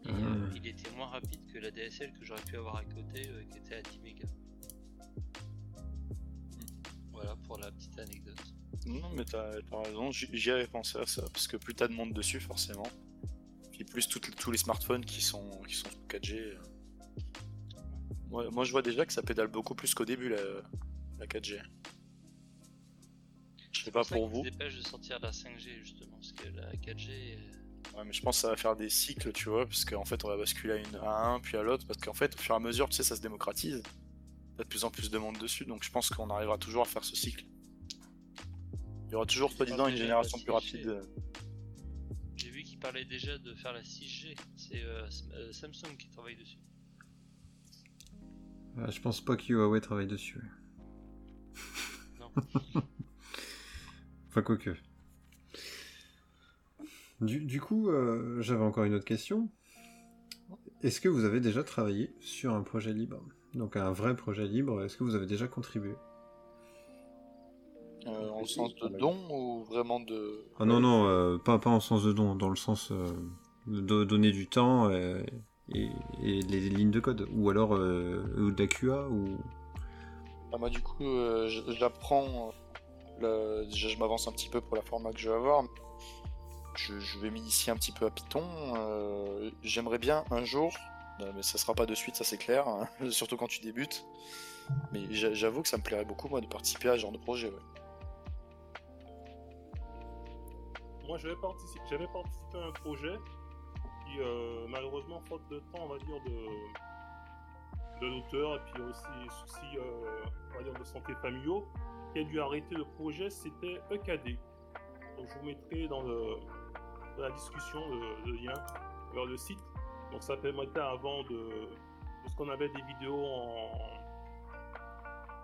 Et, euh, il était moins rapide que la DSL que j'aurais pu avoir à côté, euh, qui était à 10 mégas. Voilà pour la petite anecdote. Non, mais t'as raison, j'y avais pensé à ça, parce que plus t'as de monde dessus, forcément. Puis plus tous les smartphones qui sont, qui sont sous 4G. euh, Moi, moi, je vois déjà que ça pédale beaucoup plus qu'au début, la, la 4G. Je sais pas pour vous. se dépêchent de sortir la 5G justement, parce que la 4G. euh, Ouais, mais je pense que ça va faire des cycles, tu vois, parce qu'en fait, on va basculer à, une, à un, puis à l'autre, parce qu'en fait, au fur et à mesure, tu sais, ça se démocratise. T'as de plus en plus de monde dessus, donc je pense qu'on arrivera toujours à faire ce cycle. Il y aura toujours, soi-disant, une déjà génération plus 6G. rapide. euh. J'ai vu qu'ils parlaient déjà de faire la 6G. C'est euh, euh, Samsung qui travaille dessus. Ah, je pense pas que Huawei travaille dessus. Non. *laughs* Enfin, quoique. Du, du coup, euh, j'avais encore une autre question. Est-ce que vous avez déjà travaillé sur un projet libre? Donc un vrai projet libre, est-ce que vous avez déjà contribué? Euh, en sens de don ou vraiment de. Ah non, non, euh, pas, pas en sens de don, dans le sens euh, de do- donner du temps et, et les lignes de code. Ou alors euh, ou de la QA, ou... Ah, moi, du coup, euh, j- j'apprends. Déjà, je m'avance un petit peu pour la format que je vais avoir. Je, vais m'initier un petit peu à Python. euh, J'aimerais bien un jour, mais ça sera pas de suite, ça c'est clair, hein, *laughs* surtout quand tu débutes. Mais j'a- j'avoue que ça me plairait beaucoup, moi, de participer à ce genre de projet. Moi, j'avais participé, participé à un projet qui, euh, malheureusement, faute de temps, on va dire, de, de l'auteur, et puis aussi soucis, euh, on va dire, de santé familiaux, qui a dû arrêter le projet, c'était EKD. Donc, je vous mettrai dans, le, dans la discussion le, le lien vers le site. Donc, ça permettait avant de, de ce qu'on avait des vidéos en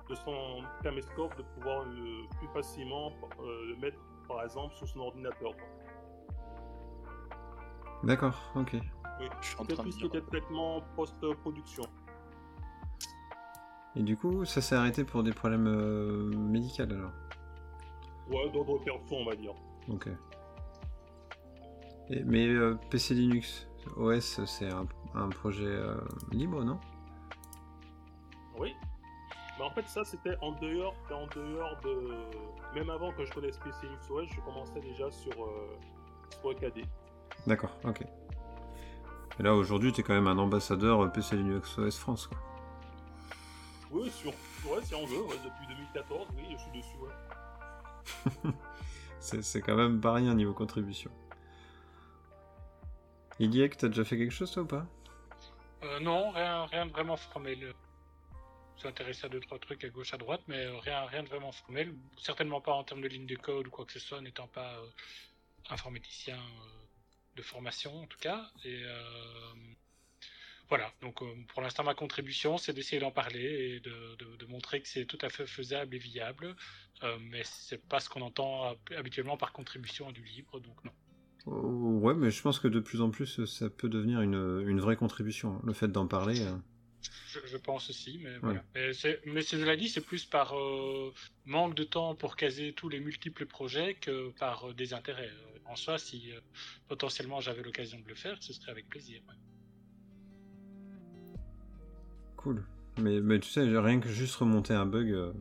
de son caméscope de pouvoir le, plus facilement euh, le mettre par exemple sur son ordinateur. D'accord, ok. Oui, Je suis en c'était train de tout ce qui dire. était traitement post-production. Et du coup, ça s'est arrêté pour des problèmes euh, médicaux alors Ouais, d'ordre perso, on va dire. Ok. Et- mais euh, PC Linux OS, c'est un, un projet euh, libre, non? Oui. Mais en fait, ça, c'était en dehors, en dehors de. Même avant que je connaisse PC Linux OS, je commençais déjà sur, sur EKD. D'accord, ok. Et là, aujourd'hui, t'es quand même un ambassadeur PC Linux OS France, quoi. Oui, sur... ouais, si on veut, ouais, depuis 2014, oui, je suis dessus, ouais. C'est c'est quand même pas rien niveau contribution. Idiek, t'as déjà fait quelque chose, toi, ou pas? Euh, non, rien, rien de vraiment formel. Je suis intéressé à deux trois trucs à gauche à droite, mais euh, rien, rien de vraiment formel. Certainement pas en termes de ligne de code ou quoi que ce soit, n'étant pas euh, informaticien euh, de formation en tout cas. Et euh, voilà. Donc euh, pour l'instant, ma contribution, c'est d'essayer d'en parler et de, de- de montrer que c'est tout à fait faisable et viable. Euh, mais c'est pas ce qu'on entend hab- habituellement par contribution à du libre, donc non. Oh, Ouais, mais je pense que de plus en plus, ça peut devenir une, une vraie contribution. Le fait d'en parler. euh. Je, je pense aussi, mais voilà. Mais, c'est- mais cela dit, c'est plus par euh, manque de temps pour caser tous les multiples projets que par euh, désintérêt. Euh, En soi, si euh, potentiellement j'avais l'occasion de le faire, ce serait avec plaisir. ouais. Cool. Mais, mais tu sais, rien que juste remonter un bug. euh,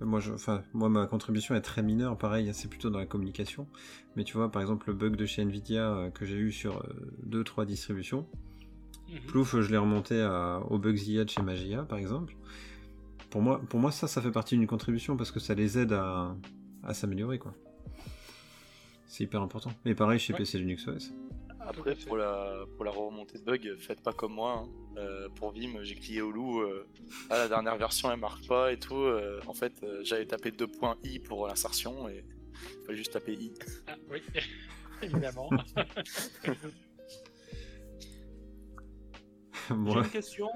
Moi, je, enfin, moi, ma contribution est très mineure, pareil, c'est plutôt dans la communication. Mais tu vois, par exemple, le bug de chez Nvidia euh, que j'ai eu sur 2-3 distributions, Mhm. Plouf, je l'ai remonté à, au Bugsy de chez Magia, par exemple. Pour moi, pour moi, ça, ça fait partie d'une contribution parce que ça les aide à, à s'améliorer, quoi. C'est hyper important. Et pareil chez Ouais. PC Linux OS. Après, pour la, pour la remontée de bug, faites pas comme moi. hein. Euh, pour Vim, j'ai cliqué au loup. euh, ah, la dernière *laughs* version, elle marche pas et tout. euh, en fait, euh, j'avais tapé 2.i pour l'insertion et il fallait juste taper i. Ah, oui, *laughs* évidemment. *laughs* J'ai Bon, une question.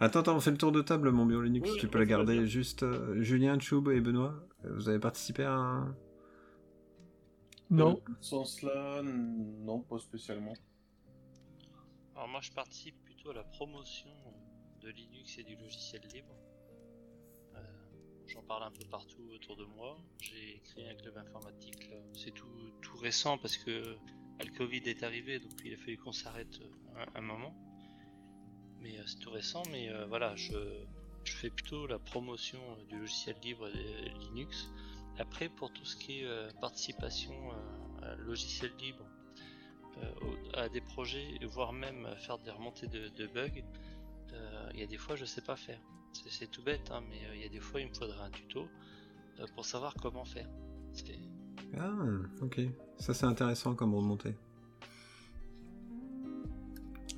Attends, attends, on fait le tour de table, mon bio Linux. Oui, tu peux la garder juste. euh, Julien, Choub et Benoît, vous avez participé à un. Non. Dans ce sens-là, non, pas spécialement. Alors moi je participe plutôt à la promotion de Linux et du logiciel libre. Euh, J'en parle un peu partout autour de moi. J'ai créé un club informatique. là. C'est tout, tout récent parce que bah, le Covid est arrivé, donc il a fallu qu'on s'arrête euh, un, un moment. Mais euh, c'est tout récent, mais euh, voilà, je, je fais plutôt la promotion du logiciel libre et de Linux. Après, pour tout ce qui est euh, participation euh, à logiciel libre, euh, à des projets, voire même faire des remontées de, de bugs. il y a des fois je sais pas faire. C'est- tout bête, hein, mais il y a des fois il me faudrait un tuto pour savoir comment faire. Ah, ok. Ça, c'est intéressant comme remontée.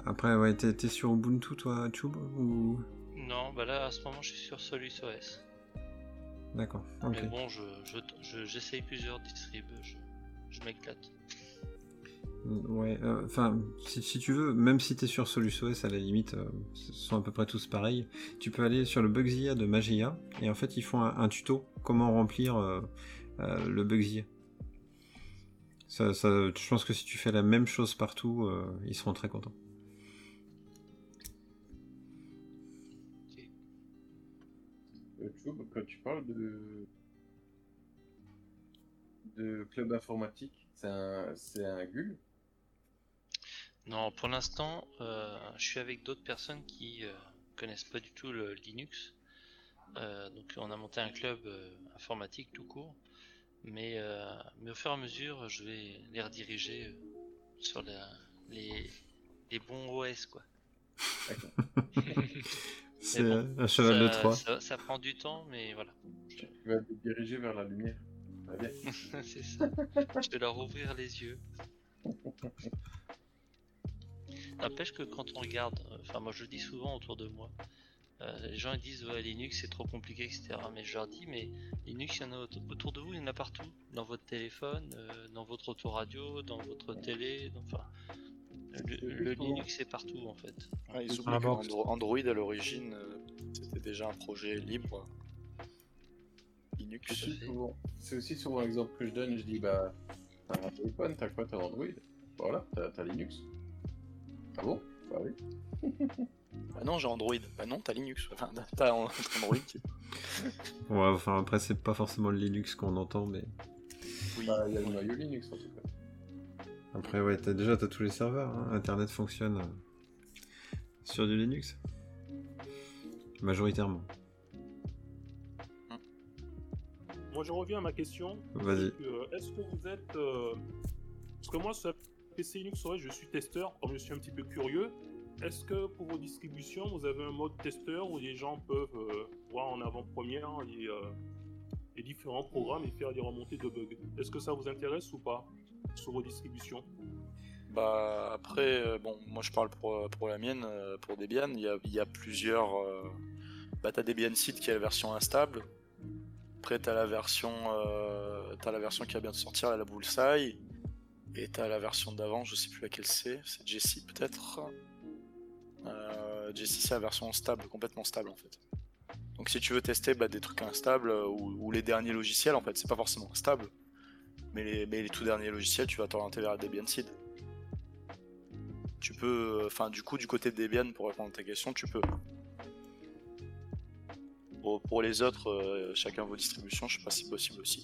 Après, ouais, t'es t'es sur Ubuntu, toi, Tube Ou... Non, bah là à ce moment je suis sur Solus OS. D'accord, ok. Mais bon, je, je, je- j'essaye plusieurs distribs, je, je m'éclate. Ouais, euh, enfin, si, si tu veux, même si t'es sur SoluSOS, à la limite, euh, ce sont à peu près tous pareils, tu peux aller sur le Bugzilla de Magia, et en fait, ils font un, un tuto, comment remplir euh, le Bugzilla. Ça, ça, je pense que si tu fais la même chose partout, ils seront très contents. Quand tu parles de de club informatique, c'est un c'est un GUL Non, pour l'instant, euh, je suis avec d'autres personnes qui euh, connaissent pas du tout le Linux. Euh, donc on a monté un club euh, informatique tout court. Mais, euh, mais au fur et à mesure, je vais les rediriger sur la- les, les bons OS quoi. *laughs* *laughs* C'est bon, un cheval de ça- Troie. Ça, ça prend du temps, mais voilà. Tu vas te diriger vers la lumière. *laughs* C'est ça. Je vais leur ouvrir les yeux. N'empêche que quand on regarde, enfin moi je le dis souvent autour de moi, euh, les gens ils disent ouais Linux c'est trop compliqué etc. Mais je leur dis mais Linux il y en a auto- autour de vous, il y en a partout, dans votre téléphone, euh, dans votre autoradio, dans votre télé, dans- enfin le, le Linux est partout en fait. Ah, ils oublient. Andro- Android à l'origine, euh, c'était déjà un projet libre. Linux. C'est aussi souvent- l'exemple que je donne. Je dis bah, t'as un téléphone, t'as quoi T'as Android? Voilà, t'as Linux. Ah bon? Bah oui. *laughs* Bah non, j'ai Android. Bah non, t'as Linux. Enfin, t'as Android. *laughs* Ouais, enfin, après, c'est pas forcément le Linux qu'on entend, mais Oui. Bah, il y a le noyau Linux en tout cas. Après, ouais, t'as, déjà, t'as tous les serveurs. hein. Internet fonctionne euh, sur du Linux. Majoritairement. Moi, je reviens à ma question. Vas-y. Euh, Est-ce que vous êtes. euh, Parce que moi, sur PC Linux je suis testeur, comme je suis un petit peu curieux. Est-ce que pour vos distributions, vous avez un mode testeur où les gens peuvent euh, voir en avant-première les, les différents programmes et faire des remontées de bugs? Est-ce que ça vous intéresse ou pas? Sur vos distributions Bah après, euh, bon, moi je parle pour, la mienne, euh, pour Debian, il y a, plusieurs... euh, Bah t'as Debian Seed qui est la version instable, après t'as la version t'as la version qui va bien de sortir, la Bullseye, et t'as la version d'avant, je sais plus laquelle c'est, c'est Jessie peut-être. Jessie c'est la version stable, complètement stable en fait. Donc si tu veux tester bah, des trucs instables ou, ou les derniers logiciels en fait, c'est pas forcément stable, mais les, mais les tout derniers logiciels, tu vas t'orienter vers Debian Seed. Tu peux, enfin, du coup, du côté de Debian, pour répondre à ta question, tu peux. Pour, les autres, euh, chacun vos distributions, je sais pas si possible aussi.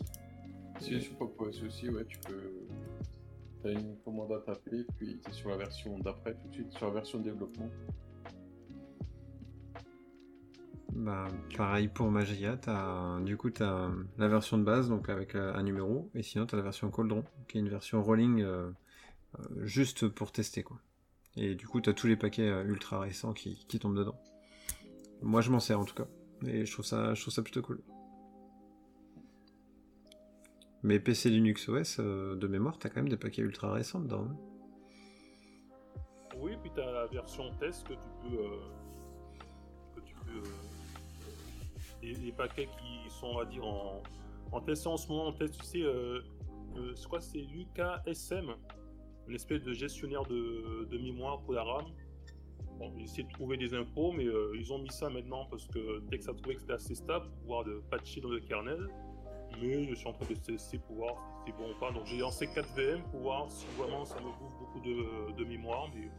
Si sur Pop OS aussi, ouais, tu peux. T'as une commande à taper, puis t'es sur la version d'après, tout de suite sur la version de développement. Bah, pareil pour Magia, du coup, t'as la version de base, donc avec euh, un numéro, et sinon, t'as la version Cauldron, qui est une version rolling euh, euh, juste pour tester, quoi. Et du coup, t'as tous les paquets ultra récents qui, tombent dedans. Moi, je m'en sers en tout cas, et je trouve ça, je trouve ça plutôt cool. Mais PC Linux OS, de mémoire, t'as quand même des paquets ultra récents dedans. hein. Oui, puis tu as la version test que tu peux. que tu peux. Les paquets qui sont, on dire, en, en test en ce moment, en test, tu sais, euh, euh, c'est quoi C'est l'UKSM, une espèce de gestionnaire de, de mémoire pour la RAM. Bon, j'ai essayé de trouver des infos, mais euh, ils ont mis ça maintenant parce que dès que ça trouvait que c'était assez stable, pour pouvoir de patcher dans le kernel. Mais je suis en train de tester pour voir si c'est bon ou pas. Donc j'ai lancé 4 VM pour voir si vraiment ça me bouffe beaucoup de, de mémoire, mais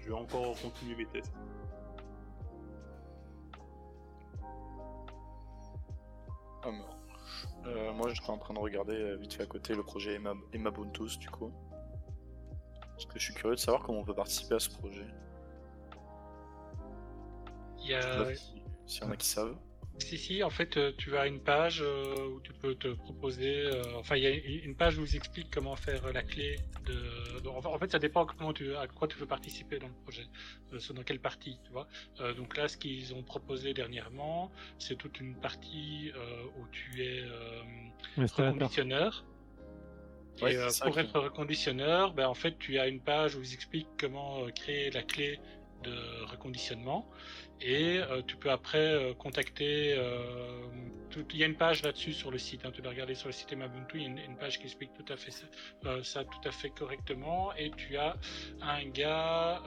je vais encore continuer mes tests. Euh, moi, j'étais en train de regarder euh, vite fait à côté le projet Emma, Emma Buntus, du coup. Parce que je suis curieux de savoir comment on peut participer à ce projet. Il y a, si- S'il y en a qui savent. Si, si, en fait, euh, tu as une page euh, où tu peux te proposer. euh, enfin, il y a une page où ils expliquent comment faire la clé de. en fait, ça dépend comment tu, à quoi tu veux participer dans le projet, euh, dans quelle partie, tu vois. Euh, donc là, ce qu'ils ont proposé dernièrement, c'est toute une partie euh, où tu es euh, reconditionneur. Ouais, et euh, pour être reconditionneur, ben, en fait, tu as une page où ils expliquent comment euh, créer la clé de reconditionnement. Et euh, tu peux après euh, contacter. euh, Il y a une page là-dessus sur le site. hein, tu dois regarder sur le site Emabuntu. Il y a une, page qui explique tout à fait ça, tout à fait correctement. Et tu as un gars.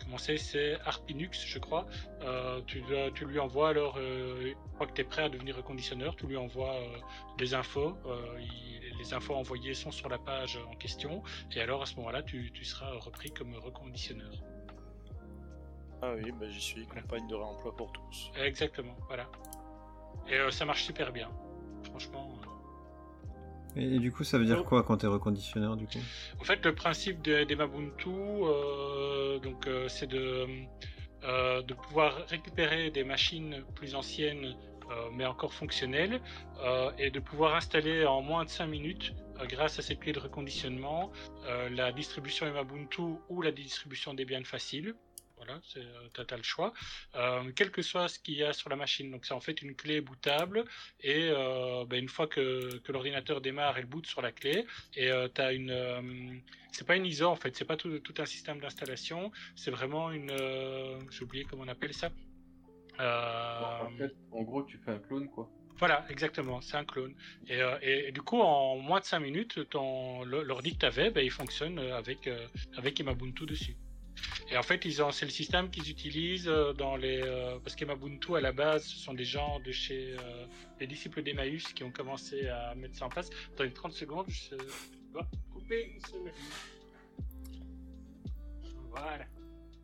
comment c'est C'est Arpinux, je crois. Tu, lui envoies alors. Une fois que tu es prêt à devenir reconditionneur, tu lui envoies des infos. les infos envoyées sont sur la page en question. Et alors à ce moment-là, tu seras repris comme reconditionneur. Ah oui, bah j'y suis, campagne de réemploi pour tous. Exactement, voilà. Et euh, ça marche super bien. Franchement. euh. Et, et du coup, ça veut dire quoi quand t'es reconditionneur du coup? En fait, le principe de- des Mabuntu, euh, donc, euh, c'est de, euh, de pouvoir récupérer des machines plus anciennes, euh, mais encore fonctionnelles, euh, et de pouvoir installer en moins de 5 minutes, grâce à cette clé de reconditionnement, euh, la distribution Emabuntu ou la distribution Debian facile. Voilà, c'est, euh, t'as, t'as le choix. Euh, quel que soit ce qu'il y a sur la machine. Donc c'est en fait une clé bootable et euh, ben, une fois que, que l'ordinateur démarre, elle boot sur la clé et euh, t'as une. euh, c'est pas une ISO en fait, c'est pas tout, tout un système d'installation, c'est vraiment une. j'ai oublié comment on appelle ça. En fait, en gros, tu fais un clone, quoi. voilà, exactement, c'est un clone. Et, euh, et- et du coup, en moins de 5 minutes, l'ordi que tu avais, ben, il fonctionne avec, euh, avec Emabuntu dessus. Et en fait, c'est le système qu'ils utilisent euh, dans les. euh, parce qu'Emabuntu, à la base, ce sont des gens de chez euh, les disciples d'Emmaüs qui ont commencé à mettre ça en place. Dans les 30 secondes, je dois couper une. Voilà.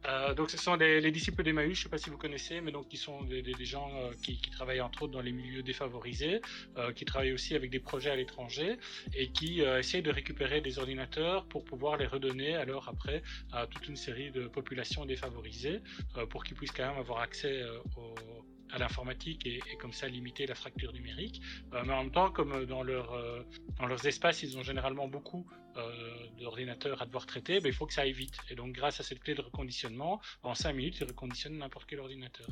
Euh, donc ce sont les, les disciples d'Emmaüs, je ne sais pas si vous connaissez, mais donc qui sont des, gens euh, qui, travaillent entre autres dans les milieux défavorisés, euh, qui travaillent aussi avec des projets à l'étranger et qui essayent de récupérer des ordinateurs pour pouvoir les redonner alors après à toute une série de populations défavorisées pour qu'ils puissent quand même avoir accès euh, au- à l'informatique et, comme ça limiter la fracture numérique. Euh, mais en même temps, comme euh, dans, euh, dans leurs espaces, ils ont généralement beaucoup d'ordinateurs à devoir traiter, ben, il faut que ça aille vite. Et donc grâce à cette clé de reconditionnement, en 5 minutes, ils reconditionnent n'importe quel ordinateur.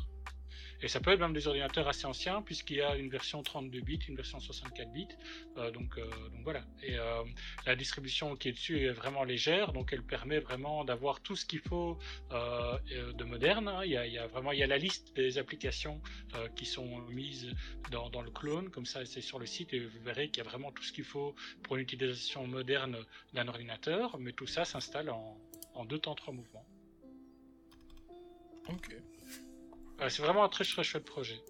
Et ça peut être même des ordinateurs assez anciens, puisqu'il y a une version 32 bits, une version 64 bits. Euh, donc, euh, donc voilà. Et euh, la distribution qui est dessus est vraiment légère, donc elle permet vraiment d'avoir tout ce qu'il faut de moderne. hein. Il, y a, vraiment il y a la liste des applications qui sont mises dans, dans le clone, comme ça c'est sur le site et vous verrez qu'il y a vraiment tout ce qu'il faut pour une utilisation moderne d'un ordinateur, mais tout ça s'installe en, en deux temps, trois mouvements. Ok. C'est vraiment un très très chouette projet.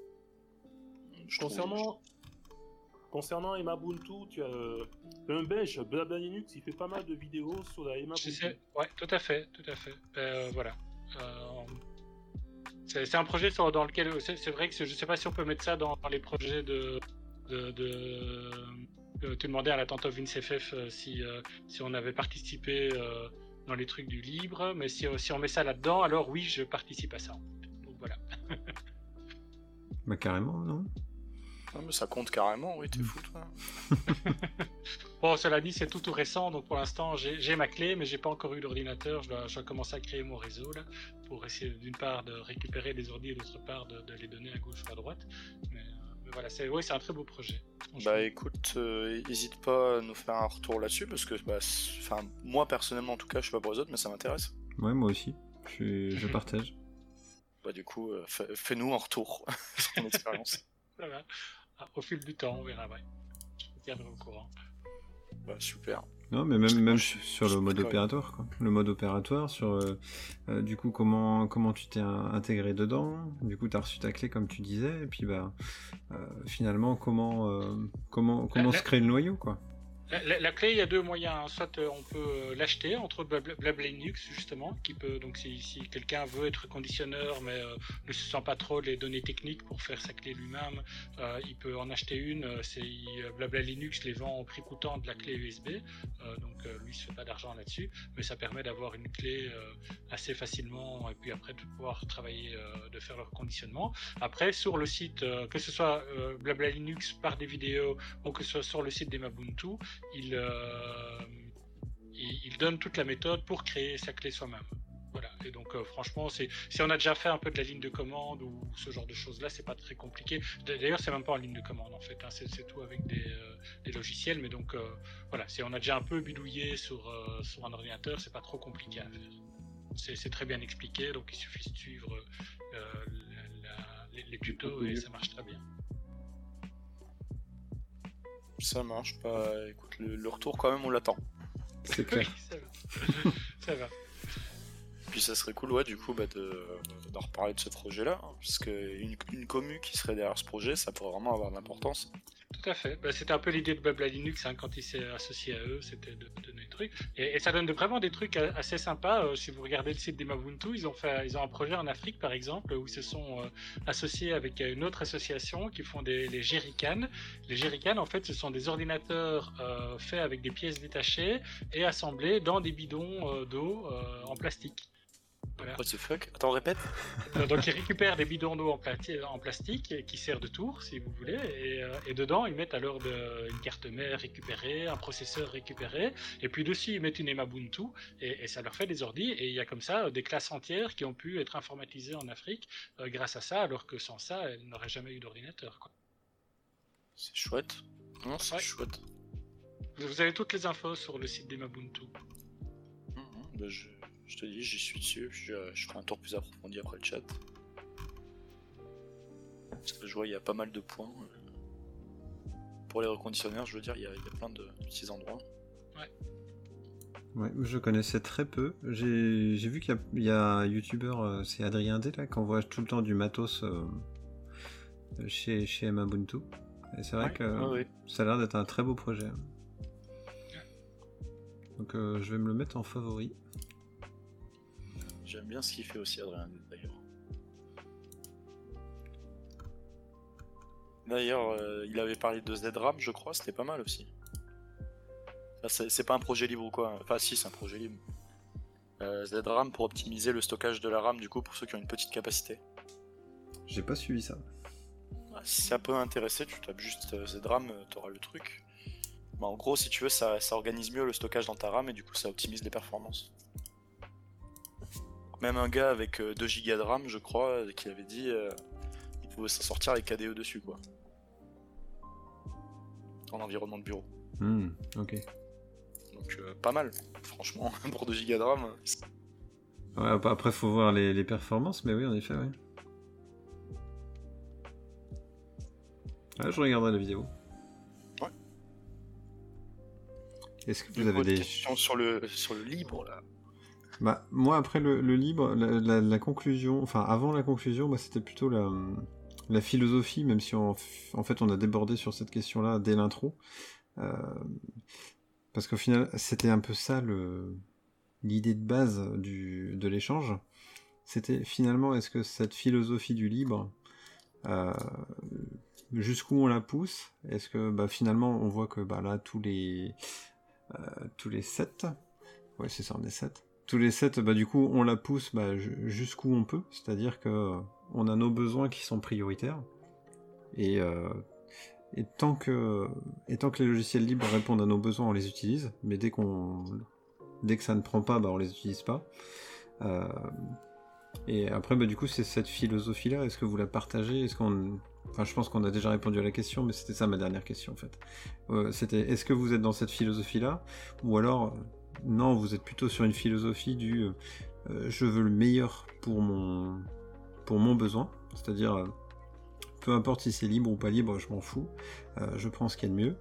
Je Concernant, concernant Emabuntu, tu as euh, un belge, Blabla Linux, il fait pas mal de vidéos sur la Je Emabuntu. sais, ouais, tout à fait, tout à fait. Euh, voilà. Euh, c'est un projet sur- dans lequel c'est vrai que je sais pas si on peut mettre ça dans, dans les projets de. de, de- tu demandais à la tante VinceFF euh, si, si on avait participé dans les trucs du libre, mais si, si on met ça là-dedans, alors oui, je participe à ça. Bah carrément, non Ah, mais ça compte carrément, oui, t'es fou, toi. *laughs* Bon, cela dit, c'est tout tout récent, donc pour l'instant, j'ai ma clé, mais j'ai pas encore eu d'ordinateur. Je dois, je dois commencer à créer mon réseau là, pour essayer d'une part de récupérer des ordi et d'autre part de, de les donner à gauche ou à droite. Mais, euh, mais voilà, c'est oui, c'est un très beau projet. Bah écoute, n'hésite pas à nous faire un retour là-dessus parce que, bah, moi personnellement en tout cas, je sais pas pour les autres, mais ça m'intéresse. Ouais, moi aussi. Je, suis- je *laughs* partage. Bah du coup, euh, fais- fais-nous un retour *laughs* sur ton expérience. *laughs* Voilà. Ah, Au fil du temps, on verra. Ouais. Je vous tiendrai au courant. Bah super. Non, mais même, même sur le mode opératoire, quoi. Le mode opératoire, sur euh, euh, du coup comment comment tu t'es in- intégré dedans. Du coup, tu as reçu ta clé comme tu disais, et puis bah euh, finalement comment euh, comment comment La- se crée le noyau, quoi. La, clé, il y a deux moyens. Soit euh, on peut euh, l'acheter entre Blabla Linux justement, qui peut donc si, quelqu'un veut être conditionneur mais euh, ne se sent pas trop les données techniques pour faire sa clé lui-même, il peut en acheter une. C'est Blabla Linux les vend au prix coûtant de la clé USB, donc lui il se fait pas d'argent là-dessus, mais ça permet d'avoir une clé assez facilement et puis après de pouvoir travailler, de faire leur conditionnement. Après sur le site, que ce soit Blabla Linux par des vidéos ou que ce soit sur le site d'Emabuntu, il, euh, il, donne toute la méthode pour créer sa clé soi-même. Voilà. Et donc, euh, franchement, si on a déjà fait un peu de la ligne de commande ou ce genre de choses-là, c'est pas très compliqué. D'ailleurs, c'est même pas en ligne de commande en fait. hein. C'est, tout avec des, euh, logiciels. Mais donc, voilà, si on a déjà un peu bidouillé sur, un ordinateur, c'est pas trop compliqué à faire. C'est, très bien expliqué. Donc, il suffit de suivre les tutos et ça marche très bien. Ça marche pas. Écoute, le, le retour quand même, on l'attend. C'est clair. Oui, ça va. *laughs* ça va. Puis ça serait cool, ouais, du coup, bah, de, d'en reparler de ce projet-là. hein, parce qu'une une commu qui serait derrière ce projet, ça pourrait vraiment avoir de l'importance. Tout à fait. Bah, c'était un peu l'idée de Blabla Linux hein, quand il s'est associé à eux, c'était de, donner des trucs. Et, ça donne vraiment des trucs assez sympas. Euh, si vous regardez le site des Mabuntu, ils ont fait, ils ont un projet en Afrique par exemple où ils se sont euh, associés avec euh, une autre association qui font des les jerrycans. Les jerrycans, en fait, ce sont des ordinateurs faits avec des pièces détachées et assemblés dans des bidons d'eau en plastique. Voilà. What the fuck? Attends, répète *laughs* Donc ils récupèrent des bidons d'eau en, plastique qui servent de tour, si vous voulez, et, euh, et dedans ils mettent alors de, une carte mère récupérée, un processeur récupéré, et puis dessus ils mettent une Emabuntu, et, et ça leur fait des ordis, et il y a comme ça euh, des classes entières qui ont pu être informatisées en Afrique euh, grâce à ça, alors que sans ça elles n'auraient jamais eu d'ordinateur. C'est chouette. Non, c'est Ouais. chouette. Vous avez toutes les infos sur le site d'Emabuntu. Mhm, bah, je, je te dis, j'y suis dessus. Je, je ferai un tour plus approfondi après le chat. Parce que je vois, il y a pas mal de points. euh. Pour les reconditionneurs, je veux dire, il y a, il y a plein de petits endroits. Ouais, je connaissais très peu. J'ai j'ai vu qu'il y a, il y a un youtubeur, euh, c'est Adrien D, là, qui envoie tout le temps du matos euh, chez, chez Mabuntu. Et c'est vrai Ouais, que ouais, ouais. ça a l'air d'être un très beau projet. Donc euh, je vais me le mettre en favori. J'aime bien ce qu'il fait aussi, Adrien, d'ailleurs. D'ailleurs, euh, il avait parlé de ZRAM, je crois, c'était pas mal aussi. C'est pas un projet libre ou quoi Enfin, si, c'est un projet libre. Euh, ZRAM pour optimiser le stockage de la RAM, du coup, pour ceux qui ont une petite capacité. J'ai pas suivi ça. Si ça peut intéresser, tu tapes juste euh, ZRAM, euh, t'auras le truc. Bah, en gros, si tu veux, ça, ça organise mieux le stockage dans ta RAM et du coup, ça optimise les performances. Même un gars avec euh, 2 Go de RAM, je crois, euh, qui avait dit euh, il pouvait s'en sortir avec KDE dessus, quoi. En environnement de bureau. Hmm, ok. Donc, euh, pas mal, franchement, *laughs* pour 2 Go de RAM. Ouais, ap- après, faut voir les, les performances, mais oui, en effet, ouais. Ah, je regarderai la vidéo. Ouais. Est-ce que vous avez des... question sur le, sur le libre, là. Bah, moi, après le, le libre, la, conclusion, enfin, avant la conclusion, bah, c'était plutôt la, philosophie, même si en fait on a débordé sur cette question-là dès l'intro. Euh, parce qu'au final, c'était un peu ça l'idée de base du, de l'échange. C'était finalement, est-ce que cette philosophie du libre, euh, jusqu'où on la pousse? Est-ce que bah, finalement on voit que là, tous les, euh, tous les 7, ouais, c'est ça, on est 7 tous les 7, bah, du coup, on la pousse bah, ju- jusqu'où on peut, c'est-à-dire que euh, on a nos besoins qui sont prioritaires, et, euh, et, tant que, et tant que les logiciels libres répondent à nos besoins, on les utilise, mais dès, qu'on, dès que ça ne prend pas, bah, on les utilise pas. Euh, et après, bah, du coup, c'est cette philosophie-là, est-ce que vous la partagez? Est-ce qu'on... Enfin, je pense qu'on a déjà répondu à la question, mais c'était ça ma dernière question, en fait. C'était, est-ce que vous êtes dans cette philosophie-là? Ou alors, non, vous êtes plutôt sur une philosophie du euh, euh, je veux le meilleur pour mon, pour mon besoin, c'est-à-dire euh, peu importe si c'est libre ou pas libre, je m'en fous, je prends ce qu'il y a de mieux.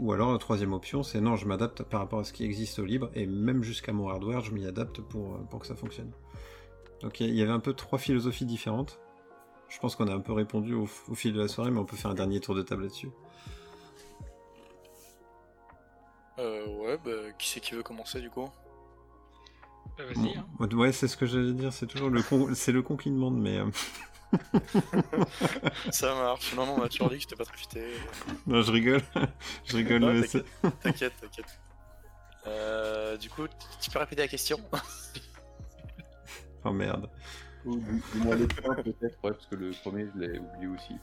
Ou alors la troisième option, c'est non, je m'adapte par rapport à ce qui existe au libre, et même jusqu'à mon hardware, je m'y adapte pour, que ça fonctionne. Donc il y- avait un peu trois philosophies différentes. Je pense qu'on a un peu répondu au fil de la soirée, mais on peut faire un dernier tour de table là-dessus. Euh, ouais, bah, qui c'est qui veut commencer du coup Bah, Vas-y. hein. Bon, ouais, c'est ce que j'allais dire, c'est toujours le con, c'est le con qui demande, mais euh, *laughs* Ça marche. Non, non, on m'a toujours dit que j'étais pas très futé. non, je rigole, je rigole. Ouais, mais c'est- *laughs* T'inquiète, t'inquiète. Euh, du coup, tu peux répéter la question? Oh merde. Ou moins les points peut-être, ouais, parce que le premier je l'ai oublié aussi.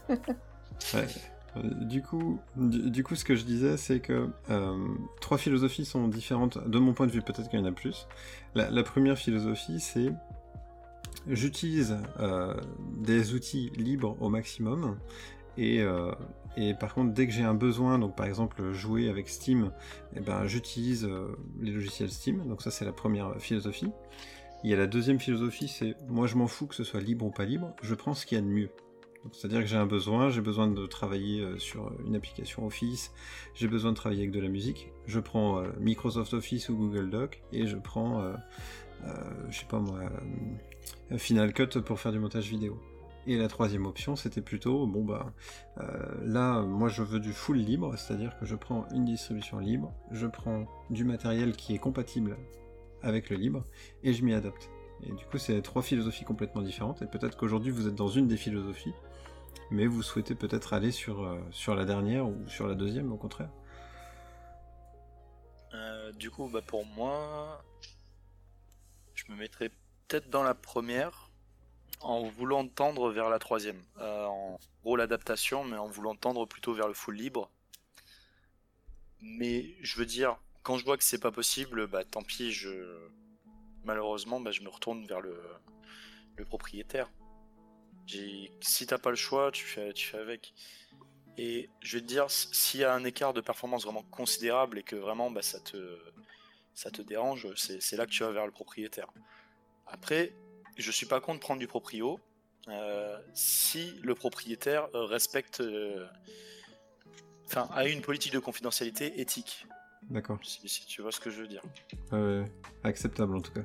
Ouais. Euh, Du coup, du, coup, ce que je disais, c'est que euh, trois philosophies sont différentes. De mon point de vue, peut-être qu'il y en a plus. La, première philosophie, c'est j'utilise euh, des outils libres au maximum. Et, par contre, dès que j'ai un besoin, donc par exemple jouer avec Steam, eh ben, j'utilise les logiciels Steam. Donc ça, c'est la première philosophie. Il y a la deuxième philosophie, c'est moi je m'en fous que ce soit libre ou pas libre, je prends ce qu'il y a de mieux. C'est-à-dire que j'ai un besoin, j'ai besoin de travailler euh, sur une application Office, j'ai besoin de travailler avec de la musique, je prends euh, Microsoft Office ou Google Doc et je prends, euh, euh, je sais pas moi, euh, Final Cut pour faire du montage vidéo. Et la troisième option, c'était plutôt, bon bah, euh, là, moi je veux du full libre, c'est-à-dire que je prends une distribution libre, je prends du matériel qui est compatible avec le libre, et je m'y adapte. Et du coup, c'est trois philosophies complètement différentes, et peut-être qu'aujourd'hui vous êtes dans une des philosophies, mais vous souhaitez peut-être aller sur, euh, sur la dernière ou sur la deuxième au contraire? Euh, Du coup, bah, pour moi, je me mettrais peut-être dans la première en voulant tendre vers la troisième. Euh, en gros, l'adaptation, mais en voulant tendre plutôt vers le full libre. Mais je veux dire, quand je vois que c'est pas possible, bah tant pis, je malheureusement, bah, je me retourne vers le, le propriétaire. J'ai- Si t'as pas le choix, tu fais, tu fais avec. Et je vais te dire, s'il y a un écart de performance vraiment considérable et que vraiment bah, ça, te, ça te dérange, c'est c'est là que tu vas vers le propriétaire. Après, je suis pas contre prendre du proprio euh, si le propriétaire euh, respecte. euh, Enfin, a une politique de confidentialité éthique, D'accord. si, si tu vois ce que je veux dire. Euh, acceptable en tout cas.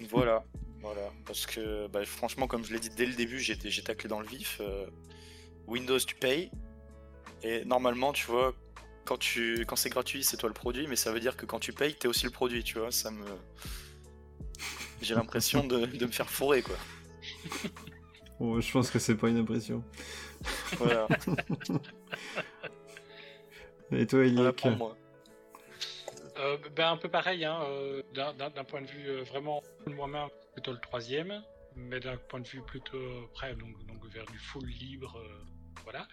Voilà, *laughs* voilà. Parce que bah, franchement, comme je l'ai dit dès le début, j'étais j'ai taclé dans le vif. euh, Windows, tu payes. Et normalement, tu vois, quand, tu, quand c'est gratuit, c'est toi le produit, mais ça veut dire que quand tu payes, t'es aussi le produit, tu vois. Ça me. J'ai l'impression de, de me faire fourrer, quoi. Oh, je pense que c'est pas une impression. Voilà, Et toi, Eliak pour moi. Euh, ben, un peu pareil, hein, euh, d'un point de vue euh, vraiment moi-même, plutôt le troisième, mais d'un point de vue plutôt près, donc, donc vers du full libre, voilà.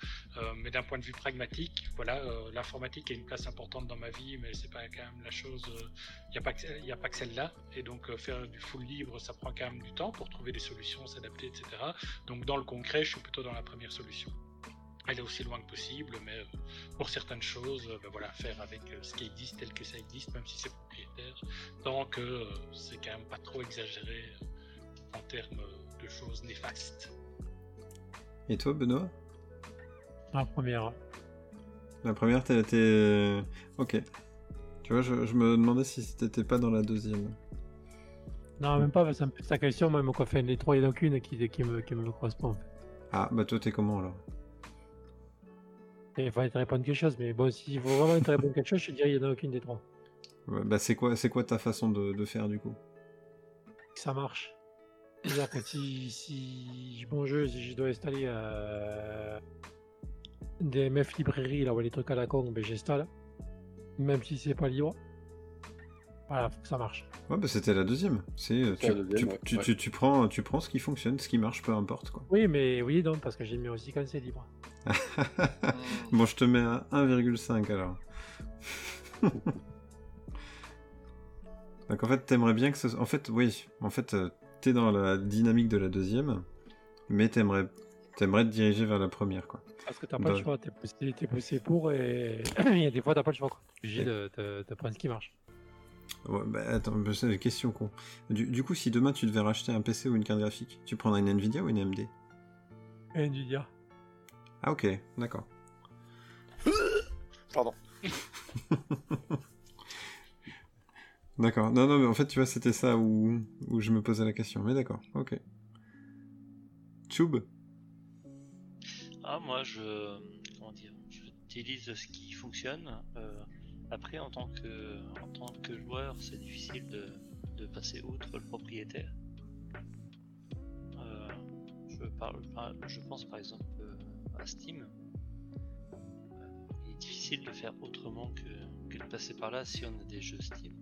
Mais d'un point de vue pragmatique, voilà, l'informatique a une place importante dans ma vie, mais c'est pas quand même la chose. Il n'y a pas que, celle-là, et donc faire du full libre, ça prend quand même du temps pour trouver des solutions, s'adapter, etc. Donc dans le concret, je suis plutôt dans la première solution. Aller aussi loin que possible, mais euh, pour certaines choses, euh, ben voilà, faire avec euh, ce qui existe tel que ça existe, même si c'est propriétaire, tant que c'est quand même pas trop exagéré en termes de choses néfastes. Et toi, Benoît? La première. La première, t'as été. Ok. Tu vois, je, je me demandais si t'étais pas dans la deuxième. Non, même pas, ça me pose la question, même quoi, fait les trois, il n'y en a qu'une qui, qui, me, qui me correspond. en fait. Ah, bah toi, t'es comment alors? Il fallait te répondre quelque chose, mais bon, s'il faut vraiment te répondre quelque chose, je te dirais il n'y en a aucune des trois. Ouais, Bah, c'est quoi, c'est quoi ta façon de, de faire du coup? Ça marche. C'est-à-dire que si, si mon jeu, si je dois installer euh, des MF librairies, là, ou des trucs à la con, ben j'installe. Même si c'est pas libre. Voilà, faut que ça marche. Ouais, bah c'était la deuxième. C'est euh, tu, la deuxième, tu- ouais. tu- Ouais. tu- tu prends, tu prends ce qui fonctionne, ce qui marche, peu importe quoi. Oui, mais oui, non, parce que j'ai mis aussi quand c'est libre. *laughs* bon, je te mets à 1,5 alors. *laughs* Donc en fait, t'aimerais bien que ce... En fait, oui. En fait, euh, t'es dans la dynamique de la deuxième, mais t'aimerais, t'aimerais te diriger vers la première quoi. Parce que t'as pas Bah. le choix, t'es poussé, t'es poussé pour et *clears throat* il y a des fois t'as pas le choix. quoi. T'es obligé de, de- de prendre ce qui marche. Ouais, bah attends, bah, c'est une question con. Du, du coup, si demain tu devais racheter un PC ou une carte graphique, tu prendrais une Nvidia ou une AMD Nvidia. Ah ok, d'accord. Pardon. *laughs* D'accord. Non, non, mais en fait, tu vois, c'était ça où, où je me posais la question. Mais d'accord, ok. Tube Ah, moi, je. Comment dire Je utilise ce qui fonctionne. euh, Après, en tant que, en tant que joueur, c'est difficile de, de passer outre le propriétaire. Euh, je, parle, par- je pense par exemple à Steam. Il est difficile de faire autrement que, de passer par là si on a des jeux Steam.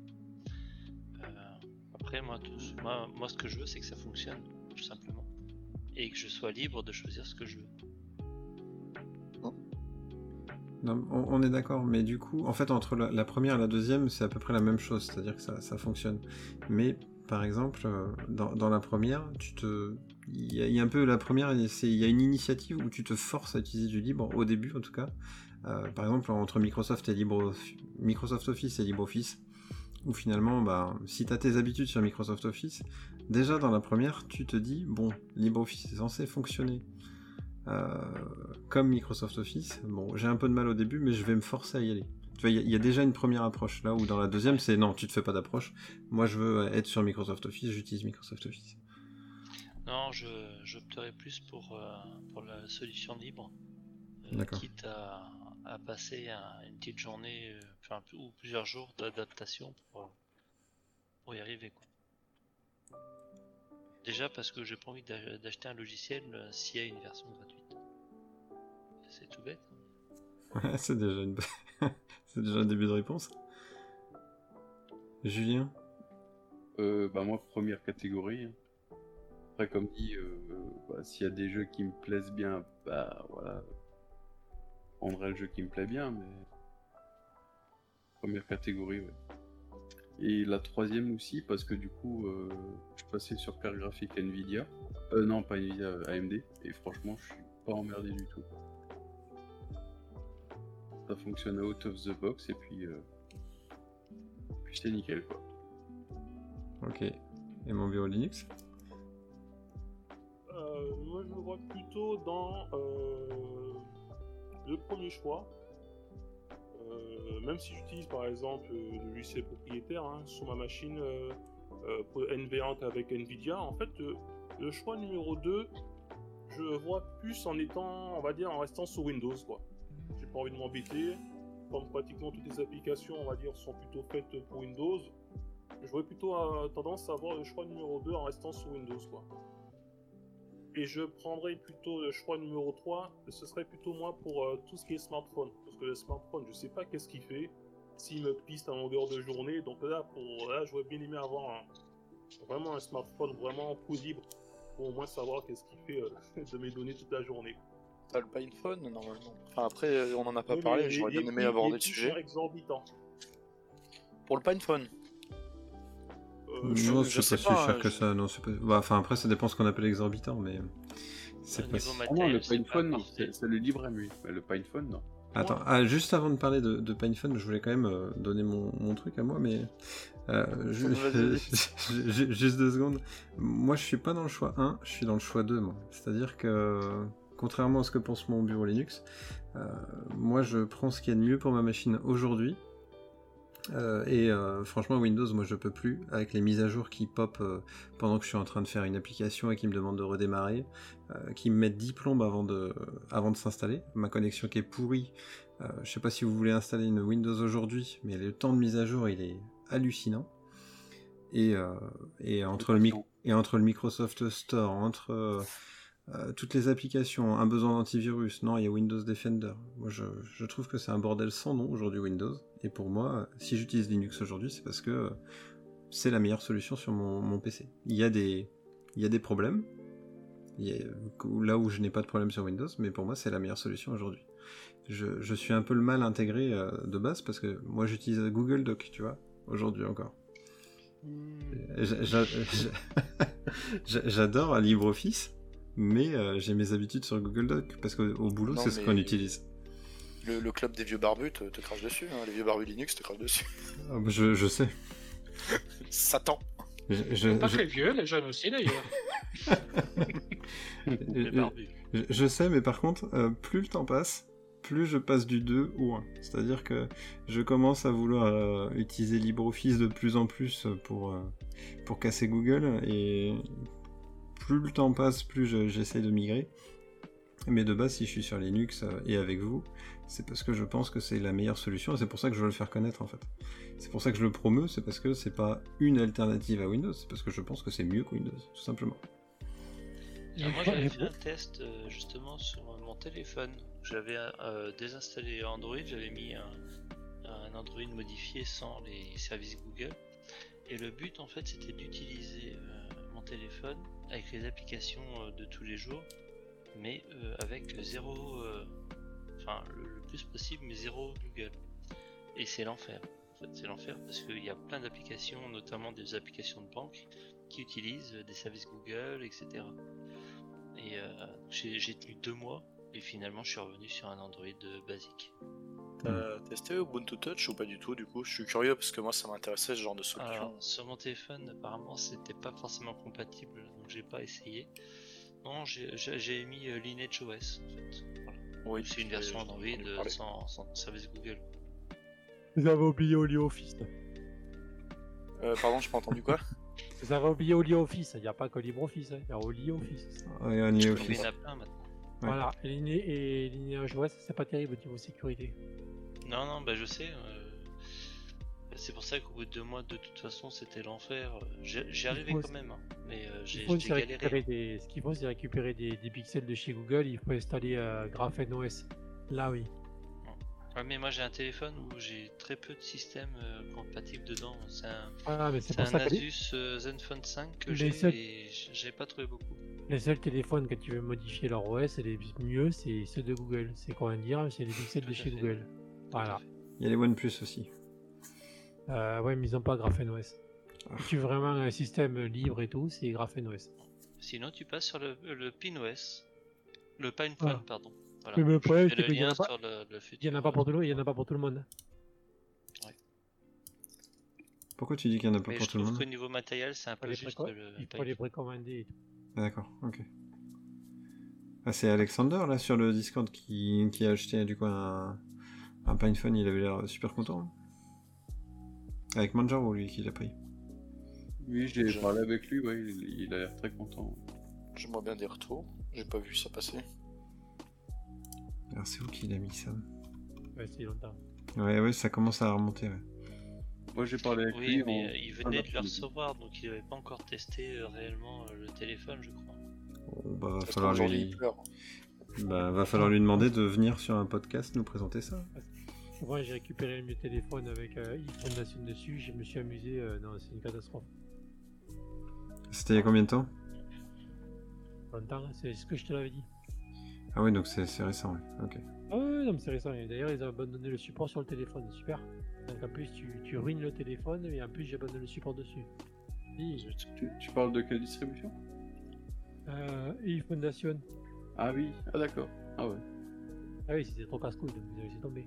Euh, après, moi, tout- moi, moi, ce que je veux, c'est que ça fonctionne, tout simplement. Et que je sois libre de choisir ce que je veux. Non, on, est d'accord, mais du coup, en fait, entre la, la première et la deuxième, c'est à peu près la même chose, c'est-à-dire que ça, ça fonctionne. Mais, par exemple, euh, dans, la première, tu te... Il y, a, un peu la première, il y a une initiative où tu te forces à utiliser du libre, au début en tout cas. Euh, par exemple, entre Microsoft et Libre, Microsoft Office et LibreOffice, où finalement, bah, si tu as tes habitudes sur Microsoft Office, déjà dans la première, tu te dis, bon, LibreOffice est censé fonctionner euh, comme Microsoft Office. Bon, j'ai un peu de mal au début, mais je vais me forcer à y aller. Tu vois, il y, a- il y a déjà une première approche là, où dans la deuxième, c'est non, tu te fais pas d'approche. Moi, je veux être sur Microsoft Office, j'utilise Microsoft Office. Non, je, j'opterais plus pour, euh, pour la solution libre. euh, quitte à, à passer un- une petite journée euh, enfin, ou plusieurs jours d'adaptation pour, pour y arriver. Quoi. Déjà parce que j'ai pas envie d'a- d'acheter un logiciel euh, s'il y a une version gratuite. C'est tout bête. C'est déjà une... *laughs* un début de réponse. Julien Euh, bah moi, première catégorie. hein. Après, comme dit, euh, bah, s'il y a des jeux qui me plaisent bien, bah voilà. Prendrai le jeu qui me plaît bien, mais. Première catégorie, ouais. Et la troisième aussi, parce que du coup, euh, je passais sur carte graphique Nvidia. Euh, non, pas Nvidia, AMD. Et franchement, je suis pas emmerdé du tout. Ça fonctionne out of the box, et puis. euh, Puis c'est nickel, quoi. Ok. Et mon bureau Linux? Euh, moi, je me vois plutôt dans euh, le premier choix. Euh, même si j'utilise par exemple le logiciel propriétaire hein, sur ma machine euh, euh, pour NVENC avec Nvidia, en fait, euh, le choix numéro 2, je vois plus en étant, on va dire, en restant sur Windows. quoi. J'ai pas envie de m'embêter. Comme pratiquement toutes les applications, on va dire, sont plutôt faites pour Windows, j'aurais plutôt euh, tendance à avoir le choix numéro 2 en restant sur Windows. quoi. Et je prendrais plutôt le choix numéro 3, ce serait plutôt moi pour euh, tout ce qui est smartphone. Parce que le smartphone, je sais pas qu'est-ce qu'il fait, s'il me piste à longueur de journée. Donc là, pour, là j'aurais bien aimé avoir un- vraiment un smartphone vraiment tout libre, pour au moins savoir qu'est-ce qu'il fait euh, *laughs* de mes données toute la journée. T'as le PinePhone normalement. Enfin après, euh, on en a pas Oui, parlé, j'aurais bien aimé aborder le sujet. sont exorbitants. Pour le PinePhone, Euh, je- Non, je c'est sais pas si cher hein, que je- ça. Non, c'est pas... bah, enfin, après, ça dépend ce qu'on appelle exorbitant, mais c'est Au pas si- non, matériel, le c'est pas PinePhone, non, c'est c'est le libre à lui. Mais le PinePhone, non. Attends, ah, juste avant de parler de, de PinePhone, je voulais quand même euh, donner mon, mon truc à moi, mais euh, je- *laughs* juste deux secondes. Moi, je suis pas dans le choix 1, je suis dans le choix 2, moi. C'est-à-dire que, contrairement à ce que pense mon bureau Linux, euh, moi, je prends ce qu'il y a de mieux pour ma machine aujourd'hui. Euh, et euh, franchement, Windows, moi, je peux plus avec les mises à jour qui pop pendant que je suis en train de faire une application et qui me demandent de redémarrer, qui me mettent 10 plombes avant de, avant de s'installer. Ma connexion qui est pourrie. Euh, je sais pas si vous voulez installer une Windows aujourd'hui, mais le temps de mise à jour, il est hallucinant. Et, et, entre, le, et entre le Microsoft Store, entre euh, toutes les applications, un besoin d'antivirus, non, il y a Windows Defender. Moi, je, je trouve que c'est un bordel sans nom aujourd'hui Windows. Et pour moi, euh, si j'utilise Linux aujourd'hui, c'est parce que euh, c'est la meilleure solution sur mon, mon PC. Il y a des, il y a des problèmes, il y a- là où je n'ai pas de problème sur Windows, mais pour moi, c'est la meilleure solution aujourd'hui. Je, je suis un peu le mal intégré euh, de base parce que moi, j'utilise Google Doc, tu vois, aujourd'hui encore. *laughs* J'a- J'adore LibreOffice, mais euh, j'ai mes habitudes sur Google Doc parce qu'au au boulot, Non, c'est ce qu'on utilise. le, le club des vieux barbus te, te crache dessus, hein. les vieux barbus Linux te crachent dessus. Ah, bah, Je, je sais. Satan Je, je- Pas je- très vieux, les jeunes aussi d'ailleurs. *laughs* Les barbus. je- je sais, mais par contre, euh, plus le temps passe, plus je passe du 2 au 1. C'est-à-dire que je commence à vouloir euh, utiliser LibreOffice de plus en plus pour, euh, pour casser Google, et plus le temps passe, plus je- j'essaie de migrer. Mais de base, si je suis sur Linux euh, et avec vous, c'est parce que je pense que c'est la meilleure solution et c'est pour ça que je veux le faire connaître en fait. C'est pour ça que je le promeux, c'est parce que c'est pas une alternative à Windows, c'est parce que je pense que c'est mieux que Windows, tout simplement. Alors moi j'avais fait un test euh, justement sur mon téléphone. J'avais euh, désinstallé Android, j'avais mis un, un Android modifié sans les services Google. Et le but en fait c'était d'utiliser euh, téléphone avec les applications euh, de tous les jours, mais euh, avec zéro, euh, enfin le, plus possible, mais zéro Google. Et c'est l'enfer. En fait, c'est l'enfer parce qu'il y a plein d'applications, notamment des applications de banque, qui utilisent des services Google, etc. Et j'ai tenu deux mois et finalement je suis revenu sur un Android basique. T'as testé Ubuntu Touch ou pas du tout du coup? Je suis curieux parce que moi ça m'intéressait ce genre de solution. Alors, sur mon téléphone, apparemment, c'était pas forcément compatible, donc j'ai pas essayé. Non, j'ai- mis euh, Lineage OS en fait. Voilà. Oui, C'est une version Android euh, sans, sans service Google. Vous avez oublié OlioOffice. Euh, pardon, j'ai pas entendu quoi? *laughs* Vous avez oublié OlioOffice. Il n'y a pas que LibreOffice, hein, il y a OlioOffice. Ouais, on y est Mais office. il y en a plein maintenant. Voilà, et et c'est pas terrible au niveau sécurité. Non, non, bah je sais. euh, C'est pour ça qu'au bout de deux mois, de toute façon, c'était l'enfer. Euh, J'y arrivais quand même, hein, mais euh, j'ai galéré. des... Ce qu'il faut, c'est récupérer des... des pixels de chez Google. Il faut installer euh, Graphene OS. Là, oui. Ouais, mais moi j'ai un téléphone où j'ai très peu de systèmes euh, compatibles dedans. C'est un, Ah, un. Asus Zenfone 5 que j'ai seuls- et j'ai pas trouvé beaucoup. les seuls téléphones que tu veux modifier leur OS, et les mieux, c'est ceux de Google. C'est quoi dire C'est les pixels de chez fait. Google. Voilà. Il y a les OnePlus aussi. Euh, ouais, mais ils n'ont pas Graphene OS. Ah. Si tu veux vraiment un système libre et tout, c'est Graphene OS. Sinon, tu passes sur le, le PinOS. Le PinePhone, Ah. pardon. Voilà. Mais le Je problème, c'est le qu'il y en a lien pas- sur le, le Il y en a pas pour tout le monde. Il y en a pas pour tout le monde. Pourquoi tu dis qu'il y en a pas Mais pour je tout le trouve monde qu'au niveau matériel, c'est un peu les, juste préco- le il faut les précommander. et tout. Ah, D'accord, ok. Ah, c'est Alexander là sur le Discord qui, qui a acheté du coup un, un PinePhone, il avait l'air super content. Avec Manjaro lui qui l'a pris. Oui, j'ai Je- parlé avec lui, ouais, il, il a l'air très content. J'aimerais bien des retours. J'ai pas vu ça passer. Alors c'est où qu'il a mis ça Ouais, c'est longtemps. Ouais, ouais, ça commence à remonter. Ouais. Moi j'ai parlé avec Oui, lui. mais euh, il venait de le recevoir, donc il avait pas encore testé euh, réellement euh, le téléphone, je crois. Bon, bah, va falloir lui... bah, va falloir lui demander de venir sur un podcast nous présenter ça. Moi, j'ai récupéré le téléphone avec euh, e-fondation dessus. Je me suis amusé. euh, non, c'est une catastrophe. C'était il y a combien de temps? Longtemps, c'est ce que je te l'avais dit. Ah oui, donc c'est récent, ouais. ok. Ah ouais, non, mais c'est récent. Et D'ailleurs, ils ont abandonné le support sur le téléphone. c'est Super. Donc en plus, tu, tu ruines le téléphone et en plus, j'abandonne le support dessus. Oui, Tu, tu parles de quelle distribution? Euh, e-fondation. Ah oui, ah d'accord. Ah ouais. Ah oui, c'était trop casse-couille, donc vous avez laissé tomber.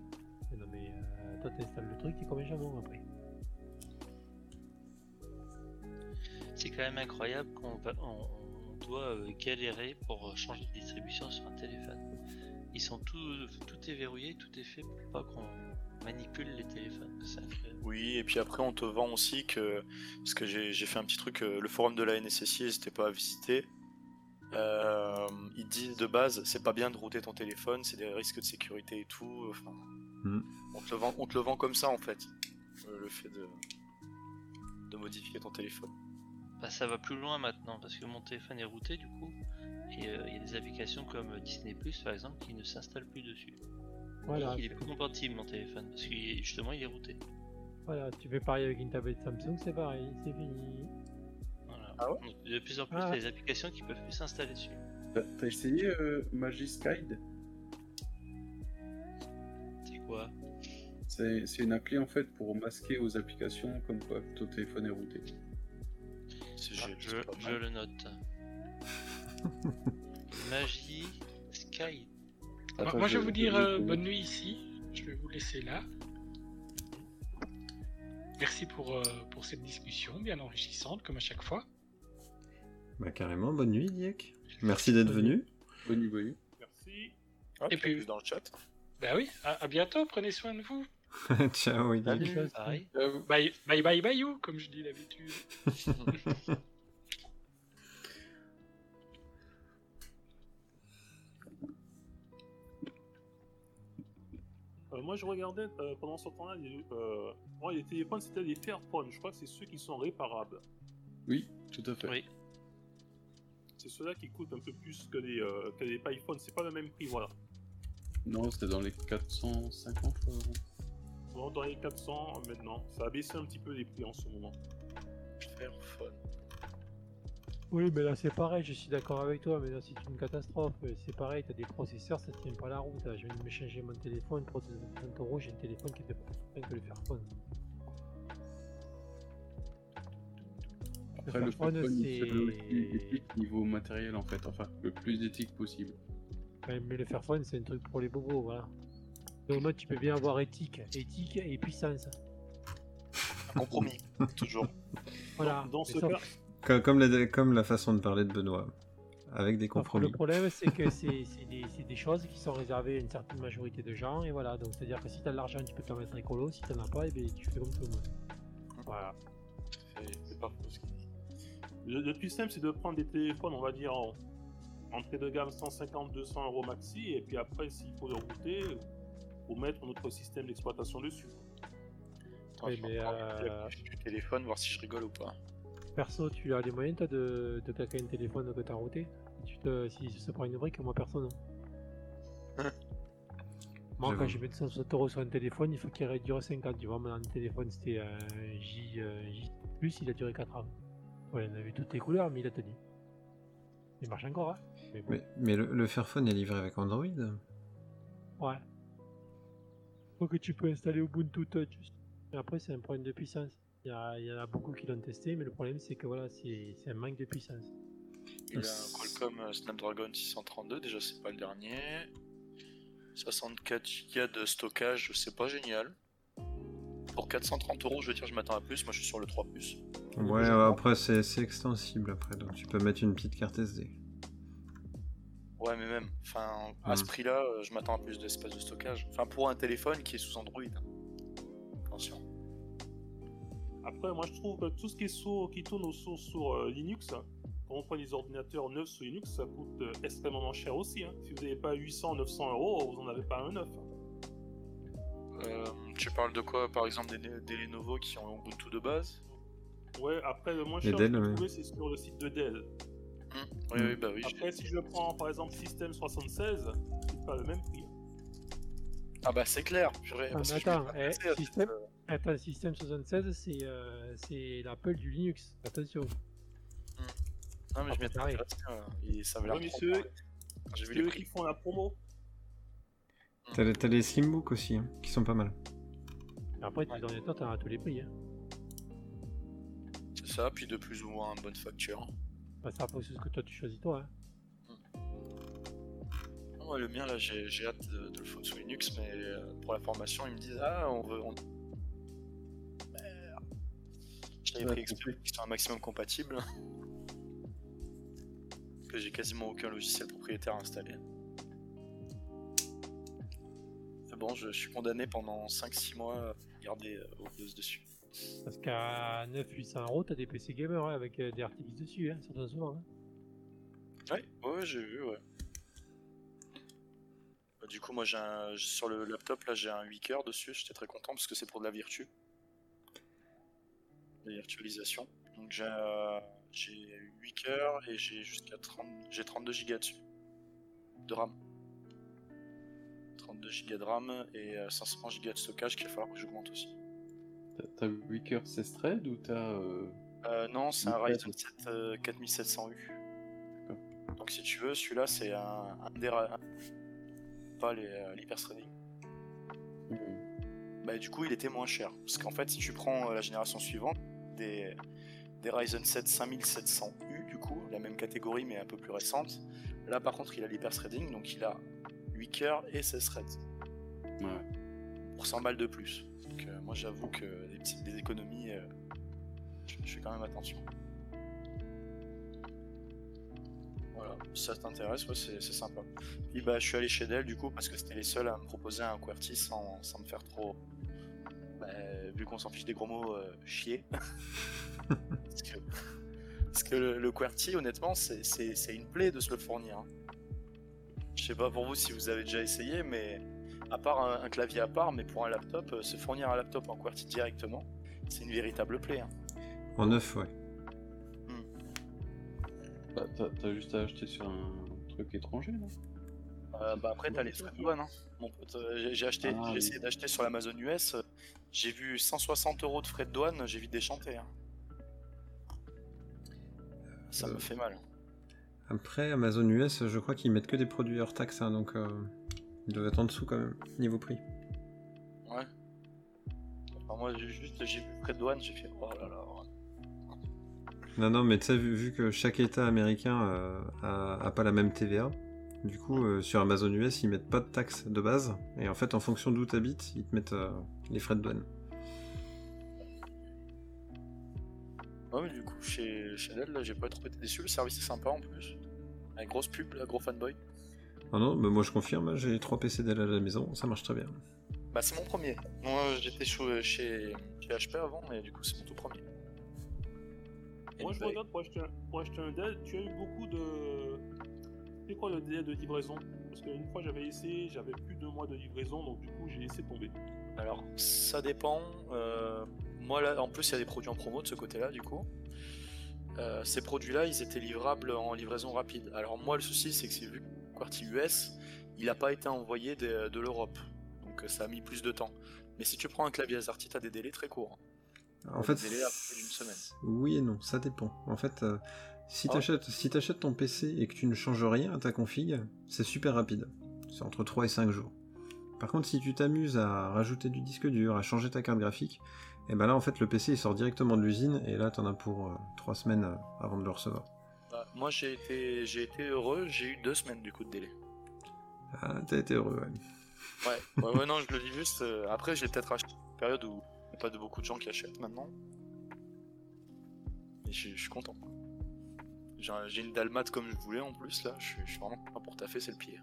Mais non, mais euh, toi, t'installes le truc, comme un jambon après. C'est quand même incroyable qu'on va- on, on doit euh, galérer pour changer de distribution sur un téléphone. Ils sont tout, tout est verrouillé, tout est fait pour pas qu'on manipule les téléphones. C'est incroyable. Oui, et puis après, on te vend aussi que. Parce que j'ai j'ai fait un petit truc, euh, le forum de la NSSI, n'hésitez pas à visiter. Euh, ils disent de base, c'est pas bien de router ton téléphone, c'est des risques de sécurité et tout. Enfin, Mhm. on, te le vend, on te le vend comme ça en fait, euh, le fait de, de modifier ton téléphone. Bah, ça va plus loin maintenant parce que mon téléphone est routé du coup. Et euh, il y a des applications comme Disney Plus par exemple qui ne s'installent plus dessus. Voilà, il est plus compatible mon téléphone parce que justement il est routé. voilà, tu fais pareil avec une tablette Samsung, c'est pareil, c'est fini. Ah ouais de plus en plus, Ah. il y a des applications qui peuvent plus s'installer dessus. T'as t'as essayé euh, Magiskide C'est quoi C'est c'est une appli en fait pour masquer aux applications comme quoi ton téléphone est routé. C'est Ah, je, le note. *laughs* Magie Sky. Moi, Attends, moi, je vais vous dire euh, bonne nuit ici. Je vais vous laisser là. Merci pour, euh, pour cette discussion bien enrichissante, comme à chaque fois. Bah carrément, bonne nuit Diek. Merci d'être venu. Bonne nuit, bonne. Merci. Et puis dans le chat. Bah oui, à, bientôt, prenez soin de vous. *laughs* Ciao, euh, Bye. bye bye bye you, comme je dis d'habitude. Euh, moi je regardais euh, pendant ce temps-là, euh, oh, les téléphones c'était les Fairphone, je crois que c'est ceux qui sont réparables. Oui, tout à fait. Oui. C'est ceux-là qui coûtent un peu plus que les, euh, que les iPhones. C'est pas le même prix, voilà. Non, c'était dans les 450 euros. Bon, dans les 400 maintenant. Ça a baissé un petit peu les prix en ce moment. Fairphone. Oui, mais là c'est pareil, je suis d'accord avec toi, mais là c'est une catastrophe. C'est pareil, t'as des processeurs, ça tient pas la route. là. Je viens de me changer mon téléphone pour 30 euros, j'ai un téléphone qui était plus fin que le Fairphone. Après, le le c'est- éthique niveau matériel en fait, enfin, le plus éthique possible. Ouais, mais le Fairphone c'est un truc pour les bobos, voilà. Donc moi tu peux bien avoir éthique, éthique et puissance. Un compromis, *laughs* toujours. Voilà. Dans Mais ce cas, Comme, comme la, comme la façon de parler de Benoît, avec des sauf que Le compromis. problème c'est que c'est c'est des, des choses qui sont réservées à une certaine majorité de gens, et voilà. Donc c'est à dire que si t'as de l'argent, tu peux te permettre écolo, si t'en as pas, et ben, tu fais comme tout le monde. voilà. C'est- C'est pas faux ce qu'il dit. Le, le plus simple, c'est de prendre des téléphones, on va dire, en entrée de gamme 150-200 euros maxi, et puis après, s'il faut le router, faut mettre notre système d'exploitation dessus. Attends, Oui, je vais mais, euh, du téléphone, voir si je rigole ou pas. Perso, tu as les moyens toi de, de claquer un téléphone que t'as routé? Tu te, Si ça prend une brique, moi perso non. *laughs* moi quand j'ai mis 260 euros sur un téléphone, il faut qu'il dure 5 ans. Tu vois, mon téléphone c'était un J, euh, J+, il a duré 4 ans. Ouais, il avait toutes les couleurs, mais il a tenu. Il marche encore, hein Mais bon, Mais, mais le, le Fairphone est livré avec Android ouais. Faut que tu peux installer Ubuntu Touch. Et après, c'est un problème de puissance. Il y, a- il y en a beaucoup qui l'ont testé, mais le problème c'est que voilà, c'est un manque de puissance. Il a un Qualcomm Snapdragon 632, déjà c'est pas le dernier. 64 Go de stockage, c'est pas génial. Pour 430 euros, je veux dire, je m'attends à plus. Moi, je suis sur le 3 plus. Ouais, euh, après c'est c'est extensible après, donc tu peux mettre une petite carte SD. Ouais, mais même, enfin, à ce Mhm. prix-là, euh, je m'attends à plus d'espace de stockage. Enfin, pour un téléphone qui est sous Android. Attention. Après, moi, je trouve que tout ce qui, est sous- qui tourne au sur, sur euh, Linux, quand on prend des ordinateurs neufs sur Linux, ça coûte euh, extrêmement cher aussi. hein. Si vous n'avez pas 800, 900 euros, vous n'en avez pas un neuf. Euh, tu parles de quoi Par exemple, des, des Lenovo qui ont Ubuntu de base? Ouais, après, le moins cher Dell, que j'ai ouais. trouvé, c'est sur le site de Dell. Oui, oui, bah oui. Après, si je prends par exemple System 76, c'est pas le même prix. Ah bah c'est clair. purée, Ah, parce mais que je eh, système- euh, Attends, System 76, c'est euh, c'est l'Apple du Linux. Attention. Non, mais je m'y Ah, étais pareil. intéressé, euh, ça Ouais, J'ai vu C'est les prix. qui font la promo. T'as les- t'as les Slimbook aussi, hein, qui sont pas mal. Après, tes ordinateurs, t'en as à tous les prix. Hein. C'est ça, puis de plus ou moins bonne facture. Bah, ça après, c'est ce que toi tu choisis toi. Hein. Ah, Moi, le mien, là, j'ai j'ai hâte de, de le foutre sous Linux, mais euh, pour la formation, ils me disent Ah, on veut. On... Merde. Ouais, pris exprès pour qu'ils un maximum compatible. Parce que j'ai quasiment aucun logiciel propriétaire installé. C'est bon, je, je suis condamné pendant 5-6 mois à garder euh, Windows dessus. Parce qu'à 9-800 euros, t'as des PC gamer hein, avec euh, des RTX dessus, hein, certains souvent. Hein. Ouais, ouais, j'ai vu, ouais. Bah, du coup, moi, j'ai un... sur le laptop, là, j'ai un 8 cœurs dessus. J'étais très content parce que c'est pour de la virtu. La virtualisation. Donc, j'ai euh, j'ai 8 cœurs et j'ai jusqu'à 30... J'ai 32 Go dessus. De RAM. 32 Go de RAM et euh, 500 Go de stockage qu'il va falloir que j'augmente aussi. T'as- T'as 8 cœurs 16 threads ou t'as. euh, Euh, non, c'est un. Ryzen 7 euh, 4700U. Donc si tu veux, celui-là c'est un, un des un- pas les, euh, l'hyperthreading. hmm, Bah du coup, il était moins cher parce qu'en fait, si tu prends euh, la génération suivante des des Ryzen 7 5700U du coup, la même catégorie mais un peu plus récente. Là par contre, il a l'hyperthreading donc il a 8 cœurs et 16 threads Ouais. pour 100 balles de plus. Donc euh, moi j'avoue que des petites des économies euh, je, je fais quand même attention. Voilà, si ça t'intéresse, ouais, c'est sympa. Puis bah, je suis allé chez Dell du coup parce que c'était les seuls à me proposer un QWERTY sans, sans me faire trop. bah, vu qu'on s'en fiche des gros mots, euh, chier. *laughs* parce que, parce que le, le QWERTY, honnêtement, c'est une plaie de se le fournir. hein. Je sais pas pour vous si vous avez déjà essayé, mais à part un, un clavier à part, mais pour un laptop, euh, se fournir un laptop en QWERTY directement, c'est une véritable plaie. hein. En neuf, ouais. Bah, t'as t'as juste à acheter sur un truc étranger, non? Euh, bah après, t'as les frais de douane. Hein. Mon pote, euh, j'ai- j'ai acheté, Ah, j'ai oui. essayé d'acheter sur l'Amazon US. euh, J'ai vu 160 euros de frais de douane, j'ai vite déchanté. hein. Ça Euh. me fait mal. Après, Amazon US, je crois qu'ils mettent que des produits hors taxe, hein, donc euh, ils doivent être en dessous quand même, niveau prix. Ouais. Enfin, moi, juste, j'ai vu frais de douane, j'ai fait oh là là. Non, non, mais tu sais, vu, vu que chaque État américain euh, a, a pas la même TVA, du coup, euh, sur Amazon US, ils mettent pas de taxes de base, et en fait, en fonction d'où tu habites, ils te mettent euh, les frais de douane. Ouais, mais du coup, chez, chez Dell, là, j'ai pas trop été déçu. Le service est sympa en plus. Avec grosse pub, là, gros fanboy. Non, non, mais moi je confirme, j'ai trois PC Dell à la maison, ça marche très bien. Bah, c'est mon premier. Moi, j'étais chez, chez, chez HP avant, mais du coup, c'est mon tout premier. Et Moi, je regarde pour acheter, un, pour acheter un Dell, tu as eu beaucoup de. C'est quoi le délai de livraison? Parce qu'une fois j'avais essayé, j'avais plus de deux mois de livraison, donc du coup j'ai laissé tomber. Alors, ça dépend. euh, moi, là, en plus, il y a des produits en promo de ce côté-là, du coup. Euh, ces produits-là, ils étaient livrables en livraison rapide. Alors, moi, le souci, c'est que c'est vu que QWERTY US, il n'a pas été envoyé de, de l'Europe. Donc, euh, ça a mis plus de temps. Mais si tu prends un clavier AZERTY, tu as des délais très courts. En Des fait, délais à peu près d'une semaine. oui et non, ça dépend. En fait, euh, si Ah t'achètes si t'achètes ton PC et que tu ne changes rien à ta config, c'est super rapide. C'est entre 3 et 5 jours. Par contre, si tu t'amuses à rajouter du disque dur, à changer ta carte graphique, et ben là, en fait, le PC il sort directement de l'usine et là, t'en as pour 3 semaines euh, avant de le recevoir. Bah, moi, j'ai été, j'ai été heureux, j'ai eu deux semaines du coup de délai. Ah, t'as été heureux, ouais. Ouais, ouais, ouais, non, je le dis juste. euh, après, je l'ai peut-être acheté une période où il n'y a pas de beaucoup de gens qui achètent maintenant. Et je, suis content. J'ai un- J'ai une dalmate comme je voulais en plus, là. Je suis, je suis vraiment pas pour taffer, c'est le pied.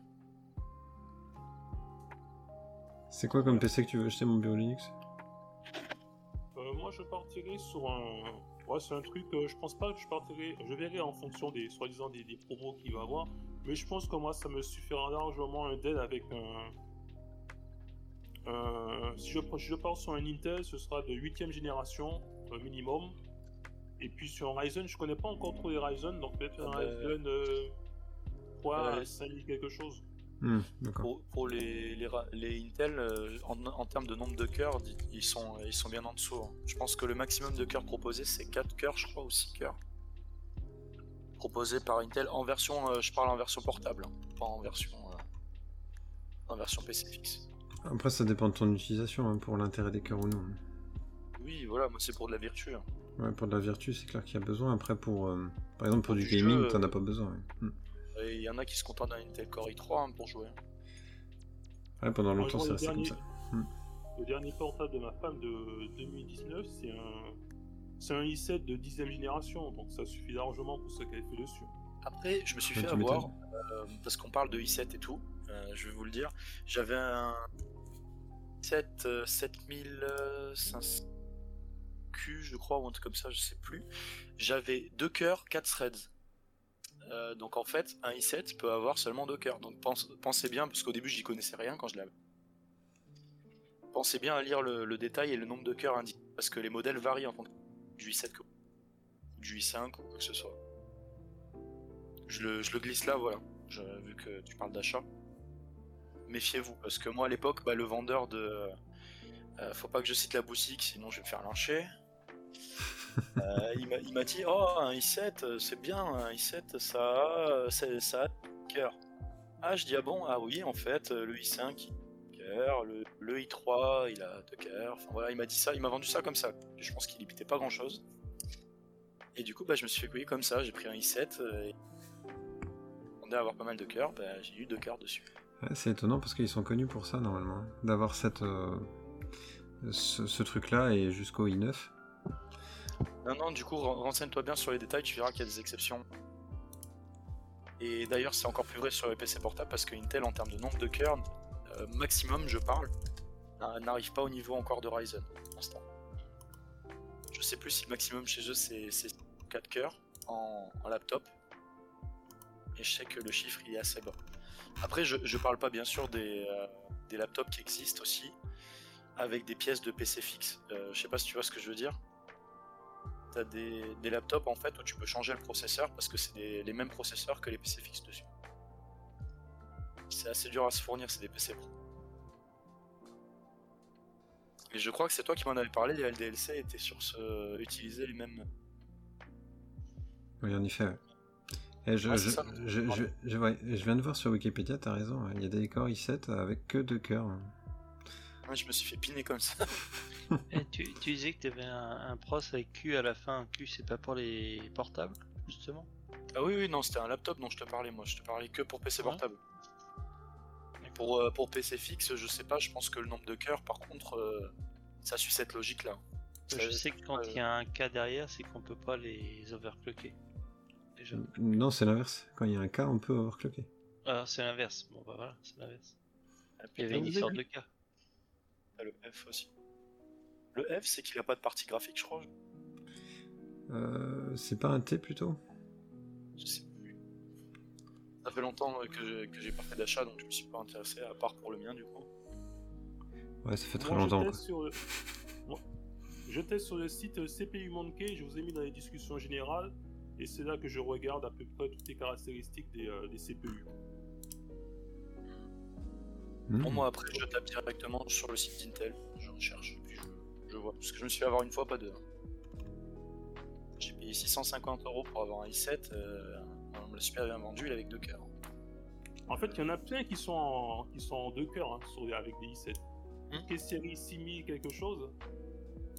C'est quoi comme PC que tu veux acheter, mon bureau Linux? Euh, moi je partirais sur un. Ouais, c'est un truc, euh, je pense pas que je partirais. Je verrai en fonction des soi-disant des, des promos qu'il va avoir. Mais je pense que moi ça me suffira largement un Dell avec un. si, je, si je pars sur un Intel, ce sera de 8ème génération euh, minimum. Et puis sur un Ryzen, je connais pas encore trop les Ryzen, donc peut-être un Ah bah, Ryzen euh, 3 euh, 5000 quelque chose. Hmm. Pour, pour les, les, ra- les Intel, euh, en, en termes de nombre de cœurs, ils sont, ils sont bien en dessous. hein. Je pense que le maximum de cœurs proposé, c'est 4 cœurs, je crois, ou 6 cœurs. Proposé par Intel en version, euh, je parle en version portable, hein, pas en version, euh, en version PC fixe. Après, ça dépend de ton utilisation, hein, pour l'intérêt des cœurs ou non. Oui, voilà, moi c'est pour de la hein. Ouais, pour de la vertu, c'est clair qu'il y a besoin. Après, pour, euh, par exemple, pour Pour du du gaming, jeu, t'en as pas besoin. ouais. Hmm. Et il y en a qui se contentent d'un Intel Core i3 hein, pour jouer. Ouais, pendant longtemps, c'est resté le comme dernier- ça. Hmm. Le dernier portable de ma femme de 2019, c'est un, c'est un i7 de 10ème génération, donc ça suffit largement pour ce qu'elle fait dessus. Après, je me suis Ouais, fait avoir, euh, parce qu'on parle de i7 et tout, euh, je vais vous le dire. J'avais un 7 euh, 7500 Q, je crois, ou un truc comme ça, je sais plus. J'avais deux cœurs, 4 threads. Euh, donc en fait, un i7 peut avoir seulement deux cœurs. Donc pense- pensez bien, parce qu'au début j'y connaissais rien quand je l'avais. Pensez bien à lire le, détail et le nombre de cœurs indiqués, parce que les modèles varient en fonction du i7 que- du i5 ou quoi que ce soit. Je le, glisse là, voilà, vu que tu parles d'achat. Méfiez-vous, parce que moi à l'époque, bah, le vendeur de. euh, faut pas que je cite la boutique, sinon je vais me faire lyncher. Euh, il m'a- dit Oh, un i7, euh, c'est bien, un i7, ça a, ça a cœurs. Ah, je dis Ah bon, ah oui, en fait, le i5, il a deux cœurs, le, le i3, il a deux cœurs. Enfin voilà, il m'a dit ça, il m'a vendu ça comme ça. Je pense qu'il y pitait pas grand chose. Et du coup, bah, je me suis fait couiller comme ça, j'ai pris un i7. euh, et... On à avoir pas mal de cœurs, bah, j'ai eu deux cœurs dessus. C'est étonnant parce qu'ils sont connus pour ça, normalement. hein, D'avoir cette, euh, ce, ce truc-là et jusqu'au i9. Non, non, du coup, ren- renseigne-toi bien sur les détails, tu verras qu'il y a des exceptions. Et d'ailleurs, c'est encore plus vrai sur les PC portables parce que Intel, en termes de nombre de cœurs, euh, maximum, je parle, n'a- n'arrive pas au niveau encore de Ryzen pour l'instant. Je sais plus si le maximum chez eux c'est c'est 4 cœurs en, en laptop. Et je sais que le chiffre il est assez bas. Après, je, parle pas bien sûr des, euh, des laptops qui existent aussi avec des pièces de PC fixe. Euh, je sais pas si tu vois ce que je veux dire. T'as des, des laptops en fait où tu peux changer le processeur parce que c'est les mêmes processeurs que les PC fixes dessus. C'est assez dur à se fournir, c'est des PC pro. Et je crois que c'est toi qui m'en avais parlé, les LDLC étaient sur ce. utiliser les mêmes. Oui, en effet. Et je, Ouais, je, ça. viens de voir sur Wikipédia, t'as raison, hein, il y a des Core i7 avec que deux cœurs. Ouais, je me suis fait piner comme ça. *laughs* Et tu, tu disais que tu avais un, un pros avec Q à la fin. Q, c'est pas pour les portables, justement? Ah oui, oui, non, c'était un laptop dont je te parlais, moi. Je te parlais que pour PC Ouais? portable. Pour, euh, pour PC fixe, je sais pas, je pense que le nombre de cœurs, par contre, euh, ça suit cette logique-là. Ça- Je sais que quand euh, il y a un cas derrière, c'est qu'on peut pas les overclocker. Déjà. Non, c'est l'inverse. Quand il y a un cas, on peut overclocker. Alors c'est l'inverse. Bon bah voilà, c'est l'inverse. Ah, Il y avait une histoire de cas. Le F aussi. Le F, c'est qu'il a pas de partie graphique, je crois. Euh, c'est pas un T plutôt? Je sais plus. Ça fait longtemps euh, que j'ai- que j'ai pas fait d'achat, donc je me suis pas intéressé, à part pour le mien, du coup. Ouais, ça fait très Moi, je longtemps. teste sur le- *laughs* Moi, je teste sur le site CPU Monkey, je vous ai mis dans les discussions générales, et c'est là que je regarde à peu près toutes les caractéristiques des, euh, des CPU. Hmm. Pour moi, après, je tape directement sur le site d'Intel, je recherche, et puis je, je vois. Parce que je me suis fait avoir une fois, pas deux. J'ai payé 650 euros pour avoir un i7, euh, on me l'a super bien vendu, il est avec deux cœurs. En fait, il y en a plein qui sont en, qui sont en deux cœurs hein, sur- avec des i7. Hmm. Quelle série 6000 quelque chose?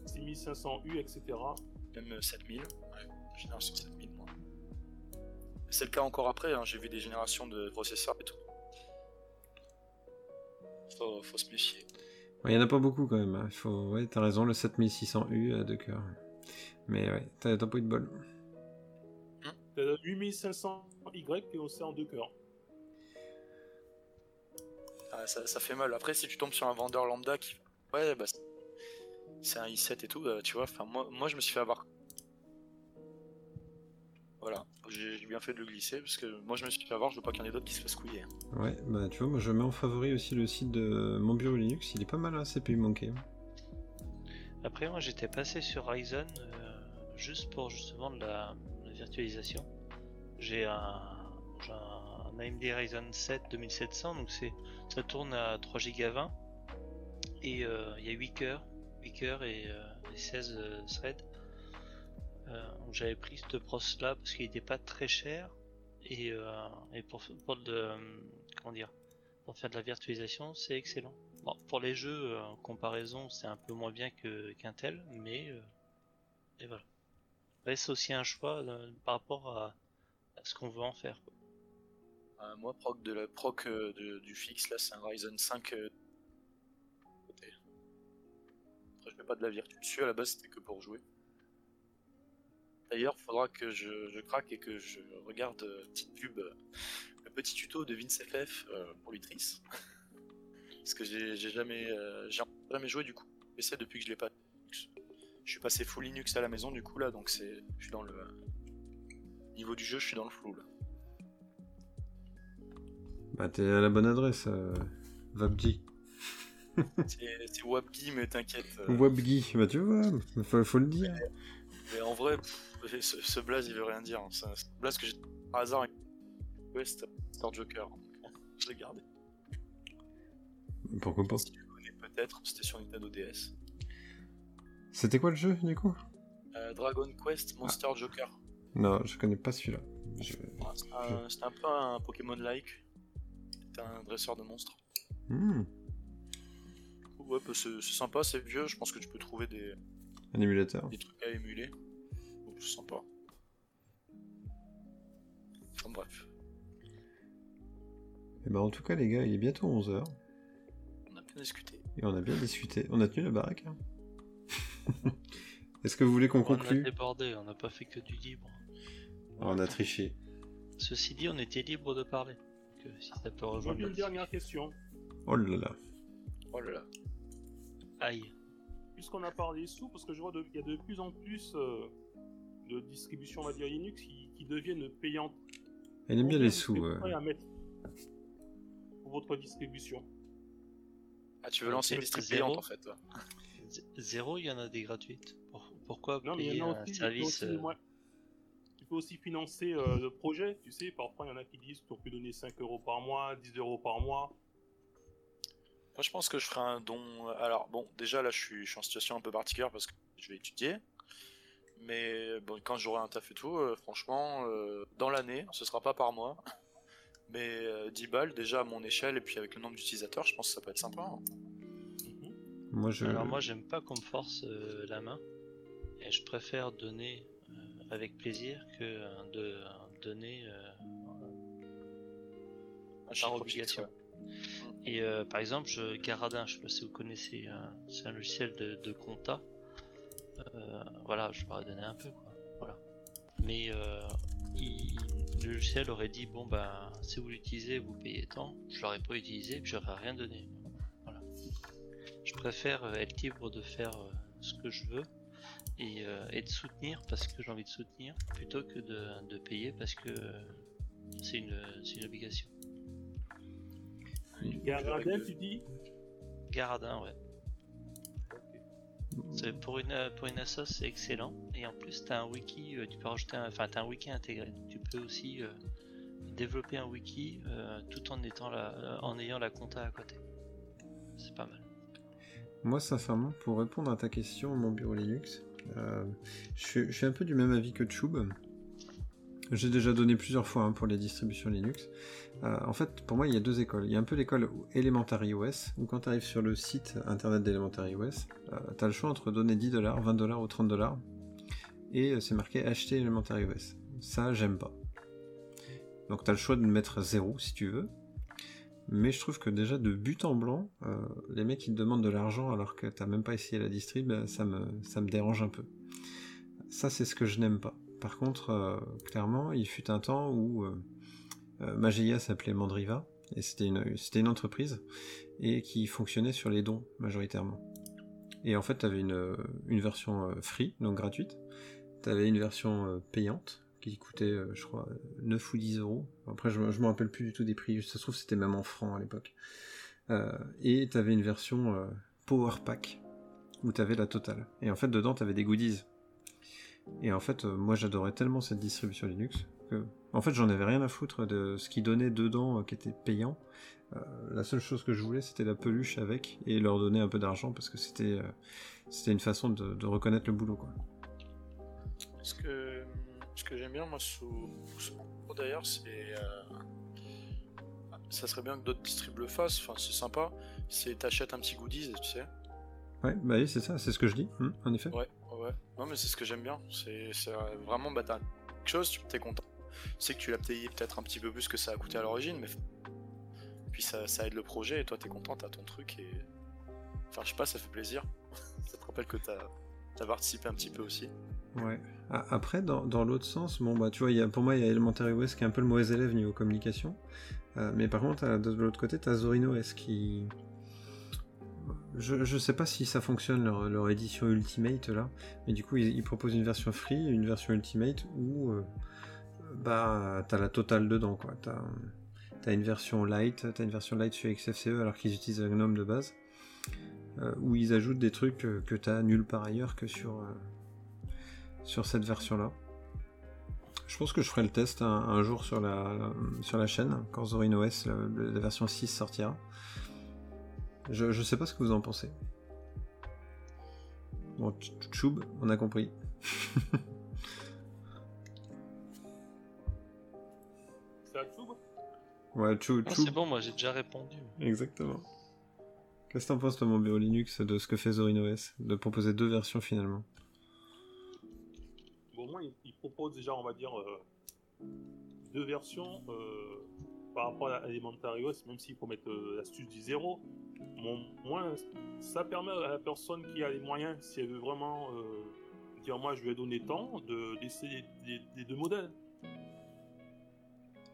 6500U, etc. Même euh, 7000, ouais, génération 7000, moi. C'est le cas encore après, hein, j'ai vu des générations de processeurs et tout. Faut, faut se méfier. Ouais, Il y en a pas beaucoup quand même. hein. Il faut... Ouais, t'as raison, le 7600U à deux cœurs. Mais ouais, t'as t'as pas eu de bol. T'as le 8500Y qui est aussi en deux cœurs. Ah, ça, ça fait mal. Après, si tu tombes sur un vendeur lambda qui. Ouais, bah. c'est- C'est un i7 et tout, euh, tu vois. Enfin, moi, moi, je me suis fait avoir. Voilà. J'ai bien fait de le glisser parce que moi, je me suis fait avoir. Je veux pas qu'il y en ait d'autres qui se fassent couiller. Ouais, bah tu vois, moi je mets en favori aussi le site de mon bureau Linux. Il est pas mal, hein, CPU manqué. Après moi j'étais passé sur Ryzen euh, juste pour justement de la, la virtualisation. J'ai un, AMD Ryzen 7 2700 donc c'est ça tourne à 3 Go 20 et euh, il y a 8 cœurs, 8 cœurs et, euh, et 16 euh, threads. Euh, j'avais pris ce pros là parce qu'il était pas très cher et, euh, et pour, de, euh, comment dire pour faire de la virtualisation c'est excellent. Bon, pour les jeux, en comparaison, c'est un peu moins bien qu'un tel, mais et voilà. C'est aussi un choix par rapport à, à ce qu'on veut en faire. moi, proc, de la, proc de- du fixe, là, c'est un Ryzen 5. euh, côté. Après, je mets pas de la virtu dessus. À la base, c'était que pour jouer. D'ailleurs, faudra que je, je craque et que je regarde euh, petite pub, euh, le petit tuto de VinceFF euh, pour l'Utrice. *laughs* Parce que j'ai jamais, jamais joué du coup. PC depuis que je l'ai pas. Je suis passé full Linux à la maison du coup là, donc c'est, je suis dans le niveau du jeu, je suis dans le flou là. Bah t'es à la bonne adresse, euh. C'est Wabgi, mais t'inquiète. euh, Wabgi, bah tu vois, faut, faut le dire. Mais en vrai, pff, ce, ce blaze il veut rien dire. hein. C'est un c'est blaze que j'ai par hasard avec West Star Joker. donc, Je l'ai gardé. Pourquoi pas Si tu le connais peut-être, c'était sur Nintendo DS. C'était quoi le jeu du coup? Euh, Dragon Quest Monster Joker. Non, je connais pas celui-là. Je- c'est un- C'était un peu un Pokémon-like. C'était un dresseur de monstres. Hmm, Ouais, bah, c'est c'est sympa, c'est vieux. Je pense que tu peux trouver des, un émulateur. des trucs à émuler. Donc, c'est sympa. Enfin bref, Et bah en tout cas les gars, il est bientôt 11h. on a bien discuté. Et on a bien discuté. On a tenu la baraque. hein. *laughs* Est-ce que vous voulez qu'on On a conclue? débordé, on n'a pas fait que du libre. Ah, On a triché. Ceci dit, on était libre de parler. Donc, euh, si ça peut rejoindre. j'ai une dernière question. Oh là là. Oh là là. Aïe. Puisqu'on a parlé sous, parce que je vois qu'il y a de plus en plus euh, de distributions, on va dire Linux, qui, qui deviennent payantes. Elle aime bien les sous. euh. à mettre pour votre distribution? Ah, tu veux lancer une distrib payante en fait. toi? Zéro, il y en a des gratuites. Pour- Pourquoi Non, mais il y en a un aussi, service euh, moi- Tu peux aussi financer euh, le projet, tu sais, parfois il y en a qui disent qu'on peut donner 5 euros par mois, 10 euros par mois. Moi, je pense que je ferai un don. Alors, bon, déjà là, je suis, je suis en situation un peu particulière parce que je vais étudier. Mais bon, quand j'aurai un taf et tout, euh, franchement, euh, dans l'année, ce sera pas par mois. *laughs* Mais euh, 10 balles déjà à mon échelle et puis avec le nombre d'utilisateurs, je pense que ça peut être sympa. hein. Moi, je. Alors moi j'aime pas qu'on me force euh, la main et je préfère donner euh, avec plaisir que euh, de euh, donner euh, Un chiffre par obligation. Et euh, par exemple, je, Garadin, je sais pas si vous connaissez, euh, c'est un logiciel de, compta. Euh, voilà, je leur ai donné un peu. Voilà. Mais le logiciel aurait dit bon ben si vous l'utilisez, vous payez tant. Je l'aurais pas utilisé, puis j'aurais rien donné. Voilà. Je préfère être libre de faire ce que je veux et, de soutenir parce que j'ai envie de soutenir plutôt que de, payer parce que c'est une obligation. Garadin, tu dis Garadin, ouais. C'est pour une pour une assos c'est excellent. Et en plus t'as un wiki euh, tu peux rajouter un, enfin t'as un wiki intégré. Tu peux aussi euh, développer un wiki euh, tout en étant euh, en ayant la compta à côté. C'est pas mal. Moi, sincèrement, pour répondre à ta question, mon bureau Linux, euh, je, suis, je suis un peu du même avis que J'ai déjà donné plusieurs fois hein, pour les distributions Linux. Euh, en fait, pour moi, il y a deux écoles. Il y a un peu l'école Elementary OS, où quand tu arrives sur le site internet d'Elementary OS, tu as le choix entre donner 10 dollars, 20 dollars ou 30 dollars, et euh, c'est marqué acheter Elementary OS. Ça, j'aime pas. Donc tu as le choix de mettre 0 si tu veux, mais je trouve que déjà de but en blanc, euh, les mecs qui te demandent de l'argent alors que t'as même pas essayé la distrib, ça me, ça me dérange un peu. Ça c'est ce que je n'aime pas. Par contre, euh, clairement, il fut un temps où euh, euh, s'appelait Mandriva, et c'était une, entreprise, et qui fonctionnait sur les dons majoritairement. Et en fait, tu avais une, une version euh, free, donc gratuite, tu avais une version euh, payante, qui coûtait, euh, je crois, 9 ou 10 euros. Après, je, je me rappelle plus du tout des prix, ça se trouve, c'était même en francs à l'époque. Euh, et tu avais une version euh, Power Pack, où tu avais la totale. Et en fait, dedans, tu avais des goodies. Et en fait, euh, moi, j'adorais tellement cette distribution Linux que, en fait, j'en avais rien à foutre de ce qu'ils donnaient dedans euh, qui était payant. Euh, la seule chose que je voulais, c'était la peluche avec et leur donner un peu d'argent parce que c'était euh, c'était une façon de, de reconnaître le boulot, quoi. Ce que, ce que j'aime bien, moi, sous, d'ailleurs, c'est. ça serait bien que d'autres distribs le fassent, enfin, c'est sympa. C'est t'achètes un petit goodies, tu sais. Ouais, bah oui, c'est ça, c'est ce que je dis, hmm, en effet. Ouais, ouais. Non, mais c'est ce que j'aime bien. C'est c'est, vraiment, bah, t'as quelque chose, tu es content. Tu sais que tu l'as payé peut-être un petit peu plus que ça a coûté à l'origine, mais. Puis ça, ça aide le projet et toi, t'es content, t'as ton truc et. Enfin, je sais pas, ça fait plaisir. *laughs* ça te rappelle que t'as as participé un petit peu aussi. Ouais. Après, dans, dans l'autre sens, bon bah tu vois, y a, pour moi, il y a Elementary OS qui est un peu le mauvais élève niveau communication. Euh, mais par contre, de l'autre côté, t'as Zorin OS qui. Je, je sais pas si ça fonctionne leur, édition Ultimate là, mais du coup, ils, proposent une version free, une version Ultimate où euh, bah t'as la totale dedans quoi. T'as as une version light, t'as une version light sur XFCE alors qu'ils utilisent GNOME de base, euh, où ils ajoutent des trucs euh, que t'as nulle part ailleurs que sur. sur cette version-là. Je pense que je ferai le test un, jour sur la, sur la chaîne, quand Zorin OS, la version 6 sortira. Je, je sais pas ce que vous en pensez. Bon, Tchoub, on a compris. C'est à Tube ouais, Tchoub, Ah, Tchoub. c'est bon moi j'ai déjà répondu Exactement. Qu'est-ce que t'en penses, toi, mon bureau Linux, de ce que fait Zorin OS De proposer deux versions finalement? Bon, moi, il, il propose déjà, on va dire, euh, deux versions euh, par rapport à Elementary OS, même s'il faut mettre euh, l'astuce du zéro. Bon, moi, ça permet à la personne qui a les moyens, si elle veut vraiment euh, dire moi je vais donner tant, de d'essayer des, des- des deux modèles.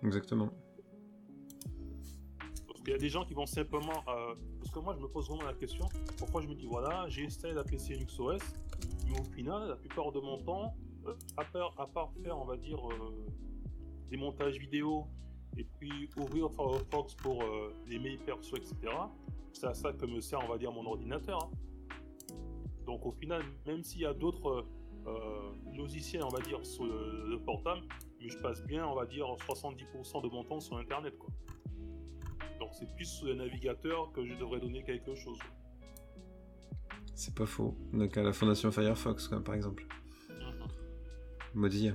Exactement. Parce qu'il y a des gens qui vont simplement. euh, parce que moi, je me pose vraiment la question pourquoi je me dis voilà, j'ai installé la PC Linux OS, mais au final, la plupart de mon temps, à, part, à part faire, on va dire, des montages vidéo et puis ouvrir Firefox pour euh, les mails perso, etc., c'est à ça que me sert, on va dire, mon ordinateur. hein. Donc au final, même s'il y a d'autres euh, logiciels, on va dire, sur le, le portable, mais je passe bien, on va dire, 70% de mon temps sur Internet, quoi. Donc c'est plus sur le navigateur que je devrais donner quelque chose. C'est pas faux. Donc à la fondation Firefox, quoi, par exemple. Mozilla.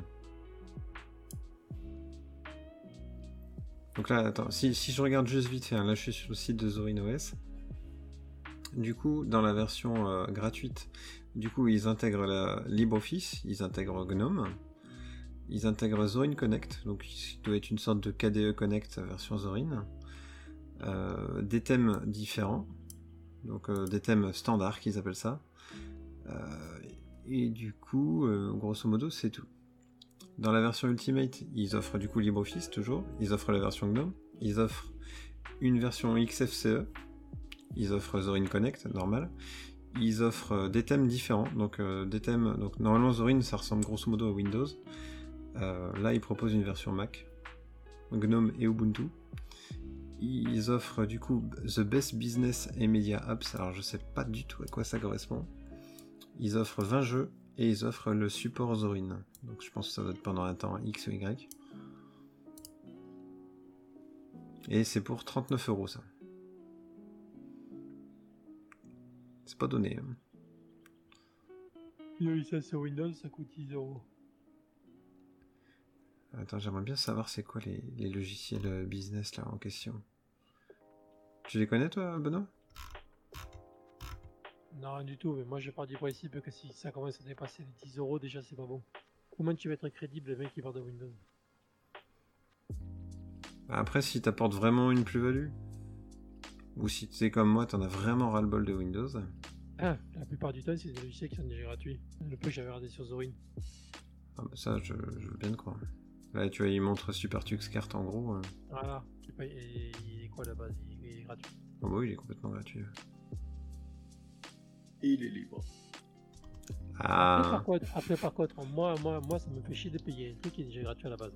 Donc là, attends, si, je regarde juste vite hein, là je suis sur le site de Zorin OS. Du coup, dans la version euh, gratuite, du coup, ils intègrent la LibreOffice, ils intègrent GNOME, ils intègrent Zorin Connect, donc il doit être une sorte de KDE Connect version Zorin. Euh, des thèmes différents, donc euh, des thèmes standards qu'ils appellent ça. Et du coup, grosso modo, c'est tout. Dans la version Ultimate, ils offrent du coup LibreOffice toujours, ils offrent la version GNOME, ils offrent une version XFCE, ils offrent Zorin Connect, normal, ils offrent euh, des thèmes différents, donc euh, des thèmes, donc normalement Zorin ça ressemble grosso modo à Windows, Euh, là ils proposent une version Mac, GNOME et Ubuntu, ils offrent du coup The Best Business et Media Apps, alors je sais pas du tout à quoi ça correspond, ils offrent 20 jeux et ils offrent le support Zorin. Donc je pense que ça doit être pendant un temps X ou Y. Et c'est pour 39 euros ça. C'est pas donné. hein. Une licence sur Windows, ça coûte 10 euros. Attends, j'aimerais bien savoir c'est quoi les, les logiciels euh, business là en question. Tu les connais toi, Benoît? Non, rien du tout, mais moi je pars du principe que si ça commence à dépasser les 10 euros, déjà c'est pas bon. Comment tu vas être crédible, le mec qui part de Windows Après, si t'apportes vraiment une plus-value, ou si tu es comme moi, t'en as vraiment ras-le-bol de Windows, Ah, la plupart du temps, c'est des logiciels qui sont déjà gratuits. Le peu que j'avais regardé sur Zorin. ah bah ça je, je veux bien te croire. Là, tu vois, il montre SuperTux carte en gros. euh. Voilà, il est quoi la base il, il est gratuit. Oh bah oui, il est complètement gratuit. Et il est libre. Après, Ah, par contre, après, par contre, moi, moi, moi, ça me fait chier de payer un truc qui est déjà gratuit à la base.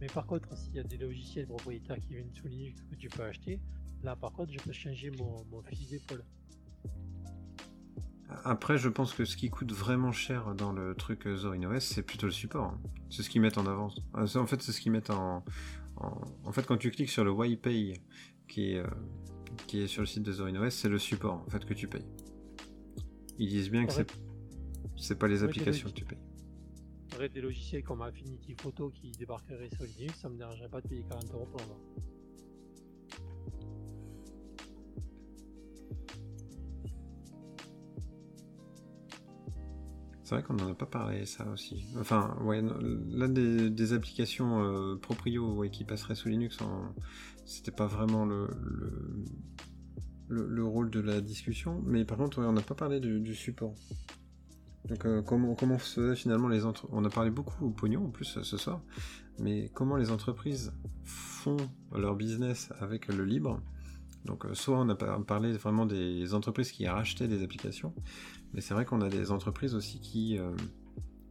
Mais par contre, s'il y a des logiciels propriétaires qui viennent sous Linux que tu peux acheter, là par contre, je peux changer mon, mon fusil d'épaule. Après, je pense que ce qui coûte vraiment cher dans le truc euh, Zorin OS, c'est plutôt le support. hein. C'est ce qu'ils mettent en avance. Ah, En fait, c'est ce qu'ils mettent en, en... En fait, quand tu cliques sur le YPay qui est, euh, qui est sur le site de Zorin OS, c'est le support en fait que tu payes. Ils disent bien que c'est c'est pas les applications que tu payes. Arrête des logiciels comme Affinity Photo qui débarqueraient sur Linux, ça me dérangerait pas de payer 40 euros pour l'avoir. C'est vrai qu'on n'en a pas parlé, ça aussi. Enfin, ouais, l'un des, des applications euh, proprio ouais, qui passerait sous Linux, en- c'était pas vraiment le, le, le- le rôle de la discussion, mais par contre, ouais, on n'a pas parlé du, du support. Donc, euh, comment, comment faisaient finalement les entreprises On a parlé beaucoup au pognon en plus ce soir, mais comment les entreprises font leur business avec le libre? Donc, euh, soit on a par- parlé vraiment des entreprises qui rachetaient des applications, mais c'est vrai qu'on a des entreprises aussi qui, euh,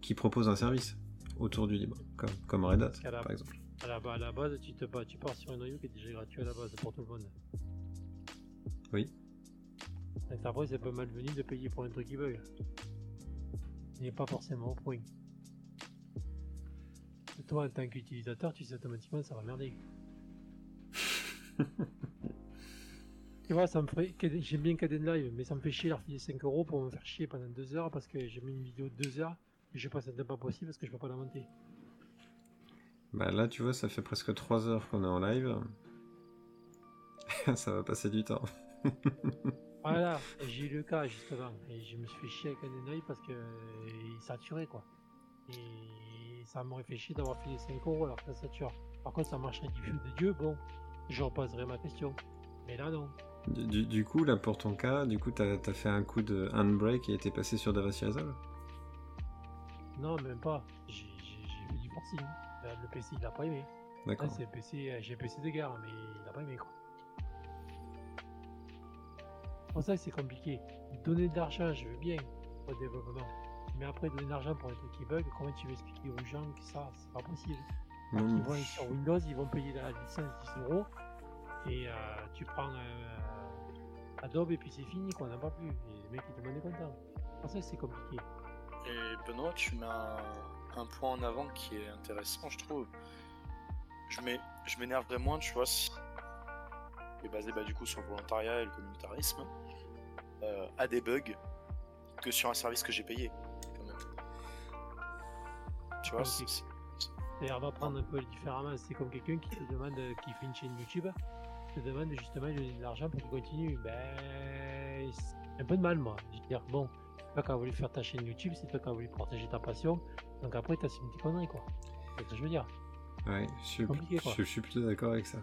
qui proposent un service autour du libre, comme, comme Red Hat, la, par exemple. à la, à la base, tu, te, tu pars sur un noyau qui est déjà gratuit à la base pour tout le monde. Oui. Donc après, c'est pas malvenu de payer pour un truc qui bug. N'est pas forcément au point. Et toi, en tant qu'utilisateur, tu sais automatiquement ça va merder. *laughs* tu vois, ça me ferait. Caden- J'aime bien Caden Live, mais ça me fait chier leur filer 5 euros pour me faire chier pendant 2 heures parce que j'ai mis une vidéo de 2 heures et je passe un temps pas possible parce que je peux pas la monter. Bah là, tu vois, ça fait presque 3 heures qu'on est en live. *laughs* ça va passer du temps. *laughs* Voilà, j'ai eu le cas justement, et je me suis fait chier avec un œil parce que euh, il saturait quoi. Et ça m'aurait fait chier d'avoir filé 5 euros alors que ça sature. Par contre, ça marcherait du feu de Dieu, bon, je reposerai ma question. Mais là, non. Du, du- du coup, là, pour ton cas, du coup, t'as as fait un coup de handbrake et t'es passé sur Resolve Non, même pas. J'ai fait du forcing. Là, Le PC, il l'a pas aimé. D'accord. c'est PC, euh, j'ai PC de guerre, mais il a pas aimé quoi. Pour ça que c'est compliqué. Donner de l'argent, je veux bien pour le développement. Mais après, donner de l'argent pour un truc qui bug, comment tu veux expliquer aux gens que ça, c'est pas possible? Non, Ils vont aller sur Windows, ils vont payer la licence 10 euros. Et euh, tu prends euh, Adobe et puis c'est fini, quoi, on n'a pas plus. Et les mecs ils demandent des contents. Pour ça, c'est compliqué. Et Benoît, tu mets un, point en avant qui est intéressant, je trouve. Je m'é- je m'énerverais moins, tu vois, si. est basé bah, du coup sur le volontariat et le communautarisme, euh, à des bugs que sur un service que j'ai payé. Quand même. Tu vois, c'est- D'ailleurs, on va prendre un peu différemment. C'est comme quelqu'un qui te demande, euh, qui fait une chaîne YouTube, te demande justement de donner de l'argent pour qu'il continue. Ben, c'est un peu de mal, moi. Je veux dire, bon, c'est toi qui as voulu faire ta chaîne YouTube, c'est toi qui as voulu protéger ta passion. Donc après, t'as une petite connerie, quoi. C'est ce que je veux dire. Ouais, je suis, je suis plutôt d'accord avec ça.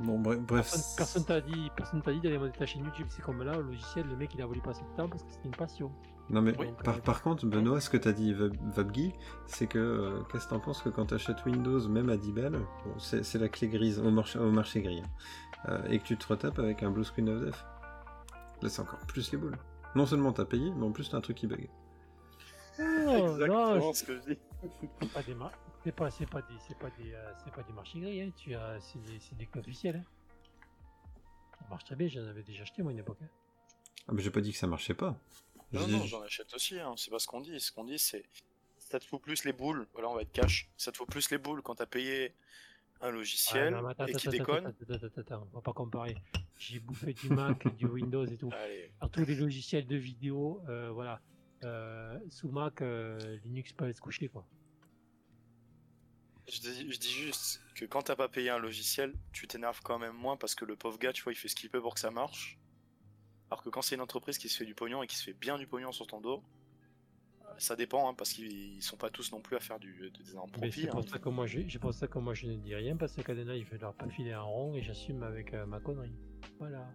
Bon, bref. Personne, t'a dit, personne t'a dit d'aller monter ta chaîne YouTube. C'est comme là, le logiciel, le mec, il a voulu passer de temps parce que c'était une passion. Non mais Oui. par, par contre, Benoît, ce que t'as dit, Vab- Vabgui, c'est que euh, qu'est-ce que t'en penses que quand t'achètes Windows, même à 10 balles, bon, c'est c'est la clé grise au marché, au marché gris, hein, euh, et que tu te retapes avec un blue screen of death. Là, c'est encore plus les boules. Non seulement t'as payé, mais en plus t'as un truc qui bug. Oh, non, *laughs* Exactement ce que je dis. pas des mar- c'est pas, c'est pas des, c'est pas des, euh, c'est pas des marchés gris, hein. Tu as, c'est des, c'est des clés officiels, hein. Ça marche très bien, j'en avais déjà acheté, moi, à une époque, hein. Ah, mais j'ai pas dit que ça marchait pas. Non, non, j'en achète aussi, hein. c'est pas ce qu'on dit. Ce qu'on dit, c'est. Ça te fout plus les boules, voilà, on va être cash. Ça te fout plus les boules quand t'as payé un logiciel Ah, non, mais attends, et qui déconne. attends, attends, attends, attends, on va pas comparer. J'ai bouffé du Mac, du Windows et tout. Allez, Alors, tous les logiciels de vidéo, euh, voilà. Euh, sous Mac, euh, Linux peut aller se coucher, quoi. Je dis, je dis juste que quand t'as pas payé un logiciel, tu t'énerves quand même moins parce que le pauvre gars, tu vois, il fait ce qu'il peut pour que ça marche. Alors que quand c'est une entreprise qui se fait du pognon et qui se fait bien du pognon sur ton dos, euh, ça dépend, hein, parce qu'ils ils sont pas tous non plus à faire du, des énormes Mais profits. c'est pour, hein. ça que moi, je- ça que moi je ne dis rien parce que Cadena il veut leur pas filer un rond et j'assume avec euh, ma connerie. Voilà.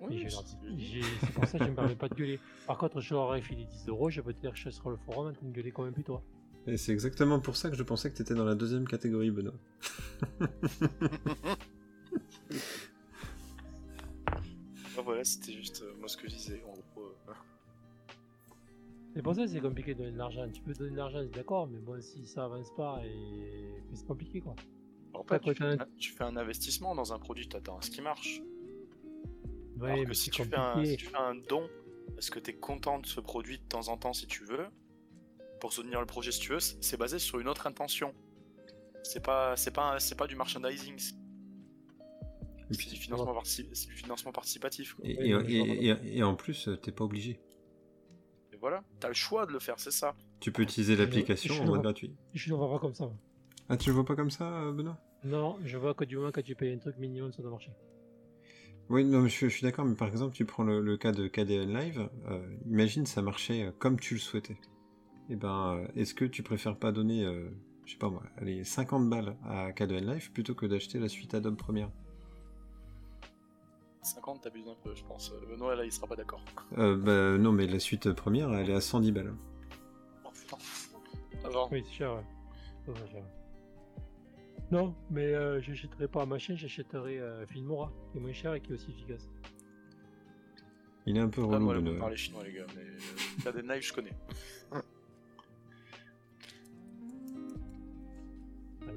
Oui, c'est pour ça que je me *laughs* permets pas de gueuler. Par contre, je leur aurais filé 10 euros, je peux te dire que je serai le forum en train de gueuler quand même plus toi. Et c'est exactement pour ça que je pensais que t'étais dans la deuxième catégorie, Benoît. *laughs* Ah, voilà, c'était juste euh, moi ce que je disais. En gros, euh, C'est pour ça que c'est compliqué de donner de l'argent. Tu peux donner de l'argent, c'est d'accord, mais bon, si ça avance pas, et c'est compliqué quoi. En fait, tu, fais un, tu fais un investissement dans un produit, t'attends à ce qui marche. Ouais, Alors mais que si c'est tu, fais un, compliqué. si tu fais un don, est-ce que tu es content de ce produit de temps en temps si tu veux? Pour soutenir le projet si tu veux, c'est basé sur une autre intention. C'est pas, c'est pas, c'est pas du merchandising, c'est du financement, partici- c'est du financement participatif. quoi. Et, en plus, t'es pas obligé. Et voilà, t'as le choix de le faire, c'est ça. Tu peux utiliser l'application je en le mode vois. gratuit. Je ne vois pas comme ça. Ah, tu le vois pas comme ça, Benoît? Non, je vois que du moment que tu payes un truc minimum, ça doit marcher. Oui, non, mais je, je suis d'accord, mais par exemple, tu prends le, le cas de KDN Live, euh, imagine ça marchait comme tu le souhaitais. Et ben, euh, est-ce que tu préfères pas donner, euh, je sais pas moi, allez, 50 balles à KDN Live plutôt que d'acheter la suite Adobe Premiere? 50, t'abuses un peu, je pense. Euh, Benoît, là, il sera pas d'accord. euh, Bah non, mais la suite Premiere, elle est à 110 balles. Oh putain. Avant. Oui, c'est cher, ouais. Cher. Non, mais euh, j'achèterai pas un machin, j'achèterai euh, Filmora, qui est moins cher et qui est aussi efficace. Il est un peu Ah, relou, moi, là, vous Benoît. parlez chinois, les gars, mais euh, Cadet Knife, je connais.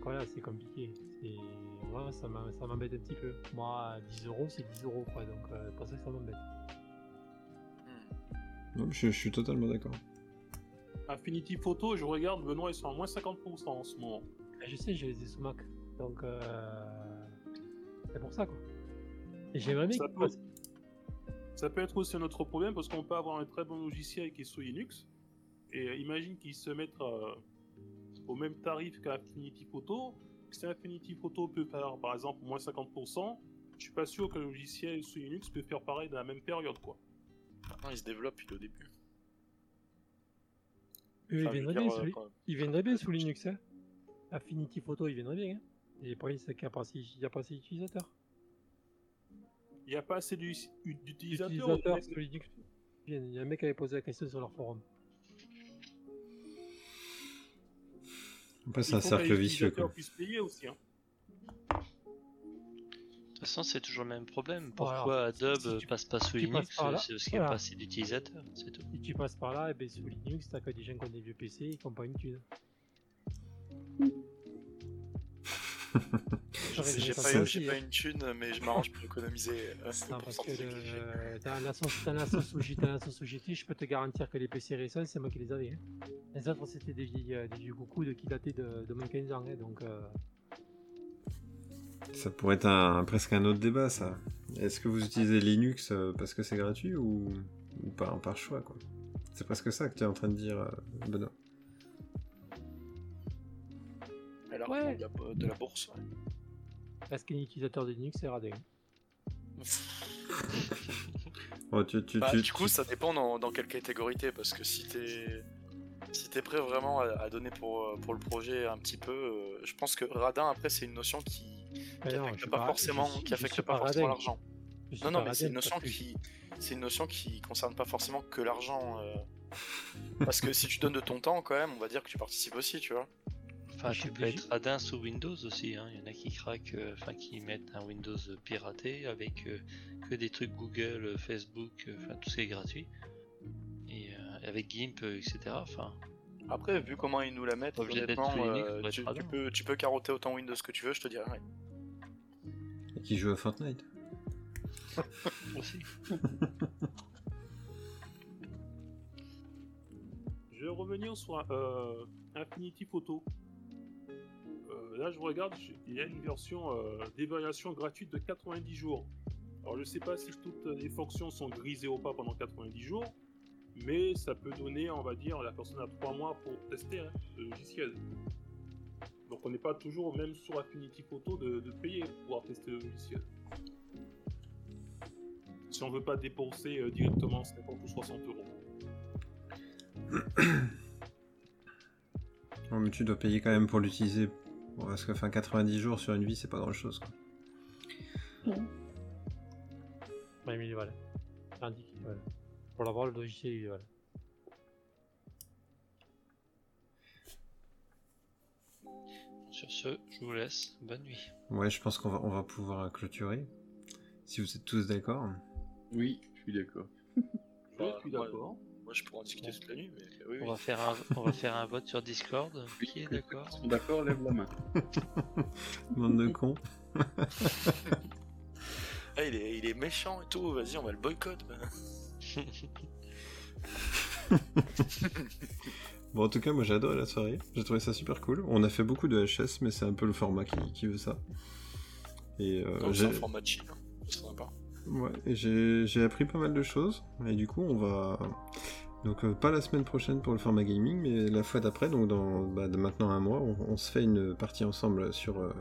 C'est incroyable, c'est compliqué. C'est... Moi, ça m'embête un petit peu. Moi, 10 euros, c'est 10 euros, quoi, donc euh, pour ça que ça m'embête. Hmm. Non, je, je suis totalement d'accord. Affinity Photo, je regarde, Benoît, ils sont à moins 50% en ce moment. Ah, Je sais, je les ai sous Mac, donc euh... c'est pour ça, quoi. Et j'aimerais bien Ça peut, ça peut être aussi un autre problème parce qu'on peut avoir un très bon logiciel qui est sous Linux. Et euh, imagine qu'ils se mettent euh, au même tarif qu'Affinity Photo. Si Affinity Photo peut faire par exemple moins 50%, je suis pas sûr que le logiciel sous Linux peut faire pareil dans la même période. quoi. Maintenant, il se développe, il est au début. Enfin, veux viendraient dire, bien, euh, sous... ils viendraient bien sous Linux, hein. Affinity Photo, ils viendraient bien, hein. Et c'est qu'il n'y a pas assez il y a pas assez d'utilisateurs. Il n'y a pas assez d'u- d'utilisateurs. Utilisateurs Linux. Il y a un mec qui avait posé la question sur leur forum. Après, c'est un cercle vicieux, quoi. puissent payer aussi. hein. De toute façon, c'est toujours le même problème. Pourquoi Adobe si tu- passe pas sous Linux par là, C'est parce qu'il n'y a voilà. pas assez d'utilisateurs, c'est tout. Si tu passes par là, et ben sous Linux, t'as que des gens qui ont des vieux PC et qui n'ont pas une thune. J'ai pas, une thune, mais je m'arrange pour économiser. euh, *laughs* Non, pour parce que des le- dans la sauce, dans la sauce Fujiti, je peux te garantir que les PC récents, c'est moi qui les avais. hein. Les autres, c'était des euh, des vieux coucous de qui dataient de, de moins de 15 ans. hein, donc, euh, Ça pourrait être un, presque un autre débat, ça. Est-ce que vous utilisez Linux euh, parce que c'est gratuit ou, ou par, par choix, quoi? C'est presque ça que tu es en train de dire, euh, Benoît. Ouais. de, la, de la bourse. parce qu'un utilisateur de Linux, c'est radé. *laughs* Oh, tu, tu, Bah, tu- du coup, ça dépend dans, dans quelle catégorie t'es, parce que si t'es si t'es prêt vraiment à, à donner pour, euh, pour le projet un petit peu, euh, je pense que radin après c'est une notion qui, qui non, affecte pas pas- forcément, suis- qui affecte pas pas forcément l'argent. Non, non, mais c'est une notion qui c'est une notion qui concerne pas forcément que l'argent. euh, Parce que si tu donnes de ton temps, quand même, on va dire que tu participes aussi, tu vois. Enfin, tu peux être radin sous Windows aussi. hein. Il y en a qui craquent, euh, enfin qui mettent un Windows piraté avec euh, que des trucs Google, euh, Facebook, euh, enfin tout ce qui est gratuit. Et euh, avec GIMP, etc. Enfin, Après, vu comment ils nous la mettent, honnêtement, euh, tu, peux, tu peux carotter autant Windows que tu veux, je te dirais. rien. Et qui joue à Fortnite. *laughs* aussi. Je vais revenir sur euh, Infinity Photo. Là, je regarde, il y a une version euh, d'évaluation gratuite de 90 jours. Alors, je sais pas si toutes les fonctions sont grisées ou pas pendant 90 jours, mais ça peut donner, on va dire, la personne a 3 mois pour tester hein, le logiciel. Donc, on n'est pas toujours, même sur Affinity Photo, de, de payer pour tester le logiciel. Si on veut pas dépenser euh, directement 50 ou 60 euros. *coughs* Oh, mais tu dois payer quand même pour l'utiliser. Bon, parce que enfin, 90 jours sur une vie, c'est pas grand chose. Quoi. Ouais, mais voilà. Voilà. Pour l'avoir, le logiciel, il est voilà. Sur ce, je vous laisse. Bonne nuit. Ouais, je pense qu'on va, on va pouvoir clôturer. Si vous êtes tous d'accord. Oui, je suis d'accord. Je suis d'accord. Moi, je pourrais en discuter toute la nuit, mais oui, On oui. va faire un, on va faire un vote sur Discord. *laughs* Qui est d'accord d'accord, lève la main. *laughs* Bande de cons. *laughs* Ah, il, est, il est méchant et tout, vas-y, on va le boycott. Bon, en tout cas, moi j'ai adoré la soirée. J'ai trouvé ça super cool. On a fait beaucoup de HS, mais c'est un peu le format qui, qui veut ça. Et euh, c'est un format chill, hein. c'est sympa. Ouais, j'ai appris pas mal de choses. Et du coup, on va. Donc, euh, pas la semaine prochaine pour le format gaming, mais la fois d'après, donc dans bah, de maintenant un mois, on, on se fait une partie ensemble sur, euh,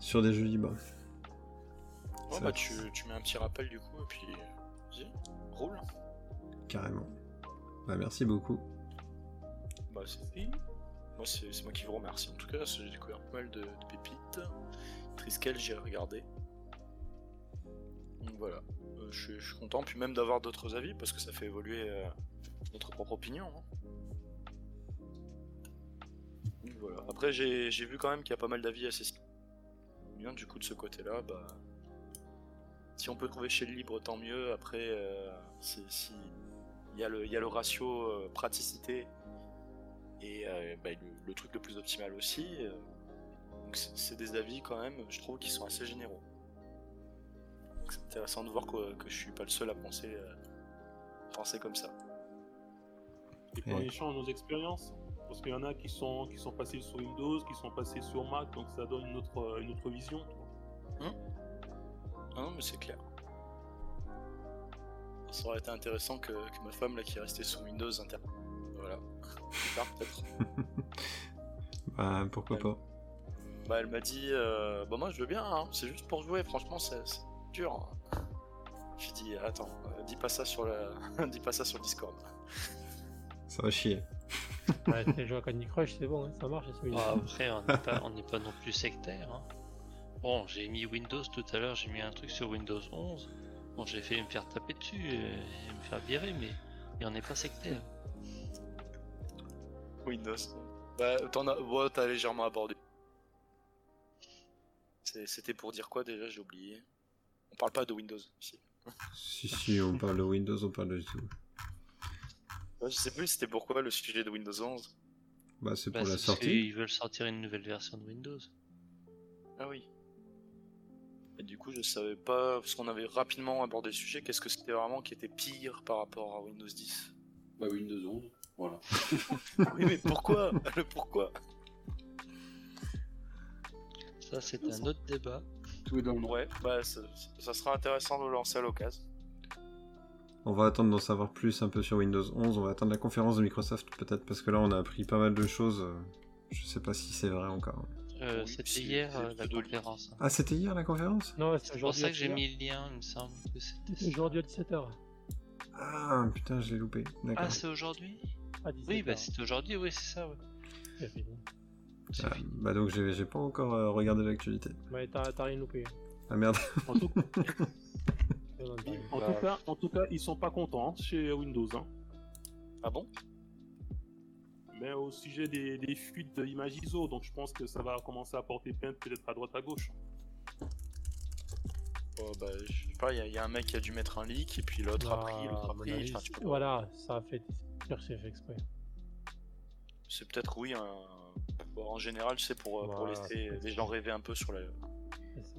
sur des jeux libres. Ouais, Ça- bah, tu, tu mets un petit rappel du coup, et puis. Vas-y, roule. Carrément. Bah, merci beaucoup. Bah, c'est. Moi, c'est c'est moi qui vous remercie. En tout cas, j'ai découvert pas mal de, de pépites. Triskel, j'ai regardé. Donc voilà, Euh, je suis- content, puis même d'avoir d'autres avis, parce que ça fait évoluer euh, notre propre opinion. hein. Voilà. Après, j'ai vu quand même qu'il y a pas mal d'avis assez bien, du coup, de ce côté-là, bah. Si on peut trouver chez le libre, tant mieux. Après, euh. Il y, a le- ratio praticité et bah, le, le truc le plus optimal aussi. donc c'est des avis quand même, je trouve, qui sont assez généraux. C'est intéressant de voir que, que je suis pas le seul à penser, euh, penser comme ça. Et puis on échange nos expériences. Parce qu'il y en a qui sont, qui sont passés sur Windows, qui sont passés sur Mac, donc ça donne une autre, une autre vision. Ah non, mais c'est clair. Ça aurait été intéressant que, que ma femme, là, qui est restée sous Windows, inter... Voilà. Plus tard, peut-être. *laughs* Bah, pourquoi pas. Bah, elle m'a dit, euh, bah moi je veux bien, hein, c'est juste pour jouer, franchement c'est c'est dur. hein. J'ai dit, attends, euh, dis pas ça sur la, *laughs* dis pas ça sur Discord. Ça va chier. Ouais, tu joué à Candy Crush, c'est bon, hein, ça marche. c'est Ah, après, on n'est pas, on n'est pas non plus sectaire. hein. Bon, j'ai mis Windows tout à l'heure, j'ai mis un truc sur Windows 11. Bon, j'ai fait me faire taper dessus et, me faire virer, mais et on n'est pas sectaire. Windows. Bah, t'en as, ouais, t'as légèrement abordé. C'est- C'était pour dire quoi déjà, j'ai oublié. On parle pas de Windows ici. Si, si, on *laughs* parle de Windows, on parle de tout. Ouais, je sais plus c'était pourquoi le sujet de Windows 11. Bah, c'est Bah, pour la c'est parce sortie. qu'ils veulent sortir une nouvelle version de Windows. Ah oui. Et du coup, je savais pas, parce qu'on avait rapidement abordé le sujet, qu'est-ce que c'était vraiment qui était pire par rapport à Windows 10 Bah Windows 11, voilà. *laughs* Oui, mais pourquoi? Le pourquoi? Ça, c'est un autre débat. Ouais, bah ça, ça sera intéressant de le lancer à l'occasion. On va attendre d'en savoir plus un peu sur Windows 11. On va attendre la conférence de Microsoft peut-être parce que là on a appris pas mal de choses. euh, Je sais pas si c'est vrai encore. Euh, Oui, c'était hier euh, la conférence. Ah, c'était hier la conférence? Non, c'est C'est pour aujourd'hui. ça que j'ai 17h. mis le lien, il me semble que c'était aujourd'hui à 17h. Ah putain, je l'ai loupé. Ah, c'est aujourd'hui? À 17h. Oui, bah c'est aujourd'hui, oui, c'est ça. Ouais. C'est Ah, fini. bah donc j'ai j'ai pas encore euh, regardé l'actualité. Ouais, t'as t'as rien loupé. Ah merde. En tout, *laughs* en Bah, cas, en tout cas, ils sont pas contents hein, chez Windows. Hein. Ah bon? Mais au sujet des, des fuites d'images ISO, donc je pense que ça va commencer à porter plainte peut-être à droite à gauche. Oh, bah, Je sais pas, il y, a- il y a un mec qui a dû mettre un leak, et puis l'autre a pris, l'autre a pris. avis, enfin, tu peux pas- Voilà, ça a fait. C'est fait exprès. C'est peut-être, oui, un... bon, en général, c'est pour, euh, pour laisser les gens rêver un peu sur la...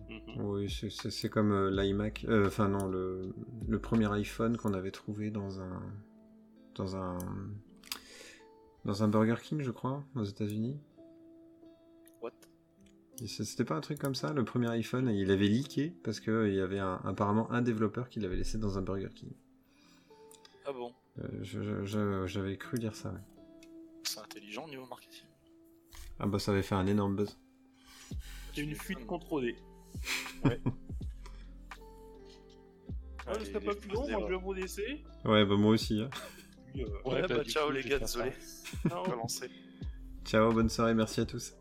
Mhm. Oui, c'est- comme euh, l'iMac. euh, Enfin non, le, le premier iPhone qu'on avait trouvé dans un dans un dans un Burger King, je crois, aux États-Unis. What? C'était pas un truc comme ça, le premier iPhone, il avait leaké parce que il y avait un- apparemment un développeur qui l'avait laissé dans un Burger King. Ah bon? Euh, J'avais cru lire ça. ouais. C'est intelligent au niveau marketing. Ah bah ça avait fait un énorme buzz. C'est une fuite contrôlée. *laughs* Ah, Ouais, je les- serai pas plus long, moi je vais vous laisser. Ouais, bah moi aussi. hein. Puis, euh, Ouais, bah, bah, ciao coup, les je gars, désolé. *laughs* ciao. Bonne soirée, merci à tous.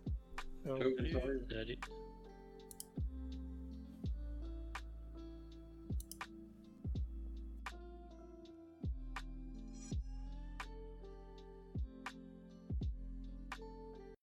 Ciao, Salut. pareil. Allez.